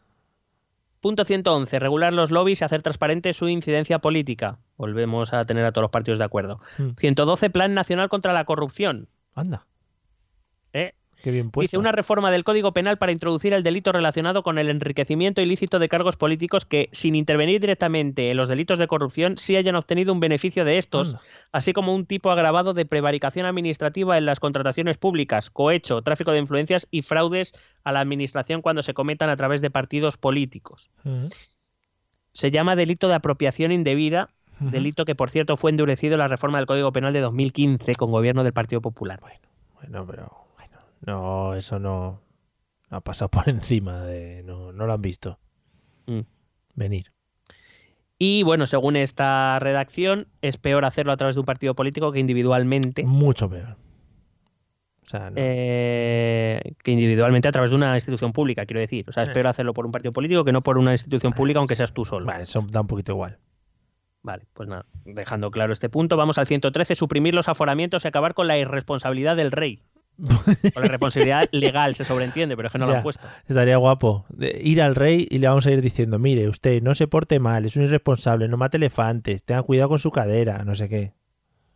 Punto 111. Regular los lobbies y hacer transparente su incidencia política. Volvemos a tener a todos los partidos de acuerdo. Hmm. 112. Plan Nacional contra la Corrupción. Anda. Qué bien. Dice una reforma del Código Penal para introducir el delito relacionado con el enriquecimiento ilícito de cargos políticos que, sin intervenir directamente en los delitos de corrupción, sí hayan obtenido un beneficio de estos, Anda. así como un tipo agravado de prevaricación administrativa en las contrataciones públicas, cohecho, tráfico de influencias y fraudes a la administración cuando se cometan a través de partidos políticos. Se llama delito de apropiación indebida, delito que, por cierto, fue endurecido en la reforma del Código Penal de 2015 con gobierno del Partido Popular. Bueno, pero bueno, no, eso no, ha pasado por encima de, no, no lo han visto Mm. venir. Y bueno, según esta redacción, es peor hacerlo a través de un partido político que individualmente. Mucho peor. O sea, no. eh, que individualmente a través de una institución pública, quiero decir. O sea, es Eh. peor hacerlo por un partido político que no por una institución pública, aunque seas tú solo. Vale, eso da un poquito igual. Vale, pues nada, dejando claro este punto, vamos al 113, suprimir los aforamientos y acabar con la irresponsabilidad del rey. Con la responsabilidad legal se sobreentiende, pero es que no lo han puesto. Estaría guapo de ir al rey y le vamos a ir diciendo, mire, usted no se porte mal, es un irresponsable, no mate elefantes, tenga cuidado con su cadera, no sé qué.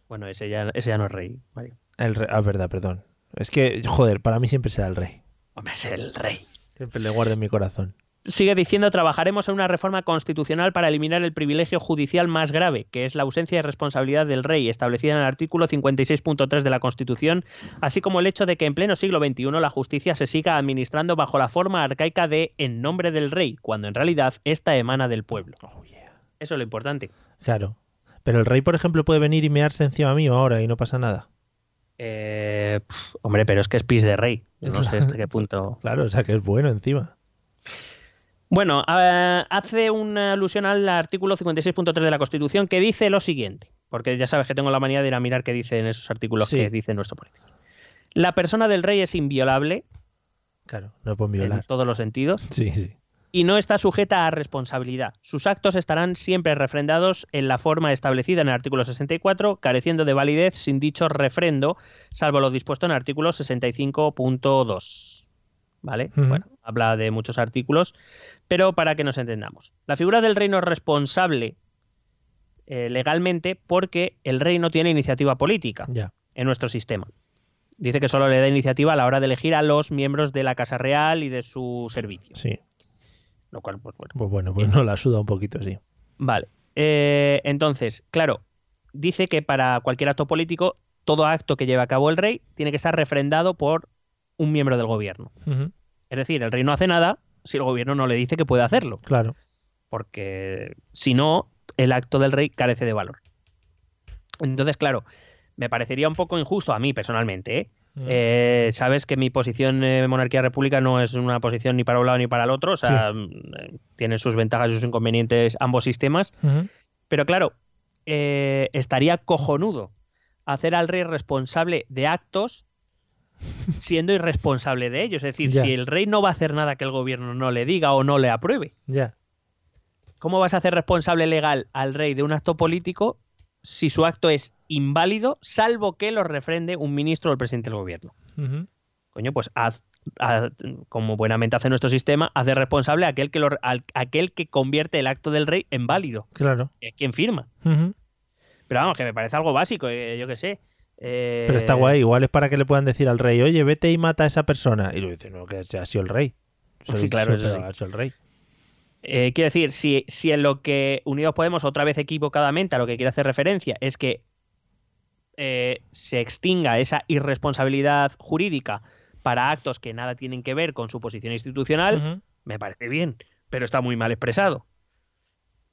Bueno, ese ya, ese ya no es rey. Mario. El rey, ah, verdad, perdón. Es que, joder, para mí siempre será el rey. Hombre, es el rey. Siempre le guardo en mi corazón. Sigue diciendo, trabajaremos en una reforma constitucional para eliminar el privilegio judicial más grave, que es la ausencia de responsabilidad del rey, establecida en el artículo 56.3 de la Constitución, así como el hecho de que en pleno siglo XXI la justicia se siga administrando bajo la forma arcaica de en nombre del rey, cuando en realidad esta emana del pueblo. Oh, yeah. Eso es lo importante. Claro. Pero el rey, por ejemplo, puede venir y mearse encima mío ahora y no pasa nada. Eh, pf, hombre, pero es que es pis de rey. No sé hasta qué punto. Claro, o sea que es bueno encima. Bueno, eh, hace una alusión al artículo 56.3 de la Constitución que dice lo siguiente, porque ya sabes que tengo la manía de ir a mirar qué dicen esos artículos Sí. que dice nuestro político. La persona del rey es inviolable Claro, no pueden en violar. todos los sentidos Sí, sí. y no está sujeta a responsabilidad. Sus actos estarán siempre refrendados en la forma establecida en el artículo 64, careciendo de validez sin dicho refrendo, salvo lo dispuesto en el artículo 65.2. ¿Vale? Ujú. Bueno, habla de muchos artículos, pero para que nos entendamos. La figura del reino es responsable eh, legalmente porque el rey no tiene iniciativa política en nuestro sistema. Dice que solo le da iniciativa a la hora de elegir a los miembros de la Casa Real y de su servicio. Sí. Lo cual, pues bueno. Pues bueno, pues no la suda un poquito, sí. Vale. Eh, entonces, claro, dice que para cualquier acto político, todo acto que lleve a cabo el rey tiene que estar refrendado por un miembro del gobierno. Es decir, el rey no hace nada si el gobierno no le dice que puede hacerlo, Claro. porque si no, el acto del rey carece de valor. Entonces, claro, me parecería un poco injusto a mí personalmente, ¿eh? Mm. Eh, sabes que mi posición eh, monarquía-república no es una posición ni para un lado ni para el otro, o sea, mm, eh, tiene sus ventajas y sus inconvenientes ambos sistemas, pero claro, eh, estaría cojonudo hacer al rey responsable de actos siendo irresponsable de ellos. Es decir, si el rey no va a hacer nada que el gobierno no le diga o no le apruebe, Ya. ¿cómo vas a hacer responsable legal al rey de un acto político si su acto es inválido, salvo que lo refrende un ministro o el presidente del gobierno? Coño, pues haz, haz- como buenamente hace nuestro sistema, hace responsable a aquel que, lo, aquel que convierte el acto del rey en válido. Claro. Es quien firma. Pero vamos, que me parece algo básico, eh, yo qué sé. Eh, Pero está guay, igual es para que le puedan decir al rey, oye, vete y mata a esa persona. Y lo dice, no, que sea sido el rey. Sí, claro, eso pero sí. ha el rey. eh, quiero decir, si, si en lo que Unidos Podemos, otra vez equivocadamente, a lo que quiere hacer referencia es que eh, se extinga esa irresponsabilidad jurídica para actos que nada tienen que ver con su posición institucional, me parece bien, pero está muy mal expresado.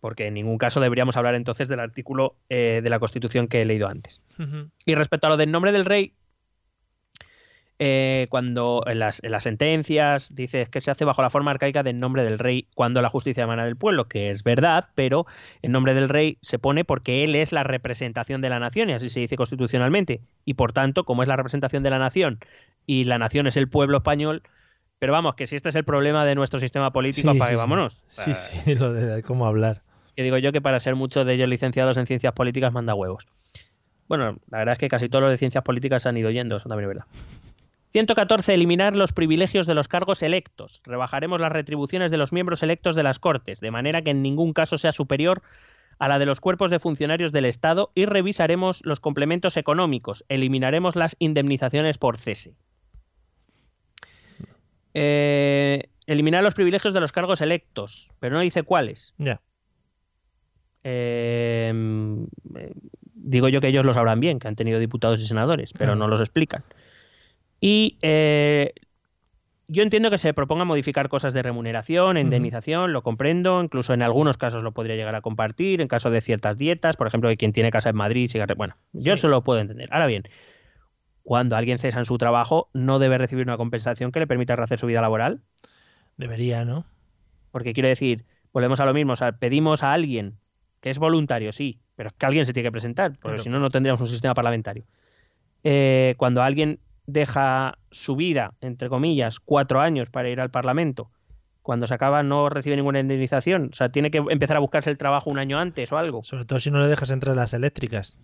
Porque en ningún caso deberíamos hablar entonces del artículo eh, de la Constitución que he leído antes. Y respecto a lo del nombre del rey, eh, cuando en las, en las sentencias dice que se hace bajo la forma arcaica del nombre del rey cuando la justicia emana del pueblo, que es verdad, pero el nombre del rey se pone porque él es la representación de la nación, y así se dice constitucionalmente. Y por tanto, como es la representación de la nación y la nación es el pueblo español, pero vamos, que si este es el problema de nuestro sistema político, Sí, apague, sí, vámonos. Sí, sí, lo de cómo hablar. Que digo yo que para ser muchos de ellos licenciados en ciencias políticas manda huevos. Bueno, la verdad es que casi todos los de ciencias políticas han ido yendo, eso también es verdad. 114. Eliminar los privilegios de los cargos electos. Rebajaremos las retribuciones de los miembros electos de las Cortes, de manera que en ningún caso sea superior a la de los cuerpos de funcionarios del Estado y revisaremos los complementos económicos. Eliminaremos las indemnizaciones por cese. Eh, eliminar los privilegios de los cargos electos, pero no dice cuáles. Ya. Eh, digo yo que ellos lo sabrán bien, que han tenido diputados y senadores, pero Claro. no los explican. Y eh, yo entiendo que se proponga modificar cosas de remuneración, indemnización, lo comprendo, incluso en algunos casos lo podría llegar a compartir, en caso de ciertas dietas, por ejemplo, que quien tiene casa en Madrid, siga bueno, yo Sí. eso lo puedo entender. Ahora bien, cuando alguien cesa en su trabajo, no debe recibir una compensación que le permita rehacer su vida laboral. Debería, ¿no? Porque quiero decir, volvemos a lo mismo, o sea, pedimos a alguien que es voluntario, sí, pero es que alguien se tiene que presentar, porque Claro. si no, no tendríamos un sistema parlamentario. Eh, cuando alguien deja su vida, entre comillas, cuatro años para ir al Parlamento, cuando se acaba no recibe ninguna indemnización, o sea, tiene que empezar a buscarse el trabajo un año antes o algo. Sobre todo si no le dejas entrar las eléctricas.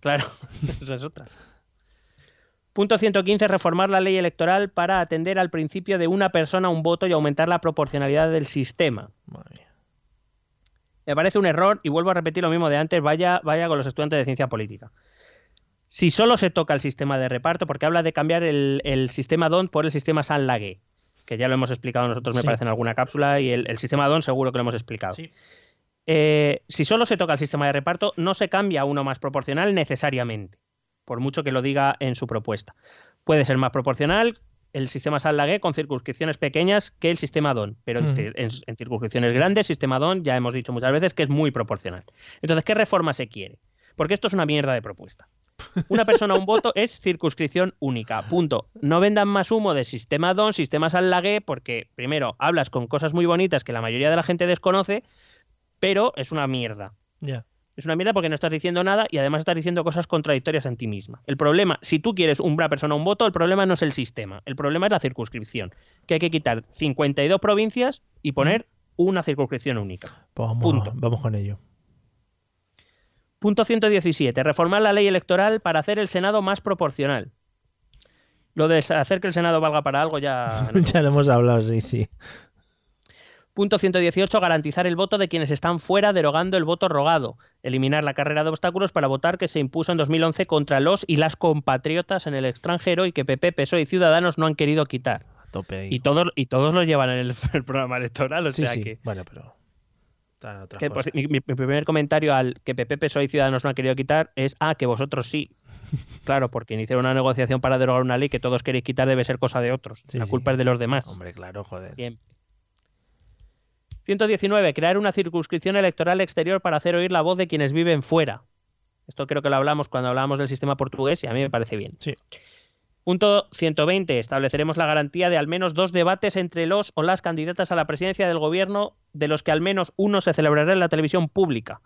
Claro, esa es otra. Punto 115. Reformar la ley electoral para atender al principio de una persona, un voto y aumentar la proporcionalidad del sistema. Madre mía. Me parece un error y vuelvo a repetir lo mismo de antes, vaya, vaya con los estudiantes de ciencia política. Si solo se toca el sistema de reparto, porque habla de cambiar el, el sistema DON por el sistema San Lague, que ya lo hemos explicado nosotros, me Sí. parece, en alguna cápsula, y el, el sistema DON seguro que lo hemos explicado. Sí. Eh, si solo se toca el sistema de reparto, no se cambia a uno más proporcional necesariamente, por mucho que lo diga en su propuesta. Puede ser más proporcional el sistema San-Lagué con circunscripciones pequeñas que el sistema DON, pero en, circunscripciones grandes, sistema DON ya hemos dicho muchas veces que es muy proporcional. Entonces, ¿qué reforma se quiere? Porque esto es una mierda de propuesta. Una persona, un voto es circunscripción única. Punto. No vendan más humo de sistema DON, sistemas al lague, porque primero hablas con cosas muy bonitas que la mayoría de la gente desconoce, pero es una mierda. Ya. Es una mierda porque no estás diciendo nada y además estás diciendo cosas contradictorias en ti misma. El problema, si tú quieres una persona un voto, el problema no es el sistema, el problema es la circunscripción. Que hay que quitar 52 provincias y poner una circunscripción única. Pues vamos, Punto. vamos con ello. Punto 117. Reformar la ley electoral para hacer el Senado más proporcional. Lo de hacer que el Senado valga para algo ya. no. ya lo hemos hablado, sí, sí. Punto 118. Garantizar el voto de quienes están fuera, derogando el voto rogado. Eliminar la carrera de obstáculos para votar que se impuso en 2011 contra los y las compatriotas en el extranjero y que PP, PSOE y Ciudadanos no han querido quitar. A tope. Y todos, y todos lo llevan en el, el programa electoral, o sí, sea sí. que. Bueno, pero. que, ci- mi, primer comentario al que PP, PSOE y Ciudadanos no han querido quitar es, ah, que vosotros sí. Claro, porque iniciaron una negociación para derogar una ley que todos queréis quitar debe ser cosa de otros. Sí, la sí. culpa es de los demás. Hombre, claro, joder. Siempre. 119. Crear una circunscripción electoral exterior para hacer oír la voz de quienes viven fuera. Esto creo que lo hablamos cuando hablábamos del sistema portugués y a mí me parece bien. Sí. Punto 120. Estableceremos la garantía de al menos dos debates entre los o las candidatas a la presidencia del gobierno, de los que al menos uno se celebrará en la televisión pública.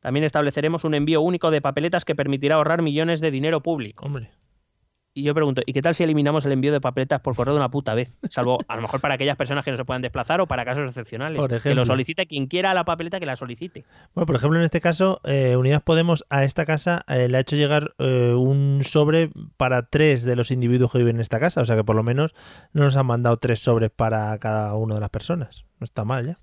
También estableceremos un envío único de papeletas que permitirá ahorrar millones de dinero público. Hombre. Y yo pregunto, ¿y qué tal si eliminamos el envío de papeletas por correo de una puta vez? Salvo a lo mejor para aquellas personas que no se puedan desplazar o para casos excepcionales. Por que ejemplo. lo solicite quien quiera la papeleta que la solicite. Bueno, por ejemplo, en este caso, eh, Unidas Podemos a esta casa eh, le ha hecho llegar eh, un sobre para tres de los individuos que viven en esta casa. O sea que por lo menos no nos han mandado tres sobres para cada una de las personas. No está mal ya.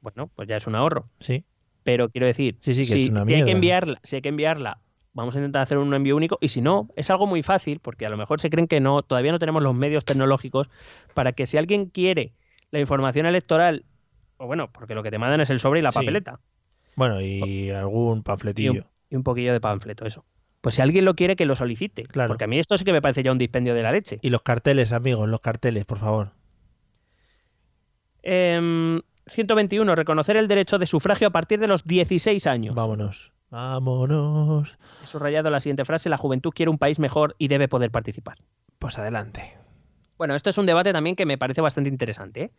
Bueno, pues ya es un ahorro. Sí. Pero quiero decir, Sí, sí, que si, es una si hay que enviarla, si hay que enviarla, vamos a intentar hacer un envío único. Y si no, es algo muy fácil, porque a lo mejor se creen que no, todavía no tenemos los medios tecnológicos para que si alguien quiere la información electoral, o bueno, porque lo que te mandan es el sobre y la Sí. papeleta. Bueno, y algún y un, panfletillo. y un poquillo de panfleto, eso. Pues si alguien lo quiere, que lo solicite. Claro. Porque a mí esto sí que me parece ya un dispendio de la leche. Y los carteles, amigos, los carteles, por favor. Em, 121. Reconocer el derecho de sufragio a partir de los 16 años. Vámonos. Vámonos. He subrayado la siguiente frase. La juventud quiere un país mejor y debe poder participar. Pues adelante. Bueno, esto es un debate también que me parece bastante interesante. ¿eh?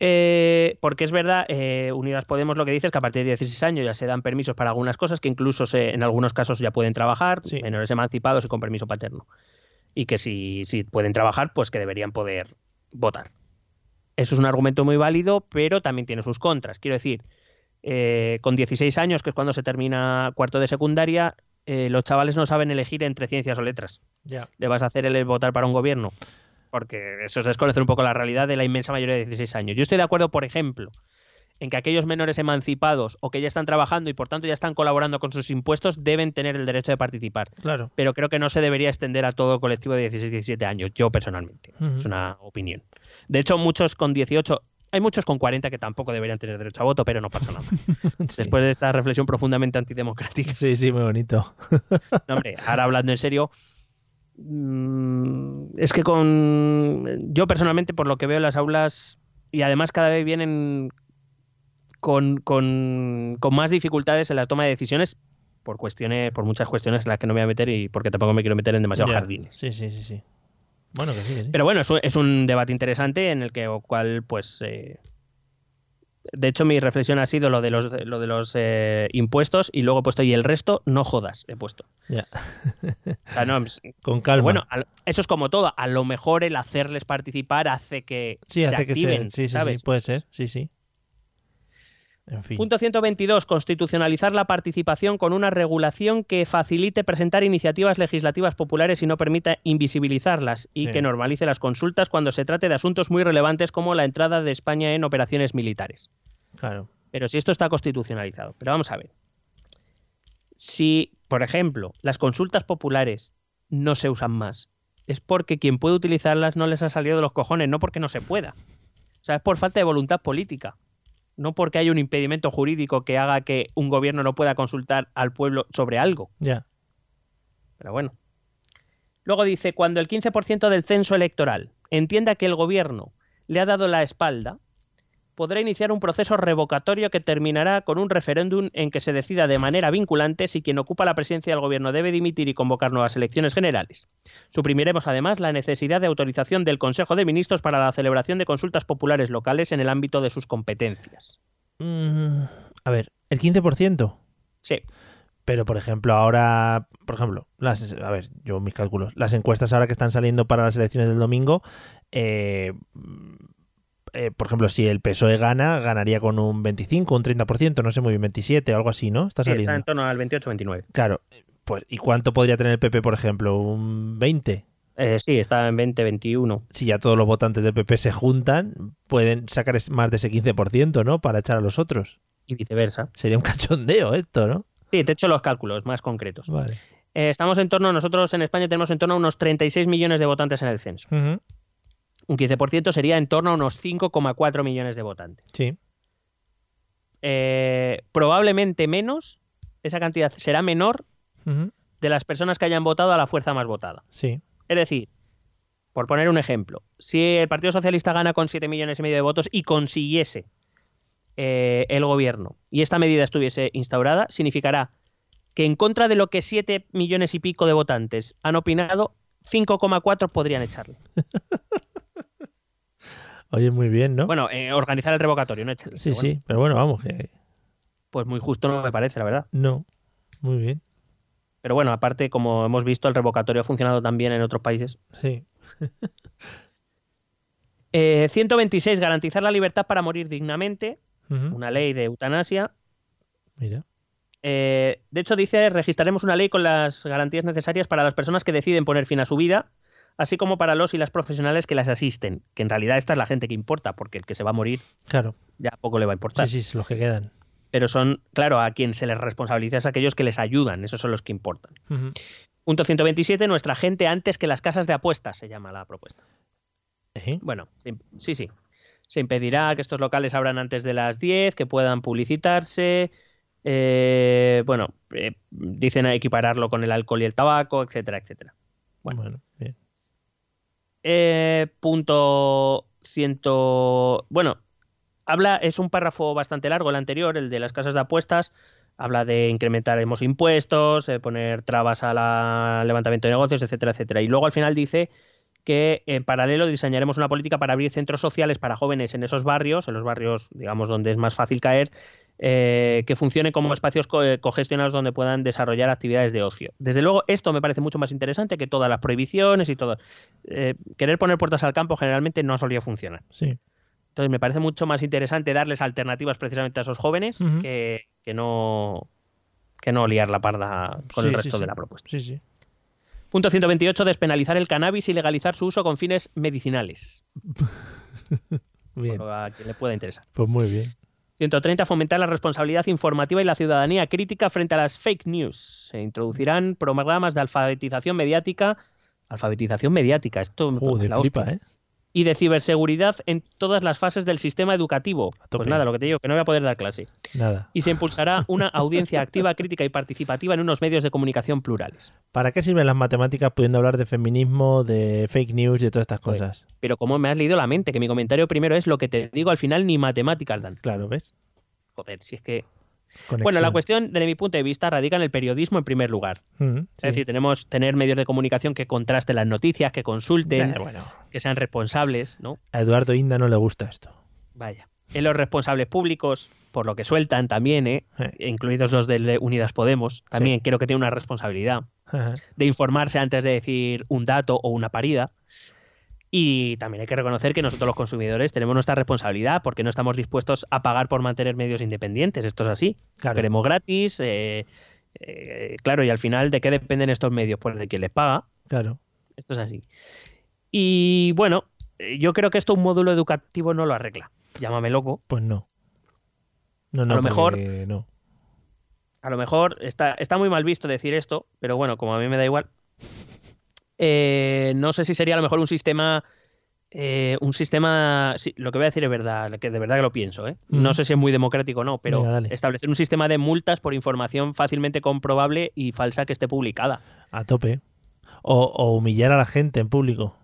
Eh, porque es verdad, eh, Unidas Podemos lo que dice es que a partir de 16 años ya se dan permisos para algunas cosas que incluso se- en algunos casos ya pueden trabajar, Sí. menores emancipados y con permiso paterno. Y que si, si pueden trabajar, pues que deberían poder votar. Eso es un argumento muy válido, pero también tiene sus contras. Quiero decir, eh, con 16 años, que es cuando se termina cuarto de secundaria, eh, los chavales no saben elegir entre ciencias o letras Ya. le vas a hacer el votar para un gobierno. Porque eso es desconocer un poco la realidad de la inmensa mayoría de 16 años. Yo estoy de acuerdo, por ejemplo, en que aquellos menores emancipados o que ya están trabajando y por tanto ya están colaborando con sus impuestos deben tener el derecho de participar. Claro. Pero creo que no se debería extender a todo colectivo de 16 y 17 años, yo personalmente. Es una opinión. De hecho, muchos con 18, hay muchos con 40 que tampoco deberían tener derecho a voto, pero no pasa nada. Sí. Después de esta reflexión profundamente antidemocrática. Sí, sí, muy bonito. No, hombre, ahora hablando en serio, mm, es que con. Yo personalmente, por lo que veo en las aulas, y además cada vez vienen con, con, con más dificultades en la toma de decisiones, por cuestiones, por muchas cuestiones en las que no me voy a meter y porque tampoco me quiero meter en demasiados Ya. jardines. Sí, sí, sí, sí. Bueno, que sí, que sí. Pero bueno, es un, es un debate interesante en el que, o cual, pues. eh, de hecho, mi reflexión ha sido lo de los, lo de los eh, impuestos y luego he puesto, y el resto, no jodas, he puesto. Ya. O sea, no, Con calma. Bueno, al- eso es como todo. A lo mejor el hacerles participar hace que sí, se hace que se... Sí, sí, ¿sabes? sí, puede ser. Sí, sí. En fin. Punto 122. Constitucionalizar la participación con una regulación que facilite presentar iniciativas legislativas populares y no permita invisibilizarlas y Sí. que normalice las consultas cuando se trate de asuntos muy relevantes como la entrada de España en operaciones militares. Claro. Pero si esto está constitucionalizado. Pero vamos a ver. Si, por ejemplo, las consultas populares no se usan más, es porque quien puede utilizarlas no les ha salido de los cojones, no porque no se pueda. O sea, es por falta de voluntad política. No porque haya un impedimento jurídico que haga que un gobierno no pueda consultar al pueblo sobre algo. Ya. Pero bueno. Luego dice, cuando el 15% del censo electoral entienda que el gobierno le ha dado la espalda, podrá iniciar un proceso revocatorio que terminará con un referéndum en que se decida de manera vinculante si quien ocupa la presidencia del gobierno debe dimitir y convocar nuevas elecciones generales. Suprimiremos además la necesidad de autorización del Consejo de Ministros para la celebración de consultas populares locales en el ámbito de sus competencias. Mm, a ver, ¿el 15%? Sí. Pero, por ejemplo, ahora, por ejemplo, las, a ver, yo mis cálculos, las encuestas ahora que están saliendo para las elecciones del domingo, eh, eh, por ejemplo, si el PSOE gana, ganaría con un 25, un 30%, no sé muy bien, 27 o algo así, ¿no? Está, sí, está en torno al 28-29. Claro, pues ¿y cuánto podría tener el PP, por ejemplo? ¿Un 20? Eh, sí, está en 20, 21. Si ya todos los votantes del PP se juntan, pueden sacar más de ese 15%, ¿no? Para echar a los otros. Y viceversa. Sería un cachondeo esto, ¿no? Sí, te he hecho los cálculos más concretos. Vale. Eh, estamos en torno, nosotros en España tenemos en torno a unos 36 millones de votantes en el censo. Uh -huh. Un 15% sería en torno a unos 5,4 millones de votantes. Sí. Eh, probablemente menos, esa cantidad será menor Uh -huh. de las personas que hayan votado a la fuerza más votada. Sí. Es decir, por poner un ejemplo, si el Partido Socialista gana con 7 millones y medio de votos y consiguiese eh, el gobierno y esta medida estuviese instaurada, significará que en contra de lo que 7 millones y pico de votantes han opinado, 5,4 podrían echarle. Oye, muy bien, ¿no? Bueno, eh, organizar el revocatorio, no echarle. sí, bueno, sí, pero bueno, vamos, que Pues muy justo no me parece, la verdad. no. Muy bien. Pero bueno, aparte, como hemos visto, el revocatorio ha funcionado también en otros países. Sí. Eh, 126. Garantizar la libertad para morir dignamente. Una ley de eutanasia. Mira. Eh, de hecho, dice, registraremos una ley con las garantías necesarias para las personas que deciden poner fin a su vida, así como para los y las profesionales que las asisten, que en realidad esta es la gente que importa, porque el que se va a morir Claro. ya poco le va a importar. Sí, sí, los que quedan. Pero son, claro, a quien se les responsabiliza es a aquellos que les ayudan, esos son los que importan. Ujú. Punto 127, nuestra gente antes que las casas de apuestas, se llama la propuesta. ¿Eh? Bueno, sí, sí, sí. Se impedirá que estos locales abran antes de las 10, que puedan publicitarse. eh, bueno, eh, dicen equipararlo con el alcohol y el tabaco, etcétera, etcétera. Bueno. Bueno, bien. Eh, punto ciento. Bueno, habla, es un párrafo bastante largo el anterior, el de las casas de apuestas. Habla de incrementaremos impuestos, eh, poner trabas al levantamiento de negocios, etcétera, etcétera. Y luego al final dice que en paralelo diseñaremos una política para abrir centros sociales para jóvenes en esos barrios, en los barrios, digamos, donde es más fácil caer, eh, que funcionen como espacios co- eh, cogestionados donde puedan desarrollar actividades de ocio. Desde luego, esto me parece mucho más interesante que todas las prohibiciones y todo. Eh, querer poner puertas al campo generalmente no solía funcionar. Sí. Entonces, me parece mucho más interesante darles alternativas precisamente a esos jóvenes que, que no que no liar la parda con Sí, el resto sí. de la propuesta. Sí, sí. Punto 128, despenalizar el cannabis y legalizar su uso con fines medicinales. Bien. A quien le pueda interesar. Pues muy bien. 130, fomentar la responsabilidad informativa y la ciudadanía crítica frente a las fake news. Se introducirán programas de alfabetización mediática. Alfabetización mediática, esto Joder, la hostia. flipa, ¿eh? Y de ciberseguridad en todas las fases del sistema educativo. Pues nada, lo que te digo, que no voy a poder dar clase. Nada. Y se impulsará una audiencia activa, crítica y participativa en unos medios de comunicación plurales. ¿Para qué sirven las matemáticas pudiendo hablar de feminismo, de fake news y de todas estas Joder. cosas? Pero como me has leído la mente, que mi comentario primero es lo que te digo al final, ni matemáticas dan. Claro, ¿ves? Joder, si es que. Conexión. Bueno, la cuestión, desde mi punto de vista, radica en el periodismo en primer lugar. Mm, Es decir, tenemos tener medios de comunicación que contrasten las noticias, que consulten, Ya, bueno, que sean responsables, ¿no? a Eduardo Inda no le gusta esto. Vaya. En los responsables públicos, por lo que sueltan también, ¿eh? Eh. incluidos los de Unidas Podemos, también creo que tienen una responsabilidad Ajá. de informarse antes de decir un dato o una parida. Y también hay que reconocer que nosotros los consumidores tenemos nuestra responsabilidad porque no estamos dispuestos a pagar por mantener medios independientes. Esto es así. Claro. Queremos gratis. eh, eh, claro, y al final, ¿de qué dependen estos medios? Pues de quien les paga. Claro. Esto es así. Y bueno, eh, yo creo que esto un módulo educativo no lo arregla. Llámame loco. Pues no. No, no, lo mejor- no. A lo mejor está, está muy mal visto decir esto, pero bueno, como a mí me da igual. Eh, no sé si sería a lo mejor un sistema. eh, un sistema. sí, lo que voy a decir es verdad, que de verdad que lo pienso, ¿eh? No Ujú. sé si es muy democrático o no, pero establecer un sistema de multas por información fácilmente comprobable y falsa que esté publicada. A tope. O, o humillar a la gente en público.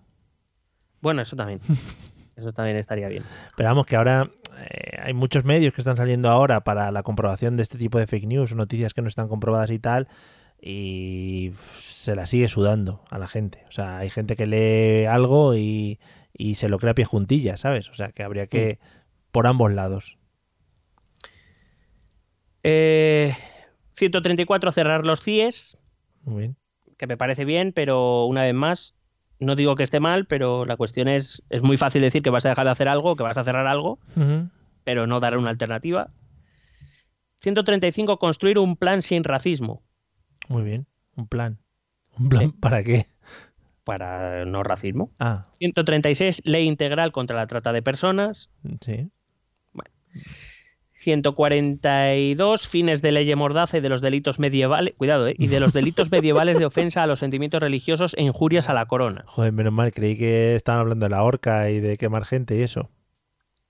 Bueno, eso también. Eso también estaría bien. Pero vamos, que ahora eh, hay muchos medios que están saliendo ahora para la comprobación de este tipo de fake news noticias que no están comprobadas y tal, y se la sigue sudando a la gente. O sea, hay gente que lee algo y, y se lo crea a pie juntilla, ¿sabes? O sea, que habría que, por ambos lados. Eh, 134, cerrar los CIES, Muy bien. que me parece bien, pero una vez más, no digo que esté mal, pero la cuestión es, es muy fácil decir que vas a dejar de hacer algo, que vas a cerrar algo, pero no dar una alternativa. 135, construir un plan sin racismo Muy bien. Un plan. ¿Un plan Sí. para qué? para no racismo. Ah, 136, ley integral contra la trata de personas. sí. 142, fines de ley mordaza y de los delitos medievales, cuidado, ¿eh? y de los delitos medievales de ofensa a los sentimientos religiosos e injurias a la corona. Joder, menos mal, creí que estaban hablando de la horca y de quemar gente y eso.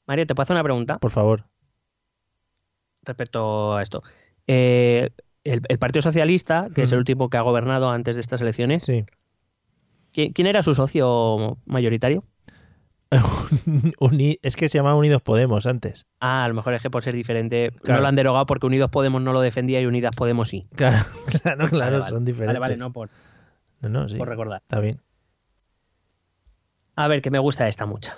María, te puedo hacer una pregunta Por favor. respecto a esto. Eh, el, el Partido Socialista, que es el último que ha gobernado antes de estas elecciones, Sí. ¿quién, quién era su socio mayoritario? Es que se llamaba Unidos Podemos antes. Ah, a lo mejor es que por ser diferente Claro. no lo han derogado porque Unidos Podemos no lo defendía y Unidas Podemos sí. Claro, claro, claro, Vale, vale. son diferentes. Vale, vale, no por, No, no, sí. por recordar. Está bien. A ver, que me gusta esta mucho.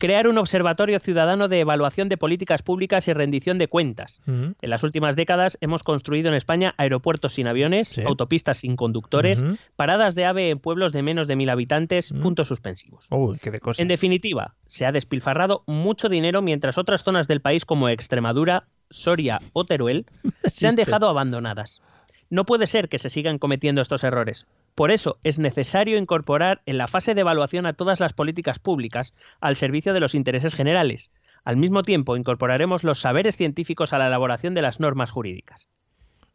Crear un observatorio ciudadano de evaluación de políticas públicas y rendición de cuentas. Ujú. En las últimas décadas hemos construido en España aeropuertos sin aviones, Sí. autopistas sin conductores, paradas de ave en pueblos de menos de mil habitantes, Mm. puntos suspensivos. Uy, qué de cosas. En definitiva, se ha despilfarrado mucho dinero mientras otras zonas del país como Extremadura, Soria o Teruel se han dejado abandonadas. No puede ser que se sigan cometiendo estos errores. Por eso es necesario incorporar en la fase de evaluación a todas las políticas públicas al servicio de los intereses generales. Al mismo tiempo, incorporaremos los saberes científicos a la elaboración de las normas jurídicas.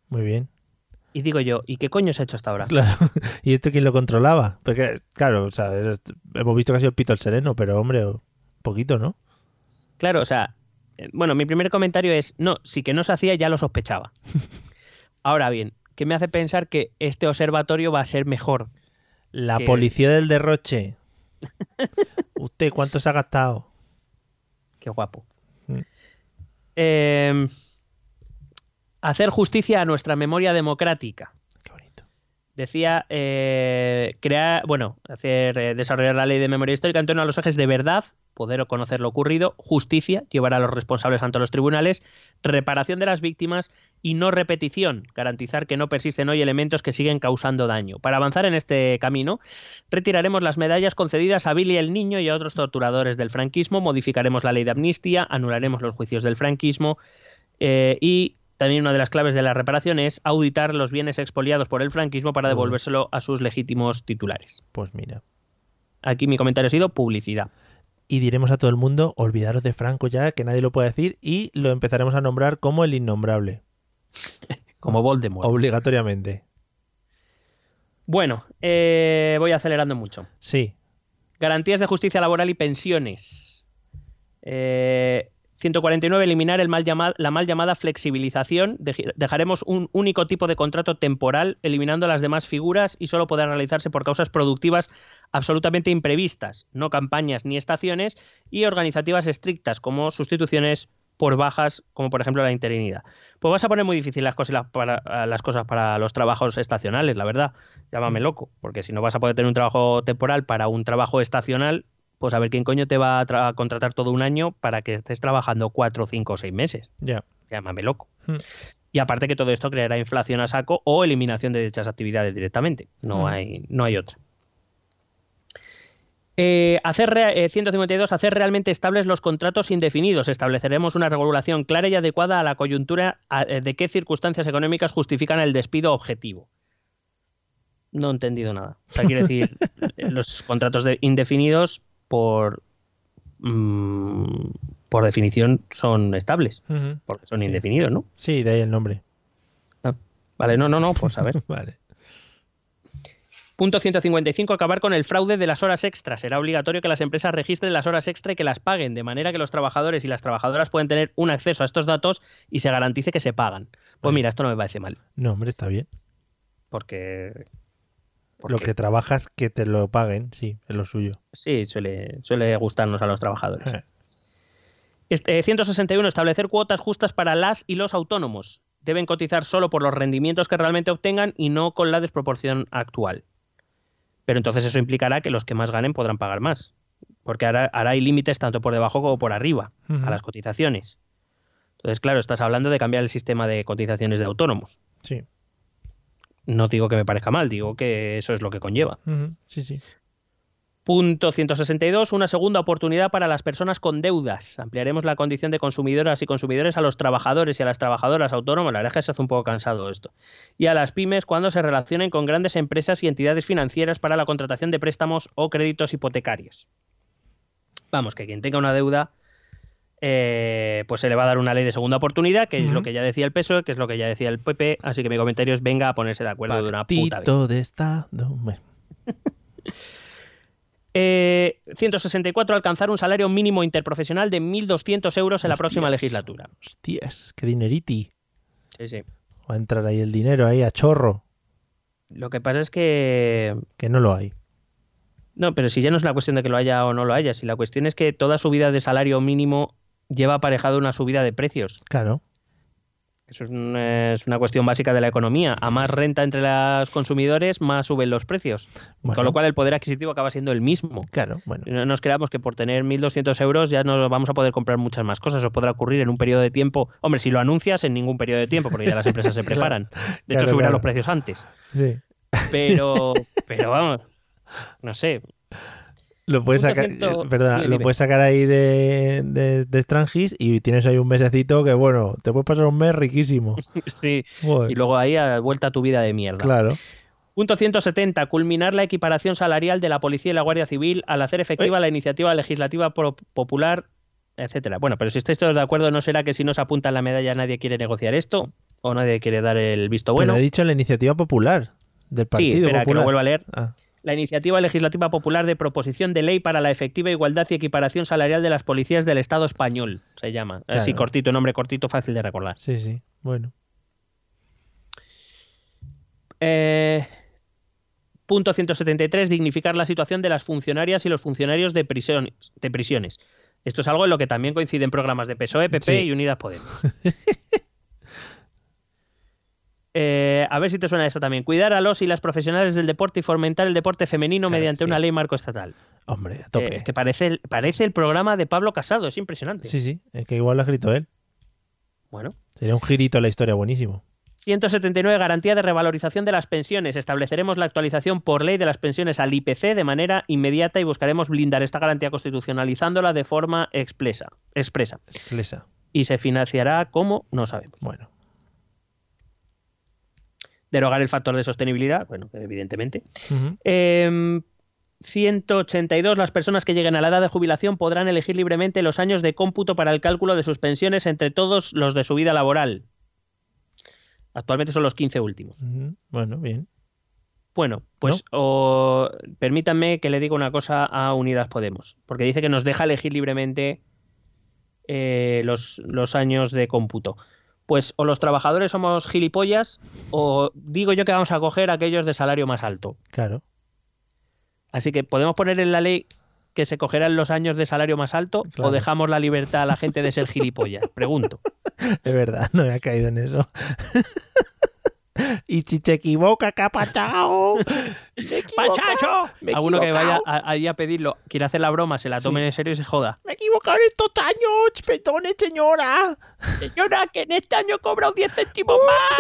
Muy bien. Y digo yo, ¿y qué coño se ha hecho hasta ahora? Claro. ¿Y esto quién lo controlaba? Porque, claro, o sea, hemos visto que ha sido el pito el sereno, pero hombre, poquito, ¿no? Claro, o sea, eh, bueno, mi primer comentario es, no, si que no se hacía ya lo sospechaba. Ahora bien, ¿qué me hace pensar que este observatorio va a ser mejor? La Que- policía del derroche. ¿Usted cuánto se ha gastado? Qué guapo. Mm. Eh, hacer justicia a nuestra memoria democrática. Qué bonito. Decía eh, crear, bueno, hacer eh, desarrollar la ley de memoria histórica en torno a los ejes de verdad, poder conocer lo ocurrido, justicia, llevar a los responsables ante los tribunales, reparación de las víctimas y no repetición, garantizar que no persisten hoy elementos que siguen causando daño. Para avanzar en este camino, retiraremos las medallas concedidas a Billy el Niño y a otros torturadores del franquismo, modificaremos la ley de amnistía, anularemos los juicios del franquismo eh, y también una de las claves de la reparación es auditar los bienes expoliados por el franquismo para devolvérselo a sus legítimos titulares. Pues mira. Aquí mi comentario ha sido publicidad. Y diremos a todo el mundo, olvidaros de Franco ya, que nadie lo puede decir, y lo empezaremos a nombrar como el innombrable. Como Voldemort. Obligatoriamente. Bueno, eh, voy acelerando mucho. Sí. Garantías de justicia laboral y pensiones. Eh, 149. Eliminar el mal la mal llamada flexibilización. Dej- Dejaremos un único tipo de contrato temporal, eliminando las demás figuras y solo podrá realizarse por causas productivas absolutamente imprevistas, no campañas ni estaciones, y organizativas estrictas, como sustituciones por bajas, como por ejemplo la interinidad. Pues vas a poner muy difícil las cosas para, las cosas para los trabajos estacionales, la verdad. Llámame loco, porque si no vas a poder tener un trabajo temporal para un trabajo estacional, pues a ver quién coño te va a contratar todo un año para que estés trabajando cuatro, cinco o seis meses. Ya. Llámame loco. Hmm. Y aparte que todo esto creará inflación a saco o eliminación de dichas actividades directamente. No, Hmm. hay, no hay otra. Eh, hacer re- eh, 152. Hacer realmente estables los contratos indefinidos. Estableceremos una regulación clara y adecuada a la coyuntura a- eh, de qué circunstancias económicas justifican el despido objetivo. No he entendido nada. O sea, quiere decir, los contratos de- indefinidos por, mm, por definición son estables, porque son Sí. indefinidos, ¿no? Sí, de ahí el nombre. Vale, no, no, no, pues a ver. Vale. Punto 155. Acabar con el fraude de las horas extras. Será obligatorio que las empresas registren las horas extra y que las paguen, de manera que los trabajadores y las trabajadoras pueden tener un acceso a estos datos y se garantice que se pagan. Pues mira, esto no me parece mal, No, hombre, está bien. porque Lo que trabajas, que te lo paguen, sí, es lo suyo. Sí, suele, suele gustarnos a los trabajadores. Eh. Este, 161. Establecer cuotas justas para las y los autónomos. Deben cotizar solo por los rendimientos que realmente obtengan y no con la desproporción actual. Pero entonces eso implicará que los que más ganen podrán pagar más. Porque ahora, hay límites tanto por debajo como por arriba a las cotizaciones. Entonces, claro, estás hablando de cambiar el sistema de cotizaciones de autónomos. Sí. No digo que me parezca mal, digo que eso es lo que conlleva. Sí, sí. Punto 162. Una segunda oportunidad para las personas con deudas. Ampliaremos la condición de consumidoras y consumidores a los trabajadores y a las trabajadoras autónomos. La verdad es que se hace un poco cansado esto. Y a las pymes cuando se relacionen con grandes empresas y entidades financieras para la contratación de préstamos o créditos hipotecarios. Vamos, que quien tenga una deuda, eh, pues se le va a dar una ley de segunda oportunidad, que es lo que ya decía el PSOE, que es lo que ya decía el PP. Así que mi comentario es venga a ponerse de acuerdo de una puta vez. de Estado. 164 eh, alcanzar un salario mínimo interprofesional de 1.200 euros en la próxima legislatura. Hostias, qué dineriti. Sí, sí. Va a entrar ahí el dinero, ahí a chorro. Lo que pasa es que... Que no lo hay. No, pero si ya no es una cuestión de que lo haya o no lo haya, si la cuestión es que toda subida de salario mínimo lleva aparejado una subida de precios. Claro. Eso es una, cuestión básica de la economía. A más renta entre los consumidores, más suben los precios. Con lo cual el poder adquisitivo acaba siendo el mismo. Claro, bueno. No nos creamos que por tener 1.200 euros ya no vamos a poder comprar muchas más cosas. Eso podrá ocurrir en un periodo de tiempo. Hombre, si lo anuncias, en ningún periodo de tiempo, porque ya las empresas se preparan. De hecho, subirán los precios antes. Sí. Pero, pero vamos, no sé. Lo puedes sacar, perdona, lo puedes sacar ahí de, de, Strangis y tienes ahí un mesecito que, bueno, te puedes pasar un mes riquísimo. sí, y luego ahí a vuelta a tu vida de mierda. Claro. Punto 170. Culminar la equiparación salarial de la Policía y la Guardia Civil al hacer efectiva la iniciativa legislativa popular, etcétera. Bueno, pero si estáis todos de acuerdo, ¿no será que si no se apunta la medalla nadie quiere negociar esto? ¿O nadie quiere dar el visto bueno? Pero he dicho la iniciativa popular del Partido sí, espera, que lo vuelvo a leer. Ah la iniciativa legislativa popular de proposición de ley para la efectiva igualdad y equiparación salarial de las policías del Estado español, se llama. Así cortito, nombre cortito, fácil de recordar. Sí, sí, bueno. Eh, punto 173, dignificar la situación de las funcionarias y los funcionarios de prisiones. De prisiones. Esto es algo en lo que también coinciden programas de PSOE, PP y Unidas Podemos. Eh, a ver si te suena eso también. Cuidar a los y las profesionales del deporte y fomentar el deporte femenino mediante una ley marco estatal. Hombre, a tope. Eh, es que parece, parece el programa de Pablo Casado, es impresionante. Sí, sí, es que igual lo ha escrito él. Bueno. Sería un girito en la historia buenísimo. 179. Garantía de revalorización de las pensiones. Estableceremos la actualización por ley de las pensiones al IPC de manera inmediata y buscaremos blindar esta garantía constitucionalizándola de forma expresa. Expresa. expresa. Y se financiará como no sabemos. Bueno derogar el factor de sostenibilidad, bueno, evidentemente. 182. Em, las personas que lleguen a la edad de jubilación podrán elegir libremente los años de cómputo para el cálculo de sus pensiones entre todos los de su vida laboral. Actualmente son los 15 últimos. Bueno, bien. Bueno, pues permítanme que le diga una cosa a Unidas Podemos, porque dice que nos deja elegir libremente eh, los, los años de cómputo pues o los trabajadores somos gilipollas o digo yo que vamos a coger aquellos de salario más alto. Claro. Así que podemos poner en la ley que se cogerán los años de salario más alto o dejamos la libertad a la gente de ser gilipollas. Pregunto. De verdad, no he caído en eso. y si se equivoca, capachao. ¡Pachacho! Alguno que vaya ahí a, pedirlo, quiere hacer la broma, se la tome en serio y se joda. Me he equivocado en estos años, perdone, señora. Señora, que en este año he cobrado 10 céntimos más.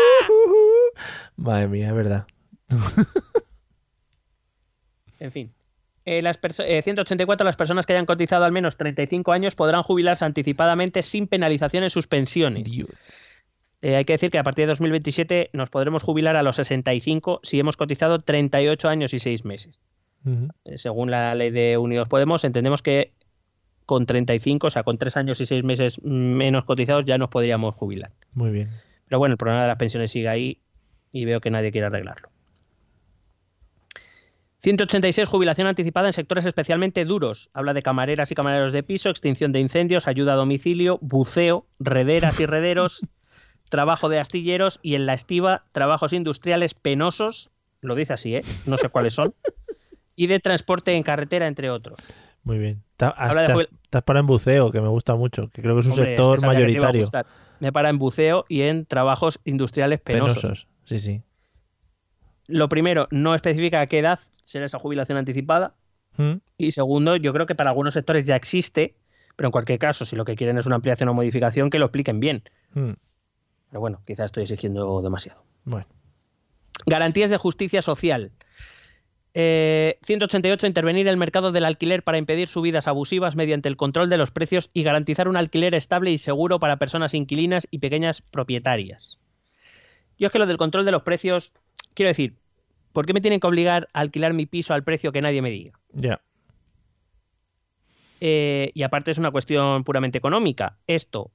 Madre mía, es verdad. en fin. Eh, las 184 eh, las personas que hayan cotizado al menos 35 años podrán jubilarse anticipadamente sin penalización en sus pensiones. Eh, hay que decir que a partir de 2027 nos podremos jubilar a los 65 si hemos cotizado 38 años y 6 meses. Eh, según la ley de Unidos Podemos, entendemos que con 35, o sea, con 3 años y 6 meses menos cotizados ya nos podríamos jubilar. Muy bien. Pero bueno, el problema de las pensiones sigue ahí y veo que nadie quiere arreglarlo. 186. Jubilación anticipada en sectores especialmente duros. Habla de camareras y camareros de piso, extinción de incendios, ayuda a domicilio, buceo, rederas y rederos, trabajo de astilleros y en la estiva trabajos industriales penosos, lo dice así, ¿eh? no sé cuáles son, y de transporte en carretera, entre otros. Muy bien. Estás para en buceo, que me gusta mucho, que creo que es un sector mayoritario. Me para en buceo y en trabajos industriales penosos. penosos. Sí, sí. Lo primero, no especifica a qué edad será esa jubilación anticipada. ¿Mm? Y segundo, yo creo que para algunos sectores ya existe, pero en cualquier caso, si lo que quieren es una ampliación o modificación, que lo expliquen bien. ¿Mm? Pero bueno, quizás estoy exigiendo demasiado. Bueno. Garantías de justicia social. 188. Eh, intervenir el mercado del alquiler para impedir subidas abusivas mediante el control de los precios y garantizar un alquiler estable y seguro para personas inquilinas y pequeñas propietarias. Yo es que lo del control de los precios, quiero decir, ¿por qué me tienen que obligar a alquilar mi piso al precio que nadie me diga? Ya. Eh, y aparte es una cuestión puramente económica. Esto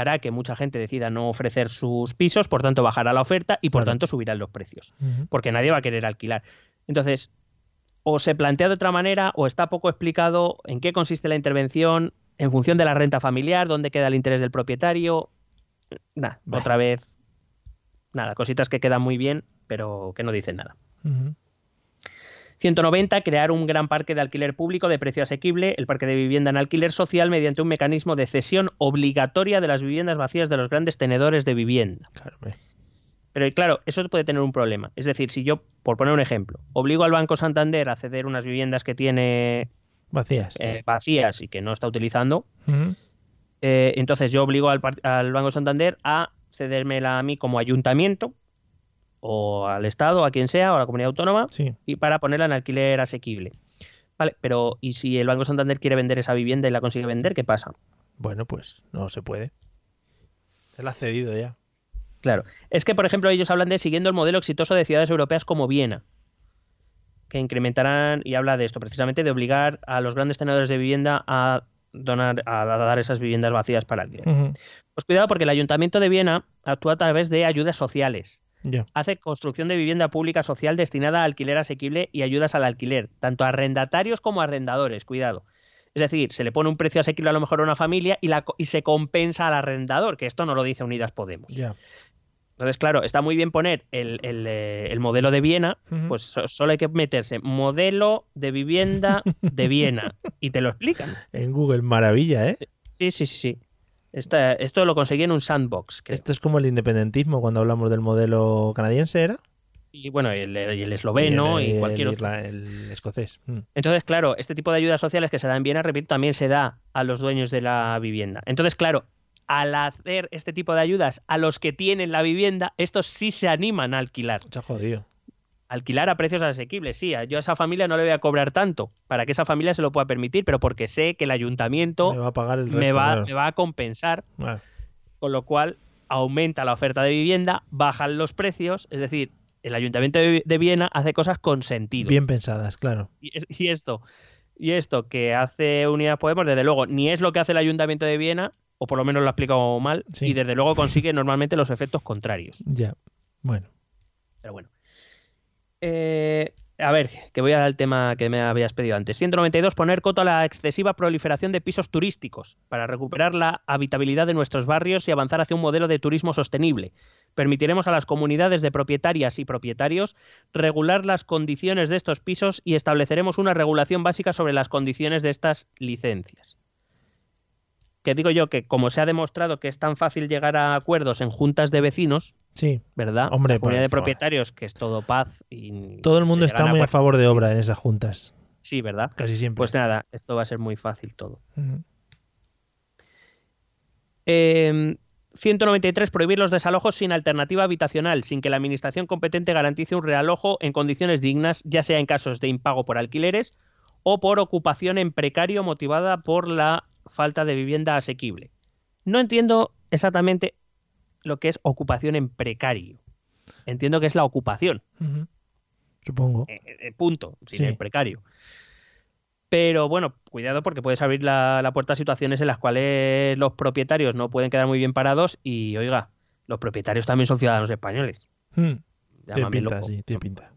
hará que mucha gente decida no ofrecer sus pisos, por tanto bajará la oferta y por tanto subirán los precios, porque nadie va a querer alquilar. Entonces, o se plantea de otra manera o está poco explicado en qué consiste la intervención en función de la renta familiar, dónde queda el interés del propietario. Nada, otra vez, nada, cositas que quedan muy bien, pero que no dicen nada. 190. Crear un gran parque de alquiler público de precio asequible, el parque de vivienda en alquiler social, mediante un mecanismo de cesión obligatoria de las viviendas vacías de los grandes tenedores de vivienda. Pero claro, eso puede tener un problema. Es decir, si yo, por poner un ejemplo, obligo al Banco Santander a ceder unas viviendas que tiene vacías, eh, vacías y que no está utilizando, eh, entonces yo obligo al, al Banco Santander a cedérmela a mí como ayuntamiento o al Estado, a quien sea, o a la comunidad autónoma, y para ponerla en alquiler asequible. Vale, pero ¿y si el Banco Santander quiere vender esa vivienda y la consigue vender, qué pasa? Bueno, pues no se puede. Se la ha cedido ya. Claro. Es que, por ejemplo, ellos hablan de siguiendo el modelo exitoso de ciudades europeas como Viena, que incrementarán, y habla de esto precisamente, de obligar a los grandes tenedores de vivienda a donar, a dar esas viviendas vacías para alquiler. Pues cuidado porque el Ayuntamiento de Viena actúa a través de ayudas sociales Hace construcción de vivienda pública social destinada a alquiler asequible y ayudas al alquiler, tanto a arrendatarios como a arrendadores, cuidado. Es decir, se le pone un precio asequible a lo mejor a una familia y, la, y se compensa al arrendador, que esto no lo dice Unidas Podemos. Entonces, claro, está muy bien poner el, eh, modelo de Viena, pues solo hay que meterse modelo de vivienda de Viena y te lo explican. En Google, maravilla, ¿eh? Sí, sí, sí, sí esto lo conseguí en un sandbox. Esto es como el independentismo cuando hablamos del modelo canadiense, ¿era? Y bueno, el, el esloveno y, cualquier otro. El escocés. Mm. Entonces, claro, este tipo de ayudas sociales que se dan en Viena, repito, también se da a los dueños de la vivienda. Entonces, claro, al hacer este tipo de ayudas a los que tienen la vivienda, estos sí se animan a alquilar. ha jodido alquilar a precios asequibles. Sí, yo a esa familia no le voy a cobrar tanto para que esa familia se lo pueda permitir, pero porque sé que el ayuntamiento me va a, pagar el me va, a compensar, con lo cual aumenta la oferta de vivienda, bajan los precios, es decir, el ayuntamiento de Viena hace cosas con sentido. Bien pensadas, claro. Y, esto, y esto que hace Unidad Podemos, desde luego, ni es lo que hace el ayuntamiento de Viena, o por lo menos lo ha explicado mal, y desde luego consigue normalmente los efectos contrarios. Ya, bueno. Pero bueno. Eh, a ver, que voy al tema que me habías pedido antes. 192. Poner coto a la excesiva proliferación de pisos turísticos para recuperar la habitabilidad de nuestros barrios y avanzar hacia un modelo de turismo sostenible. Permitiremos a las comunidades de propietarias y propietarios regular las condiciones de estos pisos y estableceremos una regulación básica sobre las condiciones de estas licencias que digo yo que como se ha demostrado que es tan fácil llegar a acuerdos en juntas de vecinos, sí, ¿verdad? Hombre, comunidad de propietarios que es todo paz y todo el mundo está muy a favor de obra en esas juntas. Sí, ¿verdad? Casi siempre. Pues nada, esto va a ser muy fácil todo. 193. Em, prohibir los desalojos sin alternativa habitacional, sin que la administración competente garantice un realojo en condiciones dignas, ya sea en casos de impago por alquileres o por ocupación en precario motivada por la falta de vivienda asequible. No entiendo exactamente lo que es ocupación en precario. Entiendo que es la ocupación. Supongo. Eh, eh, punto, sin el precario. Pero bueno, cuidado porque puedes abrir la, puerta a situaciones en las cuales los propietarios no pueden quedar muy bien parados y, oiga, los propietarios también son ciudadanos españoles. Hmm. Tiene pinta, sí, tiene pinta.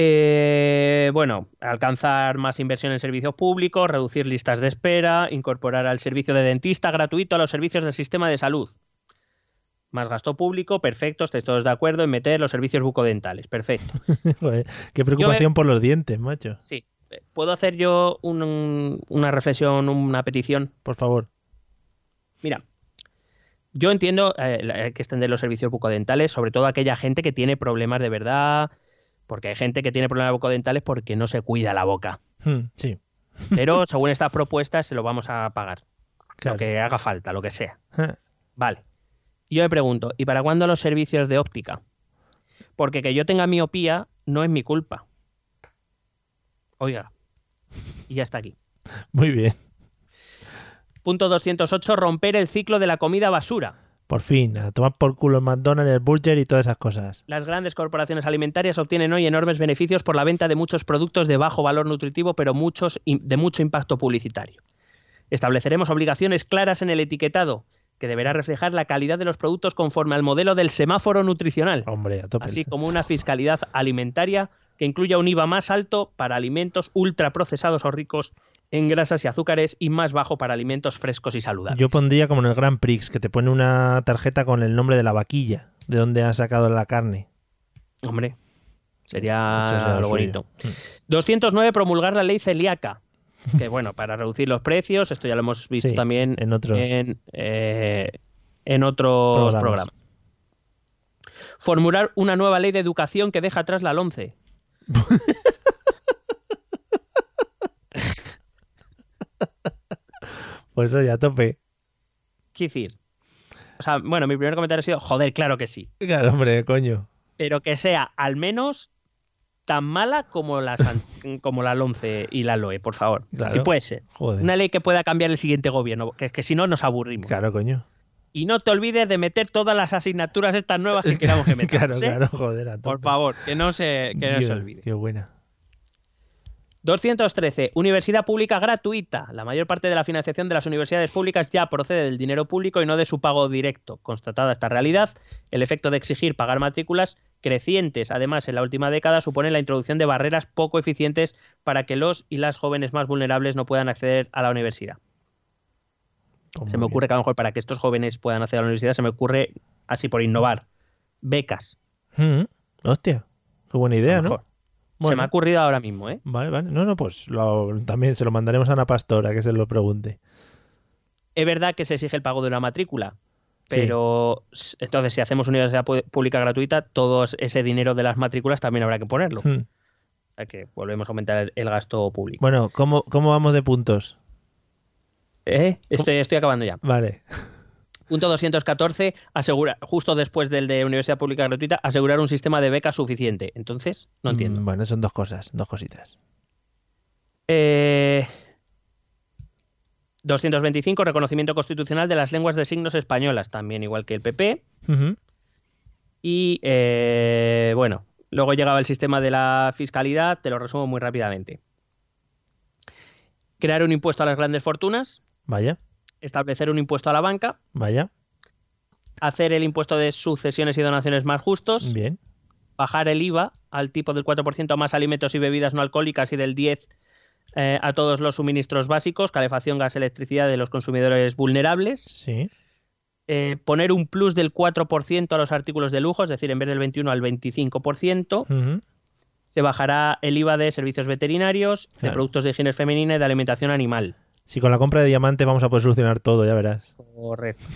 Eh, bueno, alcanzar más inversión en servicios públicos, reducir listas de espera, incorporar al servicio de dentista gratuito a los servicios del sistema de salud. Más gasto público, perfecto, estáis todos de acuerdo en meter los servicios bucodentales, perfecto. Joder, qué preocupación por los dientes, macho. Sí. ¿Puedo hacer yo un- un- una reflexión, una petición? Por favor. Mira, yo entiendo eh, hay que extender los servicios bucodentales, sobre todo aquella gente que tiene problemas de verdad, porque hay gente que tiene problemas bucodentales porque no se cuida la boca. Hmm, sí, Pero según estas propuestas se lo vamos a pagar, claro. lo que haga falta, lo que sea. Ah, Vale. Yo me pregunto, ¿y para cuándo los servicios de óptica? Porque que yo tenga miopía no es mi culpa. Oiga. Y ya está aquí. Muy bien. Punto 208, romper el ciclo de la comida basura. Por fin, a tomar por culo el McDonald's, el Burger y todas esas cosas. Las grandes corporaciones alimentarias obtienen hoy enormes beneficios por la venta de muchos productos de bajo valor nutritivo, pero muchos de mucho impacto publicitario. Estableceremos obligaciones claras en el etiquetado, que deberá reflejar la calidad de los productos conforme al modelo del semáforo nutricional, Hombre, a tope. así como una fiscalidad alimentaria que incluya un IVA más alto para alimentos ultraprocesados o ricos en grasas y azúcares y más bajo para alimentos frescos y saludables. Yo pondría como en el Grand Prix, que te pone una tarjeta con el nombre de la vaquilla, de donde han sacado la carne. Hombre, sería lo bonito. Mm. 209, promulgar la ley celíaca. Que bueno, para reducir los precios, esto ya lo hemos visto Sí, también en otros. en, eh, en otros Programas. programas. Formular una nueva ley de educación que deja atrás la 11. Pues eso ya tope. ¿Qué decir? O sea, bueno, mi primer comentario ha sido, joder, claro que sí. Claro, hombre, coño. Pero que sea al menos tan mala como la, San- como la 11 y la LOE, por favor. Claro. Si puede ser. Joder. Una ley que pueda cambiar el siguiente gobierno, que, que si no nos aburrimos. Claro, coño. Y no te olvides de meter todas las asignaturas estas nuevas que queramos que metamos. claro, ¿eh? claro, joder. a. Por favor, que no se, que no se olvide. Qué buena. 213. Universidad pública gratuita. La mayor parte de la financiación de las universidades públicas ya procede del dinero público y no de su pago directo. Constatada esta realidad, el efecto de exigir pagar matrículas crecientes, además en la última década, supone la introducción de barreras poco eficientes para que los y las jóvenes más vulnerables no puedan acceder a la universidad. Pues Se me ocurre que a lo mejor para que estos jóvenes puedan acceder a la universidad, se me ocurre, así por innovar, becas. Mm, Hostia. Qué buena idea, ¿no? Se me ha ocurrido ahora mismo, ¿eh? Vale, vale. No, no, pues lo- también se lo mandaremos a una pastora que se lo pregunte. Es verdad que se exige el pago de una matrícula, pero entonces si hacemos universidad pública gratuita, todo ese dinero de las matrículas también habrá que ponerlo. Hmm. O sea que volvemos a aumentar el, el gasto público. Bueno, ¿cómo, ¿cómo vamos de puntos? ¿Eh? Estoy, estoy acabando ya. Vale. Punto 214, asegura, justo después del de universidad pública gratuita, asegurar un sistema de becas suficiente. Entonces, no entiendo. Mm, Bueno, son dos cosas, dos cositas. Eh, 225, reconocimiento constitucional de las lenguas de signos españolas, también igual que el PP. Y eh, bueno, luego llegaba el sistema de la fiscalidad, te lo resumo muy rápidamente. Crear un impuesto a las grandes fortunas, Vaya, establecer un impuesto a la banca, vaya. hacer el impuesto de sucesiones y donaciones más justos, Bien. bajar el IVA al tipo del 4% a más alimentos y bebidas no alcohólicas y del 10% eh, a todos los suministros básicos, calefacción, gas, electricidad de los consumidores vulnerables, Sí. eh, poner un plus del 4% a los artículos de lujo, es decir, en vez del 21 al 25%, Ujú. se bajará el IVA de servicios veterinarios, de productos de higiene femenina y de alimentación animal. Si con la compra de diamante vamos a poder solucionar todo, ya verás. Correcto.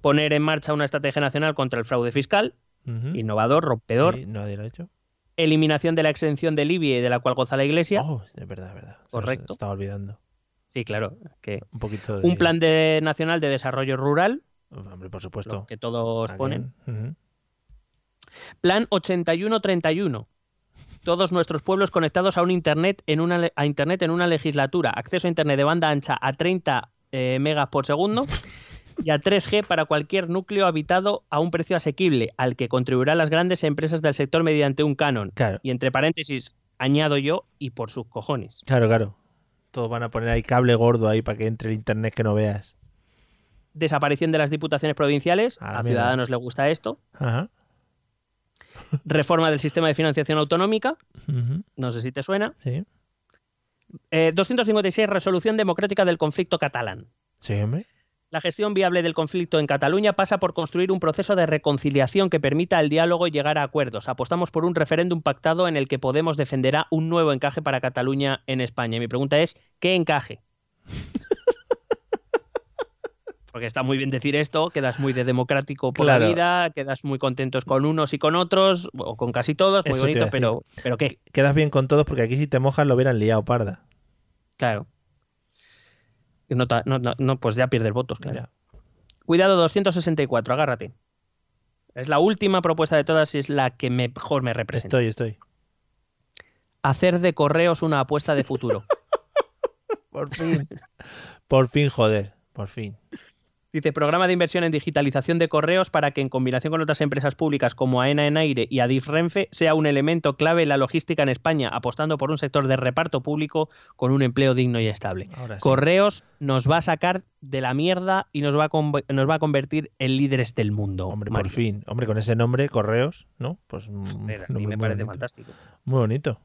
Poner en marcha una estrategia nacional contra el fraude fiscal, innovador, rompedor. Sí, nadie lo ha hecho. Eliminación de la exención del IBI de la cual goza la Iglesia. Oh, es verdad, es verdad. Se Correcto. Estaba olvidando. Sí, claro. Que... Un poquito de... Un plan de, nacional de desarrollo rural, Hombre, por lo supuesto. que todos Again. ponen. Ujú. Plan 8131. Todos nuestros pueblos conectados a un internet en una a internet en una legislatura. Acceso a internet de banda ancha a 30 eh, megas por segundo y a 3G para cualquier núcleo habitado a un precio asequible, al que contribuirán las grandes empresas del sector mediante un canon. Claro, Y entre paréntesis, añado yo, y por sus cojones. claro, claro. Todos van a poner ahí cable gordo ahí para que entre el internet que no veas. Desaparición de las diputaciones provinciales. A la A. Ciudadanos le gusta esto. Ajá. Reforma del sistema de financiación autonómica. No sé si te suena. Sí. Eh, 256. Resolución democrática del conflicto catalán. Sí, hombre. La gestión viable del conflicto en Cataluña pasa por construir un proceso de reconciliación que permita el diálogo y llegar a acuerdos. Apostamos por un referéndum pactado en el que Podemos defenderá un nuevo encaje para Cataluña en España. Y mi pregunta es, ¿qué encaje? Porque está muy bien decir esto, quedas muy de democrático por Claro. la vida, quedas muy contentos con unos y con otros, o con casi todos, muy Eso bonito, pero, pero ¿qué? Quedas bien con todos porque aquí si te mojas lo hubieran liado, parda. Claro. No, ta- no, no, no, pues ya pierdes votos, claro. Ya. Cuidado 264, agárrate. Es la última propuesta de todas y es la que mejor me representa. Estoy, estoy. Hacer de correos una apuesta de futuro. Por fin. por fin, joder. Por fin. Dice, programa de inversión en digitalización de correos para que en combinación con otras empresas públicas como AENA en aire y Adif Renfe sea un elemento clave en la logística en España, apostando por un sector de reparto público con un empleo digno y estable. Sí. Correos nos va a sacar de la mierda y nos va a, nos va a convertir en líderes del mundo. Hombre, Mario. por fin. Hombre, con ese nombre, Correos, ¿no? Pues un Joder, a mí nombre me parece bonito. fantástico. Muy bonito.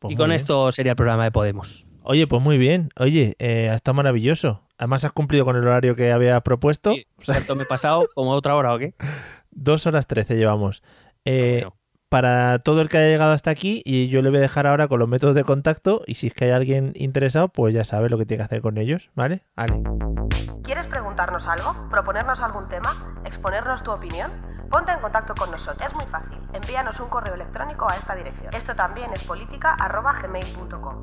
Pues y muy con bien. esto sería el programa de Podemos. Oye, pues muy bien. Oye, eh, está maravilloso. Además has cumplido con el horario que habías propuesto. Sí, ¿Cuánto me he pasado? ¿Como otra hora o qué? Dos horas trece llevamos. Eh, Bueno, Para todo el que haya llegado hasta aquí, y yo le voy a dejar ahora con los métodos de contacto, y si es que hay alguien interesado, pues ya sabe lo que tiene que hacer con ellos, ¿vale? Vale. ¿Quieres preguntarnos algo? ¿Proponernos algún tema? ¿Exponernos tu opinión? Ponte en contacto con nosotros. Es muy fácil. Envíanos un correo electrónico a esta dirección. Esto también es política.gmail.com.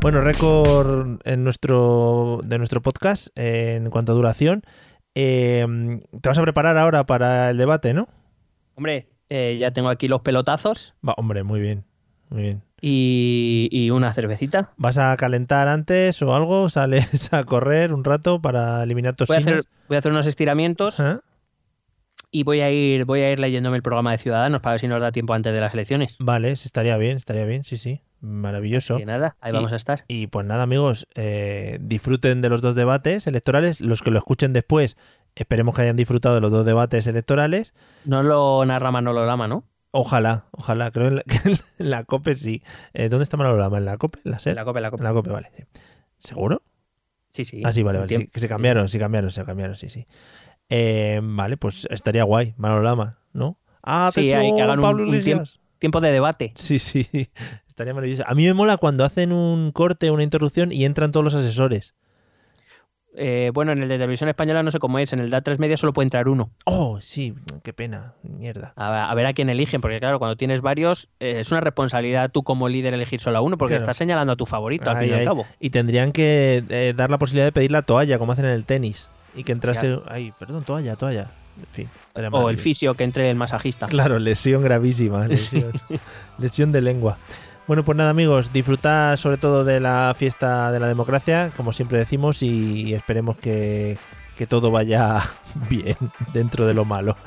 Bueno, récord en nuestro, de nuestro podcast eh, en cuanto a duración. Eh, te vas a preparar ahora para el debate, ¿no? Hombre, eh, ya tengo aquí los pelotazos Va, hombre, muy bien. Muy bien. y, y una cervecita. ¿Vas a calentar antes o algo? ¿Sales a correr un rato para eliminar Voy a toxinas? hacer, voy a hacer unos estiramientos ¿Ah? y voy a ir voy a ir leyéndome el programa de Ciudadanos para ver si nos da tiempo antes de las elecciones. Vale, estaría bien, estaría bien, sí, sí. Maravilloso. Y nada, ahí Y- vamos a estar. Y pues nada, amigos, eh, disfruten de los dos debates electorales. Los que lo escuchen después, esperemos que hayan disfrutado de los dos debates electorales. No lo narra Manolo Lama, ¿no? Ojalá, ojalá. Creo en la, que en la COPE sí. Eh, ¿Dónde está Manolo Lama? ¿En la COPE? ¿En la? En la copa, en la En copa. la COPE, vale. sí. ¿Seguro? Sí, sí. Ah, sí, vale, vale. sí, que se cambiaron, sí cambiaron, se cambiaron, sí, sí. Eh, vale, pues estaría guay, Manolo Lama, ¿no? Ah, Sí, hay que hagan un- Pablo un. Tiempo de debate. Sí, sí, estaría maravilloso. A mí me mola cuando hacen un corte, una interrupción y entran todos los asesores. Eh, bueno, en el de televisión española no sé cómo es. En el de A3 Media solo puede entrar uno. Oh, sí, qué pena, mierda. A, a ver a quién eligen, porque claro, cuando tienes varios, eh, es una responsabilidad tú como líder elegir solo a uno, porque Claro. estás señalando a tu favorito, al fin y al cabo. Y tendrían que eh, dar la posibilidad de pedir la toalla, como hacen en el tenis. Y que entrase. Claro. Ay, perdón, toalla, toalla. En fin. O el fisio que entre el masajista. Claro, lesión gravísima. Lesión, lesión de lengua. Bueno, pues nada, amigos, disfrutad sobre todo de la fiesta de la democracia, como siempre decimos, y esperemos que, que todo vaya bien dentro de lo malo.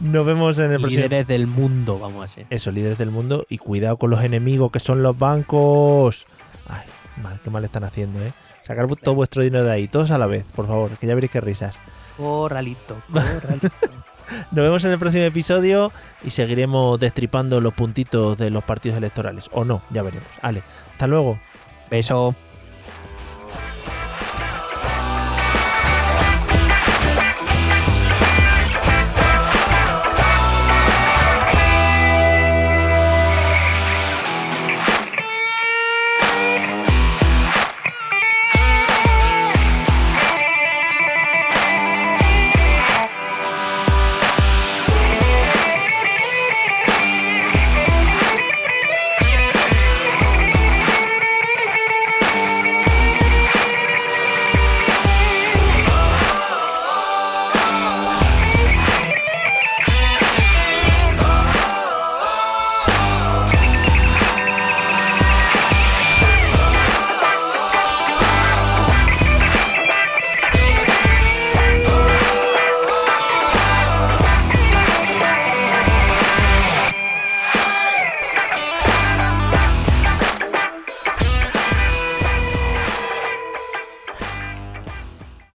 Nos vemos en el próximo. Líderes del mundo, vamos a ser. Eso, líderes del mundo, y cuidado con los enemigos que son los bancos. Ay, mal, qué mal están haciendo, ¿eh? Sacar todo vuestro dinero de ahí, todos a la vez, por favor, que ya veréis qué risas. Corralito, corralito. Nos vemos en el próximo episodio y seguiremos destripando los puntitos de los partidos electorales. O no, ya veremos. Ale, hasta luego. Beso.